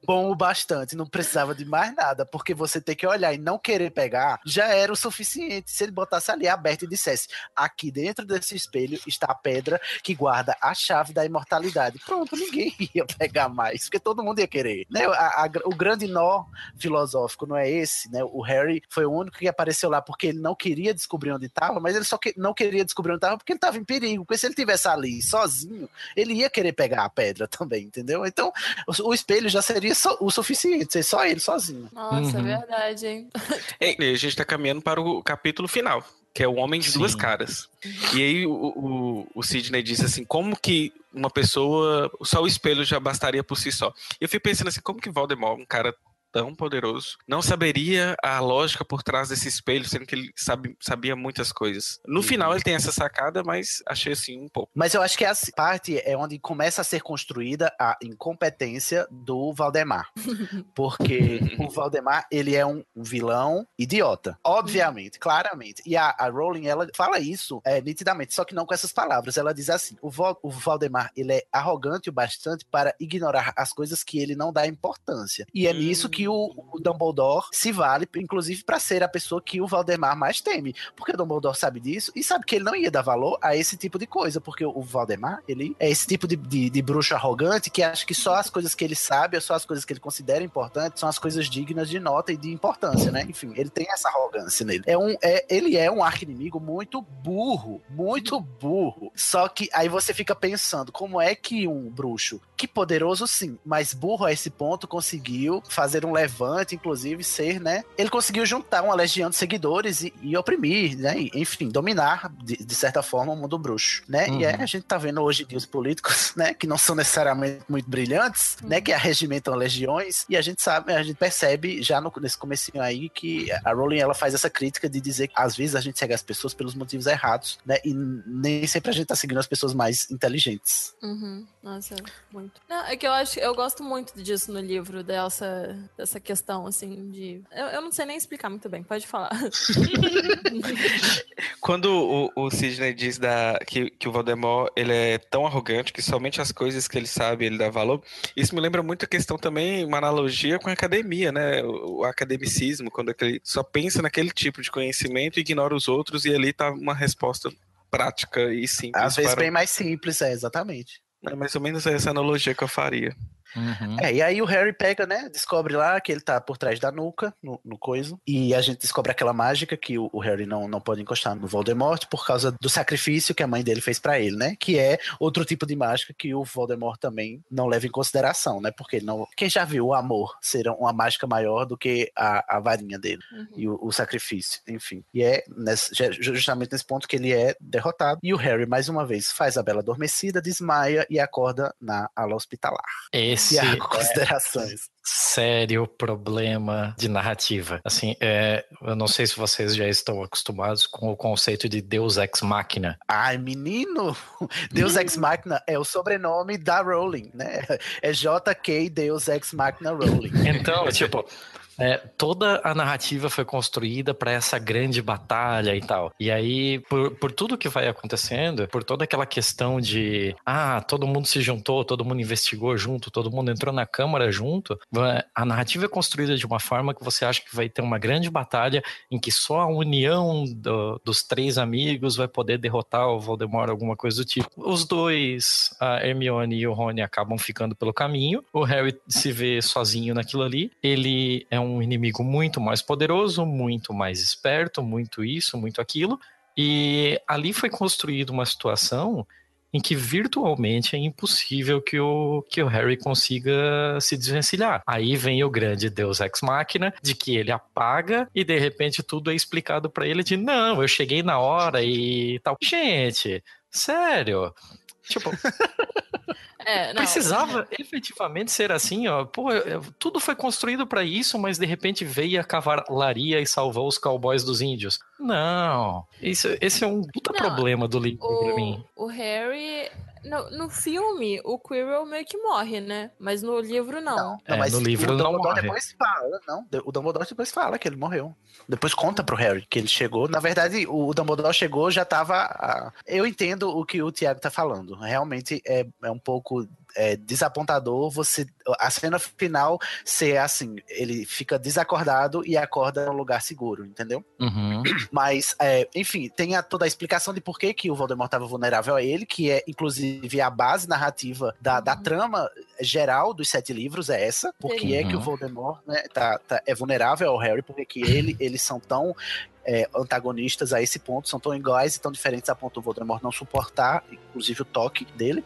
bom o bastante. Não precisava de mais nada, porque você ter que olhar e não querer pegar já era o suficiente. Se ele botasse ali aberto e dissesse: aqui dentro desse espelho está a pedra que guarda a chave da imortalidade. Pronto, ninguém ia pegar mais, porque todo mundo ia querer. Né? A- a- o grande nó filosófico não é esse, né? O Harry foi o único que apareceu lá porque ele não queria descobrir onde estava, mas ele só que, não queria descobrir onde estava porque ele estava em perigo. Porque se ele tivesse ali sozinho, ele ia querer pegar pedra também, entendeu? Então, o, o espelho já seria só- o suficiente, ser só ele sozinho. Nossa, é Uhum. verdade, hein? E a gente tá caminhando para o capítulo final, que é o Homem de Duas Sim. Caras. E aí o, o, o Sidney disse assim, como que uma pessoa, só o espelho já bastaria por si só. E eu fico pensando assim, como que Voldemort, um cara tão poderoso, não saberia a lógica por trás desse espelho, sendo que ele sabe, sabia muitas coisas. No final ele tem essa sacada, mas achei assim um pouco. Mas eu acho que essa parte é onde começa a ser construída a incompetência do Valdemar. Porque o Valdemar, ele é um vilão idiota. Obviamente, claramente. E a, a Rowling, ela fala isso é, nitidamente, só que não com essas palavras. Ela diz assim, o, Val- o Valdemar, ele é arrogante o bastante para ignorar as coisas que ele não dá importância. E é nisso que o, o Dumbledore se vale, inclusive, para ser a pessoa que o Valdemar mais teme. Porque o Dumbledore sabe disso e sabe que ele não ia dar valor a esse tipo de coisa, porque o Valdemar, ele é esse tipo de, de, de bruxo arrogante que acha que só as coisas que ele sabe, ou só as coisas que ele considera importantes, são as coisas dignas de nota e de importância, né? Enfim, ele tem essa arrogância nele. É um, é, ele é um arqui-inimigo muito burro, muito burro. Só que aí você fica pensando, como é que um bruxo, que poderoso sim, mas burro a esse ponto, conseguiu fazer um levante, inclusive ser, né? Ele conseguiu juntar uma legião de seguidores e, e oprimir, né? E, enfim, dominar, de, de certa forma, o mundo bruxo, né? Uhum. E é, a gente tá vendo hoje em dia os políticos, né? Que não são necessariamente muito brilhantes, né? Que arregimentam legiões, e a gente sabe, a gente percebe já no, nesse comecinho aí que a Rowling, ela faz essa crítica de dizer que às vezes a gente segue as pessoas pelos motivos errados, né? E nem sempre a gente tá seguindo as pessoas mais inteligentes. Uhum. Nossa, muito. Não, é que eu acho, eu gosto muito disso no livro, dessa, dessa questão, assim, de. Eu, eu não sei nem explicar muito bem, pode falar. Quando o, o Sidney diz da, que, que o Voldemort ele é tão arrogante que somente as coisas que ele sabe ele dá valor, isso me lembra muito a questão também, uma analogia com a academia, né? O, o academicismo, quando ele só pensa naquele tipo de conhecimento e ignora os outros e ali tá uma resposta prática e simples. Às vezes para- bem mais simples, é, exatamente. É mais ou menos essa analogia que eu faria. Uhum. É, e aí o Harry pega, né? Descobre lá que ele tá por trás da nuca, no, no coiso. E a gente descobre aquela mágica que o, o Harry não, não pode encostar no Voldemort por causa do sacrifício que a mãe dele fez pra ele, né? Que é outro tipo de mágica que o Voldemort também não leva em consideração, né? Porque ele não. Quem já viu o amor ser uma mágica maior do que a, a varinha dele Uhum. e o, o sacrifício, enfim. E é nesse- ju- justamente nesse ponto que ele é derrotado. E o Harry, mais uma vez, faz a bela adormecida, desmaia e acorda na ala hospitalar. Esse Tiago, considerações. sério problema de narrativa. Assim, é, eu não sei se vocês já estão acostumados com o conceito de Deus Ex Machina. Ai, menino! Deus Ex Machina é o sobrenome da Rowling, né? É JK Deus Ex Machina Rowling. Então, tipo, é, toda a narrativa foi construída para essa grande batalha e tal. E aí, por, por tudo que vai acontecendo, por toda aquela questão de ah, todo mundo se juntou, todo mundo investigou junto, todo mundo entrou na câmara junto, a narrativa é construída de uma forma que você acha que vai ter uma grande batalha em que só a união do- dos três amigos vai poder derrotar o Voldemort, alguma coisa do tipo. Os dois, a Hermione e o Rony, acabam ficando pelo caminho. O Harry se vê sozinho naquilo ali. Ele é um inimigo muito mais poderoso, muito mais esperto, muito isso, muito aquilo. E ali foi construída uma situação em que virtualmente é impossível que o, que o Harry consiga se desvencilhar. Aí vem o grande Deus Ex Machina, de que ele apaga e de repente tudo é explicado pra ele de não, eu cheguei na hora e tal. Gente, sério? Tipo, É, não, Precisava efetivamente ser assim, ó. Pô, eu- tudo foi construído pra isso, mas de repente veio a cavalaria e salvou os cowboys dos índios. Não. Isso, esse é um puta Não, problema do livro pra mim. O Harry. No, no filme, o Quirrell meio que morre, né? Mas no livro, não. É, no livro o não Dumbledore morre. depois fala, não. O Dumbledore depois fala que ele morreu. Depois conta pro Harry que ele chegou. Na verdade, o Dumbledore chegou, já tava. ah, Eu entendo o que o Tiago tá falando. Realmente é, é um pouco é, desapontador você. A cena final ser assim: ele fica desacordado e acorda num lugar seguro, entendeu? Uhum. Mas, é, enfim, tem a- toda a explicação de por que, que o Voldemort estava vulnerável a ele, que é, inclusive, a base narrativa da, da Uhum. trama geral dos sete livros é essa. Por que é que o Uhum. Voldemort né, tá, tá- é vulnerável ao Harry, porque que ele, eles são tão é, antagonistas a esse ponto, são tão iguais e tão diferentes a ponto do Voldemort não suportar, inclusive, o toque dele.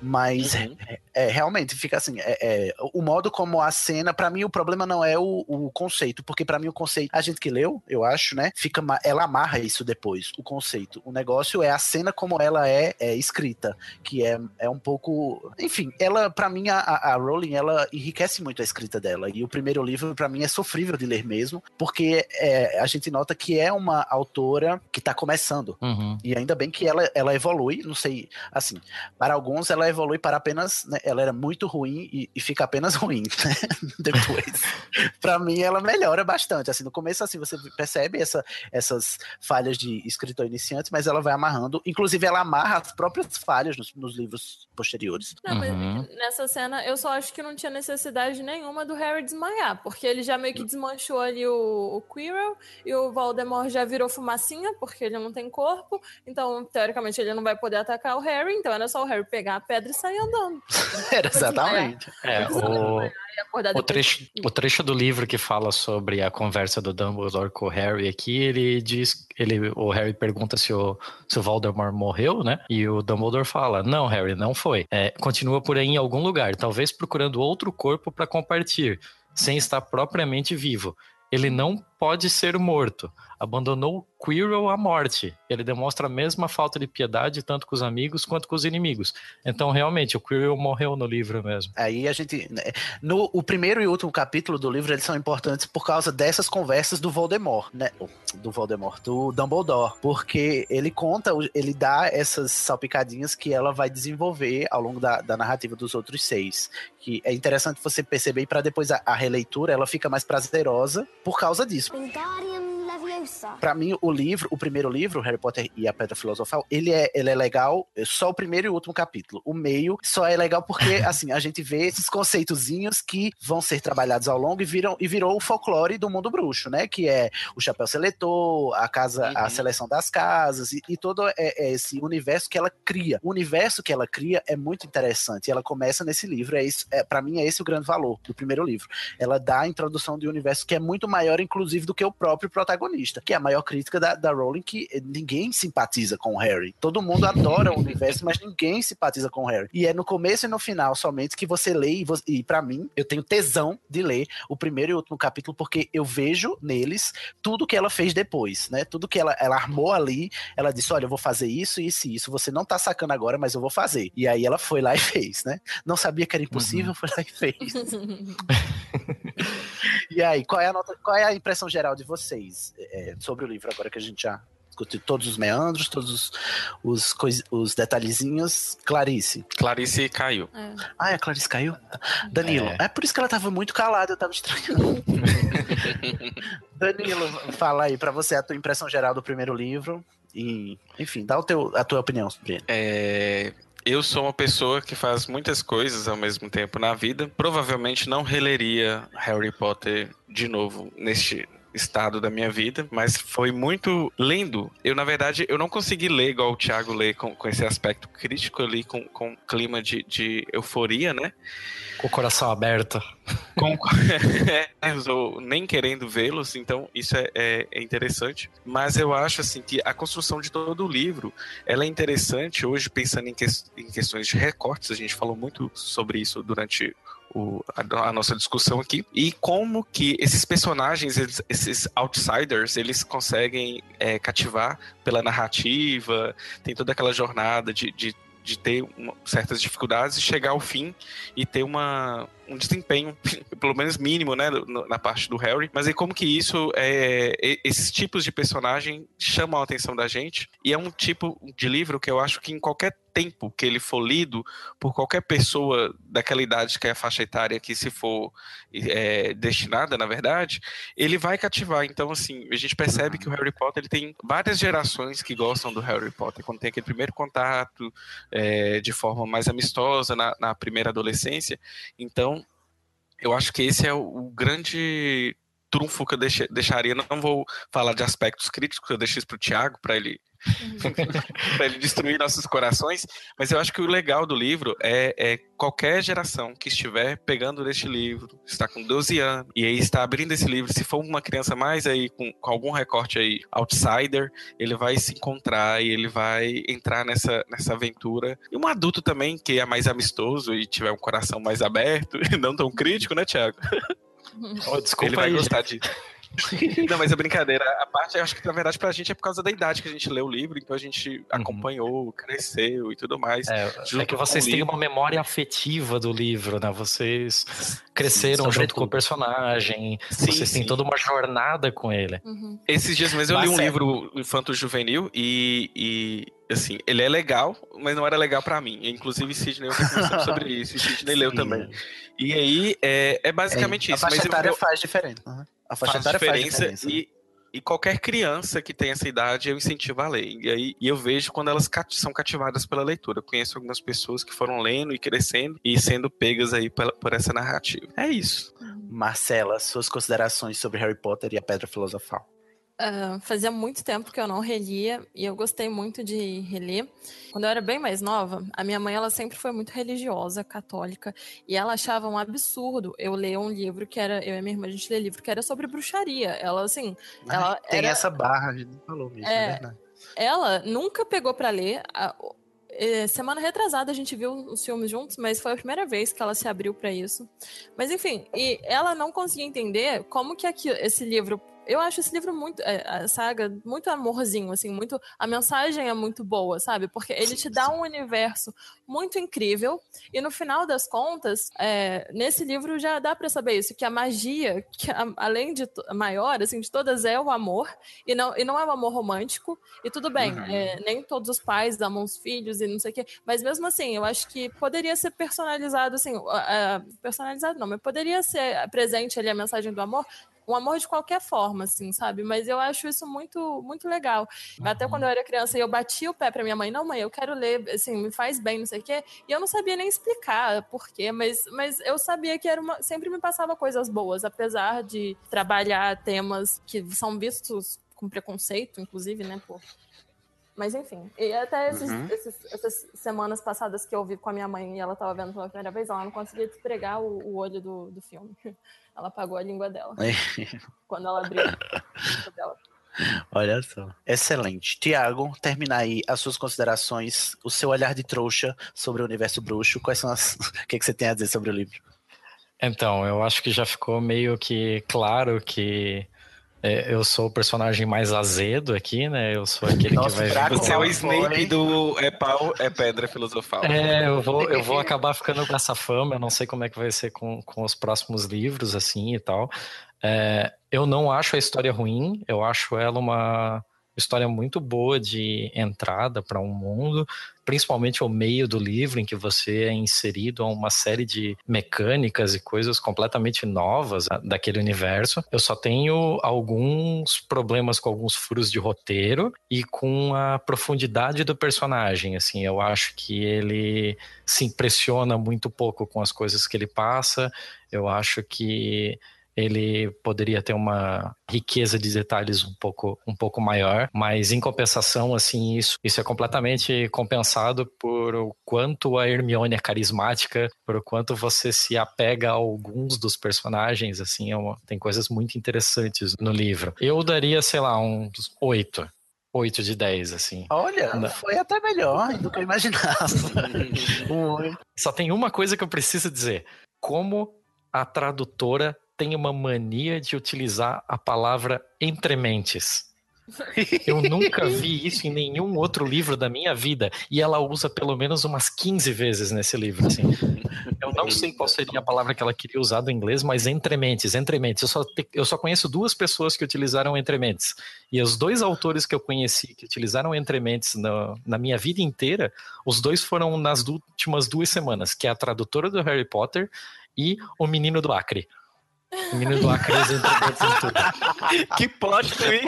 Mas Uhum. É, realmente fica assim. é- é, o modo como a cena, pra mim, o problema não é o, o conceito, porque pra mim o conceito, a gente que leu, eu acho, né? Fica, ela amarra isso depois, o conceito. O negócio é a cena como ela é, é escrita, que é, é um pouco, enfim, ela pra mim a, a Rowling ela enriquece muito a escrita dela. E o primeiro livro pra mim é sofrível de ler mesmo, porque é, a gente nota que é uma autora que tá começando. Uhum. E ainda bem que ela, ela evolui, não sei, assim, para alguns ela evolui para apenas, né, ela era muito ruim e, e fica apenas ruim, né, depois. para mim ela melhora bastante, assim, no começo assim, você percebe essa, essas falhas de escritor iniciante, mas ela vai amarrando, inclusive ela amarra as próprias falhas nos, nos livros posteriores. Não, mas Uhum. nessa cena eu só acho que não tinha necessidade nenhuma do Harry desmaiar, porque ele já meio que desmanchou ali o, o Quirrell e o Voldemort já virou fumacinha, porque ele não tem corpo, então teoricamente ele não vai poder atacar o Harry, então era só o Harry pegar a pedra e sair andando. Era exatamente. É, o, o, trecho, o trecho do livro que fala sobre a conversa do Dumbledore com o Harry aqui, ele diz, ele, o Harry pergunta se o, se o Voldemort morreu, né? E o Dumbledore fala, não, Harry, não foi. É, continua por aí em algum lugar, talvez procurando outro corpo para compartilhar, sem estar propriamente vivo. Ele não pode ser morto. Abandonou Quirrell à morte. Ele demonstra a mesma falta de piedade tanto com os amigos quanto com os inimigos. Então, realmente, o Quirrell morreu no livro mesmo. Aí a gente. né, No o primeiro e último capítulo do livro, eles são importantes por causa dessas conversas do Voldemort, né? Do Voldemort, do Dumbledore. Porque ele conta, ele dá essas salpicadinhas que ela vai desenvolver ao longo da, da narrativa dos outros seis. Que é interessante você perceber, para depois a, a releitura, ela fica mais prazerosa por causa disso. Wingardium Pra mim, o livro, o primeiro livro, Harry Potter e a Pedra Filosofal, ele é, ele é legal é só o primeiro e o último capítulo. O meio só é legal porque, assim, a gente vê esses conceitozinhos que vão ser trabalhados ao longo e, viram, e virou o folclore do mundo bruxo, né? Que é o chapéu seletor, a casa, a Uhum. seleção das casas e, e todo é- é esse universo que ela cria. O universo que ela cria é muito interessante. E ela começa nesse livro. É isso, é, para mim, é esse o grande valor do primeiro livro. Ela dá a introdução de um universo que é muito maior, inclusive, do que o próprio protagonista. Vista, que é a maior crítica da, da Rowling, que ninguém simpatiza com o Harry. Todo mundo adora o universo, mas ninguém simpatiza com o Harry. E é no começo e no final somente que você lê, e, você, e para mim, eu tenho tesão de ler o primeiro e último capítulo, porque eu vejo neles tudo que ela fez depois, né? Tudo que ela, ela armou ali, ela disse: olha, eu vou fazer isso, isso e isso. Você não tá sacando agora, mas eu vou fazer. E aí ela foi lá e fez, né? Não sabia que era impossível, uhum. foi lá e fez. e aí, qual é a nota, qual é a impressão geral de vocês é, sobre o livro agora que a gente já discutiu todos os meandros, todos os, os, os detalhezinhos. Clarice. Clarice caiu. É. Ah, a Clarice caiu? Danilo. É. é por isso que ela tava muito calada, eu tava estranhando. Danilo, fala aí para você a tua impressão geral do primeiro livro. E, enfim, dá o teu, a tua opinião sobre ele. É, eu sou uma pessoa que faz muitas coisas ao mesmo tempo na vida. Provavelmente não releria Harry Potter de novo neste, estado da minha vida, mas foi muito lindo. Eu, na verdade, eu não consegui ler igual o Thiago lê, com, com esse aspecto crítico ali, com, com clima de, de euforia, né? Com o coração aberto. Com, é, nem querendo vê-los, então isso é, é, é, interessante. Mas eu acho assim que a construção de todo o livro ela é interessante hoje, pensando em, que, em questões de recortes, a gente falou muito sobre isso durante o, a, a, nossa discussão aqui e como que esses personagens, eles, esses outsiders, eles conseguem é, cativar pela narrativa, tem toda aquela jornada de, de de ter uma, certas dificuldades e chegar ao fim e ter uma, um desempenho, pelo menos mínimo, né, na parte do Harry. Mas é como que isso, é, esses tipos de personagem chamam a atenção da gente e é um tipo de livro que eu acho que em qualquer tempo que ele for lido por qualquer pessoa daquela idade que é a faixa etária que se for é, destinada, na verdade, ele vai cativar. Então, assim, a gente percebe que o Harry Potter ele tem várias gerações que gostam do Harry Potter. Quando tem aquele primeiro contato é, de forma mais amistosa na, na primeira adolescência. Então, eu acho que esse é o, grande trunfo que eu deixaria. Não vou falar de aspectos críticos, eu deixo isso para o Tiago, para ele para ele destruir nossos corações. Mas eu acho que o legal do livro é, é, qualquer geração que estiver pegando este livro, está com 12 anos, e aí está abrindo esse livro, se for uma criança mais aí com, com algum recorte aí outsider, ele vai se encontrar e ele vai entrar nessa, nessa aventura. E um adulto também, que é mais amistoso e tiver um coração mais aberto, não tão crítico, né, Thiago? Oh, desculpa ele vai gostar disso. Não, mas a brincadeira, a parte, eu acho que na verdade pra gente é por causa da idade que a gente leu o livro, então a gente uhum. acompanhou, cresceu e tudo mais. É, é que vocês têm uma memória afetiva do livro, né? Vocês cresceram sim, junto com o personagem, sim, vocês sim. têm toda uma jornada com ele. Uhum. Esses dias mesmo eu li um é... livro infanto-juvenil e, e assim, ele é legal, mas não era legal para mim. Inclusive, Sidney, eu conversando sobre isso, e Sidney leu também. E aí, é, é basicamente é, isso. A etária eu... faz diferença. Uhum. A faixa faz diferença, faz diferença. E, e qualquer criança que tem essa idade, eu incentivo a ler. E, aí, e eu vejo quando elas cat são cativadas pela leitura. Eu conheço algumas pessoas que foram lendo e crescendo e sendo pegas aí por, por essa narrativa. É isso. Marcela, suas considerações sobre Harry Potter e a Pedra Filosofal. Uh, fazia muito tempo que eu não relia e eu gostei muito de reler. Quando eu era bem mais nova, a minha mãe ela sempre foi muito religiosa, católica, e ela achava um absurdo eu ler um livro que era eu e minha irmã a gente lê livro que era sobre bruxaria. Ela assim, ela tem era, essa barra, a gente falou mesmo, é, é verdade. Ela nunca pegou para ler. A, é, semana retrasada a gente viu os filmes juntos, mas foi a primeira vez que ela se abriu para isso. Mas enfim, e ela não conseguia entender como que aqui, esse livro eu acho esse livro muito, é, a saga, muito amorzinho, assim, muito. A mensagem é muito boa, sabe? Porque ele te dá um universo muito incrível e no final das contas, é, nesse livro já dá para saber isso, que a magia, que a, além de maior, assim, de todas é o amor e não, e não é o amor romântico e tudo bem, uhum. é, nem todos os pais amam os filhos e não sei o quê, mas mesmo assim, eu acho que poderia ser personalizado, assim, personalizado não, mas poderia ser presente ali a mensagem do amor um amor de qualquer forma, assim, sabe? Mas eu acho isso muito, muito legal. Uhum. Até quando eu era criança, eu batia o pé pra minha mãe, não, mãe, eu quero ler, assim, me faz bem, não sei o quê. E eu não sabia nem explicar por quê, mas, mas eu sabia que era uma, sempre me passava coisas boas, apesar de trabalhar temas que são vistos com preconceito, inclusive, né, por mas enfim, e até esses, uhum. esses, essas semanas passadas que eu vi com a minha mãe e ela estava vendo pela primeira vez, ela não conseguia despregar o, o olho do, do filme. Ela apagou a língua dela. quando ela abriu a dela. Olha só. Excelente. Tiago, termina aí as suas considerações, o seu olhar de trouxa sobre o universo bruxo. Quais são as. o que, que você tem a dizer sobre o livro? Então, eu acho que já ficou meio que claro que é, eu sou o personagem mais azedo aqui, né? Eu sou aquele Nossa, que vai. Você é o Snape do é pau, é pedra filosofal. É, eu vou, eu vou acabar ficando com essa fama. Eu não sei como é que vai ser com, com os próximos livros, assim e tal. É, eu não acho a história ruim, eu acho ela uma história muito boa de entrada para um mundo, principalmente o meio do livro em que você é inserido a uma série de mecânicas e coisas completamente novas daquele universo. Eu só tenho alguns problemas com alguns furos de roteiro e com a profundidade do personagem, assim, eu acho que ele se impressiona muito pouco com as coisas que ele passa. Eu acho que ele poderia ter uma riqueza de detalhes um pouco, um pouco maior, mas em compensação, assim, isso, isso é completamente compensado por o quanto a Hermione é carismática, por o quanto você se apega a alguns dos personagens, assim, é uma, tem coisas muito interessantes no livro. Eu daria, sei lá, uns oito. 8 de 10, assim. Olha, foi até melhor do que eu imaginava. Só tem uma coisa que eu preciso dizer. Como a tradutora tem uma mania de utilizar a palavra entrementes. Eu nunca vi isso em nenhum outro livro da minha vida. E ela usa pelo menos umas 15 vezes nesse livro. Assim. Eu não sei qual seria a palavra que ela queria usar do inglês, mas entrementes, entrementes. Eu só, te, eu só conheço duas pessoas que utilizaram entrementes. E os dois autores que eu conheci que utilizaram entrementes na, na minha vida inteira, os dois foram nas últimas duas semanas, que é a tradutora do Harry Potter e o menino do Acre. O menino do Acres entre em tudo. Que plot twist!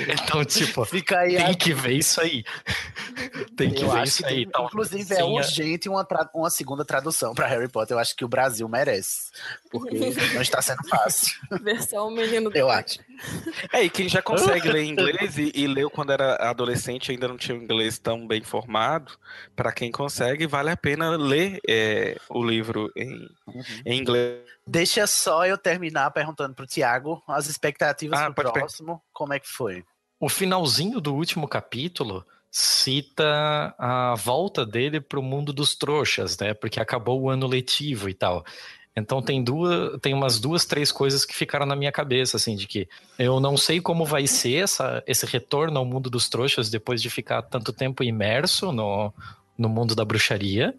então, tipo, Fica aí tem a... que ver isso aí. Tem que eu ver isso que aí. Tem, inclusive, é urgente uma, tra... uma segunda tradução para Harry Potter. Eu acho que o Brasil merece. Porque não está sendo fácil. Versão menino do Eu acho. É, e quem já consegue ler inglês e, e leu quando era adolescente ainda não tinha um inglês tão bem formado, para quem consegue, vale a pena ler é, o livro em, uhum. em inglês Deixa só eu terminar perguntando pro Tiago as expectativas ah, pro próximo. Como é que foi? O finalzinho do último capítulo cita a volta dele pro mundo dos trouxas, né? Porque acabou o ano letivo e tal. Então tem duas, tem umas duas, três coisas que ficaram na minha cabeça, assim, de que eu não sei como vai ser essa, esse retorno ao mundo dos trouxas depois de ficar tanto tempo imerso no, no mundo da bruxaria.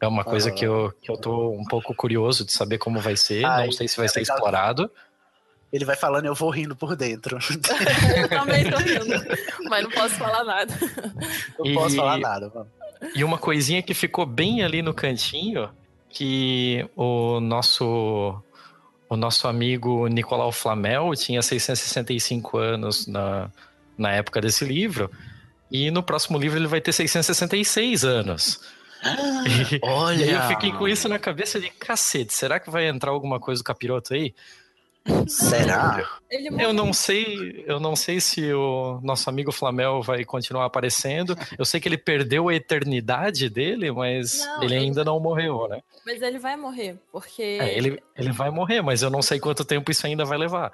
É uma coisa que, eu, que eu tô um pouco curioso de saber como vai ser. Ai, não sei se vai é ser explorado. Ele vai falando, eu vou rindo por dentro. eu também tô rindo, mas não posso falar nada. Não e, posso falar nada, mano. E uma coisinha que ficou bem ali no cantinho, que o nosso o nosso amigo Nicolau Flamel tinha 665 anos na, na época desse livro, e no próximo livro ele vai ter 666 anos. Olha! E eu fiquei com isso na cabeça de cacete. Será que vai entrar alguma coisa do capiroto aí? Será? Eu não sei, eu não sei se o nosso amigo Flamel vai continuar aparecendo. Eu sei que ele perdeu a eternidade dele, mas não, ele ainda ele... não morreu, né? Mas ele vai morrer, porque é, ele, ele vai morrer, mas eu não sei quanto tempo isso ainda vai levar.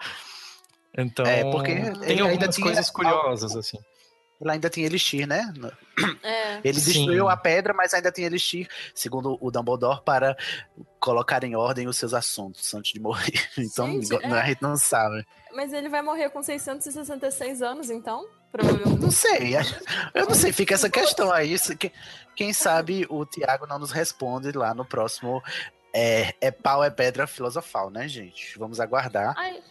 Então, é porque tem algumas coisas curiosas assim. Ela ainda tem Elixir, né? É. Ele destruiu Sim. a pedra, mas ainda tem Elixir, segundo o Dumbledore, para colocar em ordem os seus assuntos antes de morrer. Então, gente, é. a gente não sabe. Mas ele vai morrer com 666 anos, então? Provavelmente. Não sei. Eu não sei, fica essa questão aí. Quem sabe o Tiago não nos responde lá no próximo. É, é pau, é pedra filosofal, né, gente? Vamos aguardar. Ai,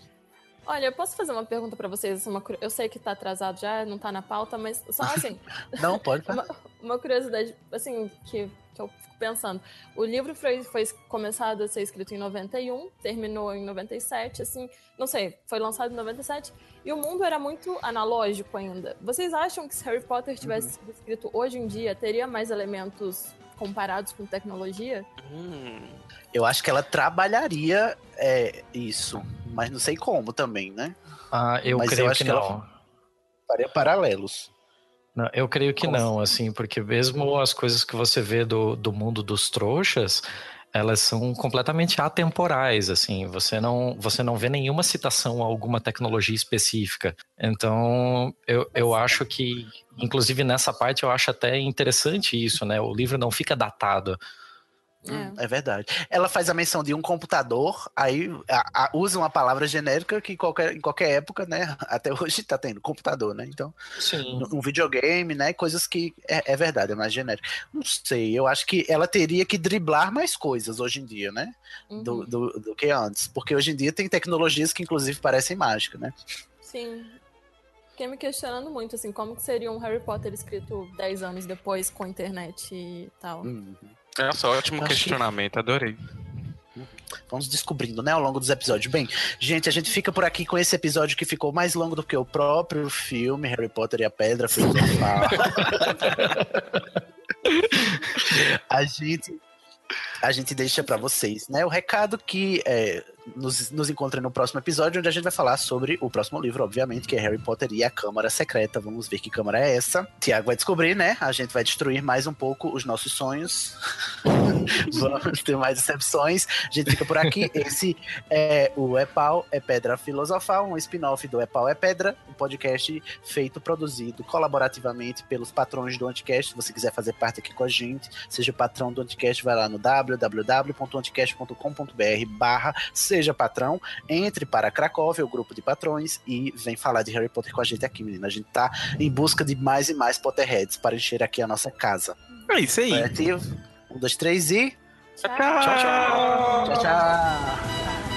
Olha, eu posso fazer uma pergunta para vocês? Uma, eu sei que tá atrasado já, não tá na pauta, mas só assim. não, pode falar. Uma, uma, curiosidade, assim, que, que eu fico pensando. O livro foi, foi começado a ser escrito em 91, terminou em 97, assim, não sei, foi lançado em 97, e o mundo era muito analógico ainda. Vocês acham que se Harry Potter tivesse uhum. sido escrito hoje em dia, teria mais elementos comparados com tecnologia? Hum, eu acho que ela trabalharia é, isso mas não sei como também, né? Ah, eu mas creio eu que, que não. Faria paralelos. Não, eu creio que como não, assim? assim, porque mesmo as coisas que você vê do, do mundo dos trouxas, elas são completamente atemporais, assim, você não, você não vê nenhuma citação a alguma tecnologia específica. Então, eu, eu acho que, inclusive nessa parte, eu acho até interessante isso, né? O livro não fica datado. É. é. verdade. Ela faz a menção de um computador, aí a, a, usa uma palavra genérica que qualquer, em qualquer época, né? Até hoje tá tendo computador, né? Então, Sim. um videogame, né? Coisas que é, é, verdade, é mais genérico. Não sei, eu acho que ela teria que driblar mais coisas hoje em dia, né? Uhum. Do, do, do que antes. Porque hoje em dia tem tecnologias que, inclusive, parecem mágicas, né? Sim. Fiquei me questionando muito, assim, como que seria um Harry Potter escrito 10 anos depois com internet e tal. Uhum. Nossa, ótimo Acho questionamento, que... adorei. Vamos descobrindo, né, ao longo dos episódios. Bem, gente, a gente fica por aqui com esse episódio que ficou mais longo do que o próprio filme Harry Potter e a Pedra Filosofal. a gente a gente deixa para vocês, né? O recado que é, nos, nos encontra no próximo episódio, onde a gente vai falar sobre o próximo livro, obviamente, que é Harry Potter e a Câmara Secreta. Vamos ver que câmara é essa. Tiago vai descobrir, né? A gente vai destruir mais um pouco os nossos sonhos. Vamos ter mais decepções. A gente fica por aqui. Esse é o É Pau, é Pedra Filosofal, um spin-off do É Pau, é Pedra, um podcast feito, produzido colaborativamente pelos patrões do Anticast. Se você quiser fazer parte aqui com a gente, seja patrão do Anticast, vai lá no www.anticast.com.br barra seja patrão, entre para Cracóvia, o grupo de patrões, e vem falar de Harry Potter com a gente aqui, menina. A gente tá em busca de mais e mais Potterheads para encher aqui a nossa casa. É isso aí. Um, dois, três e. Tchau, tchau. tchau, tchau. tchau, tchau.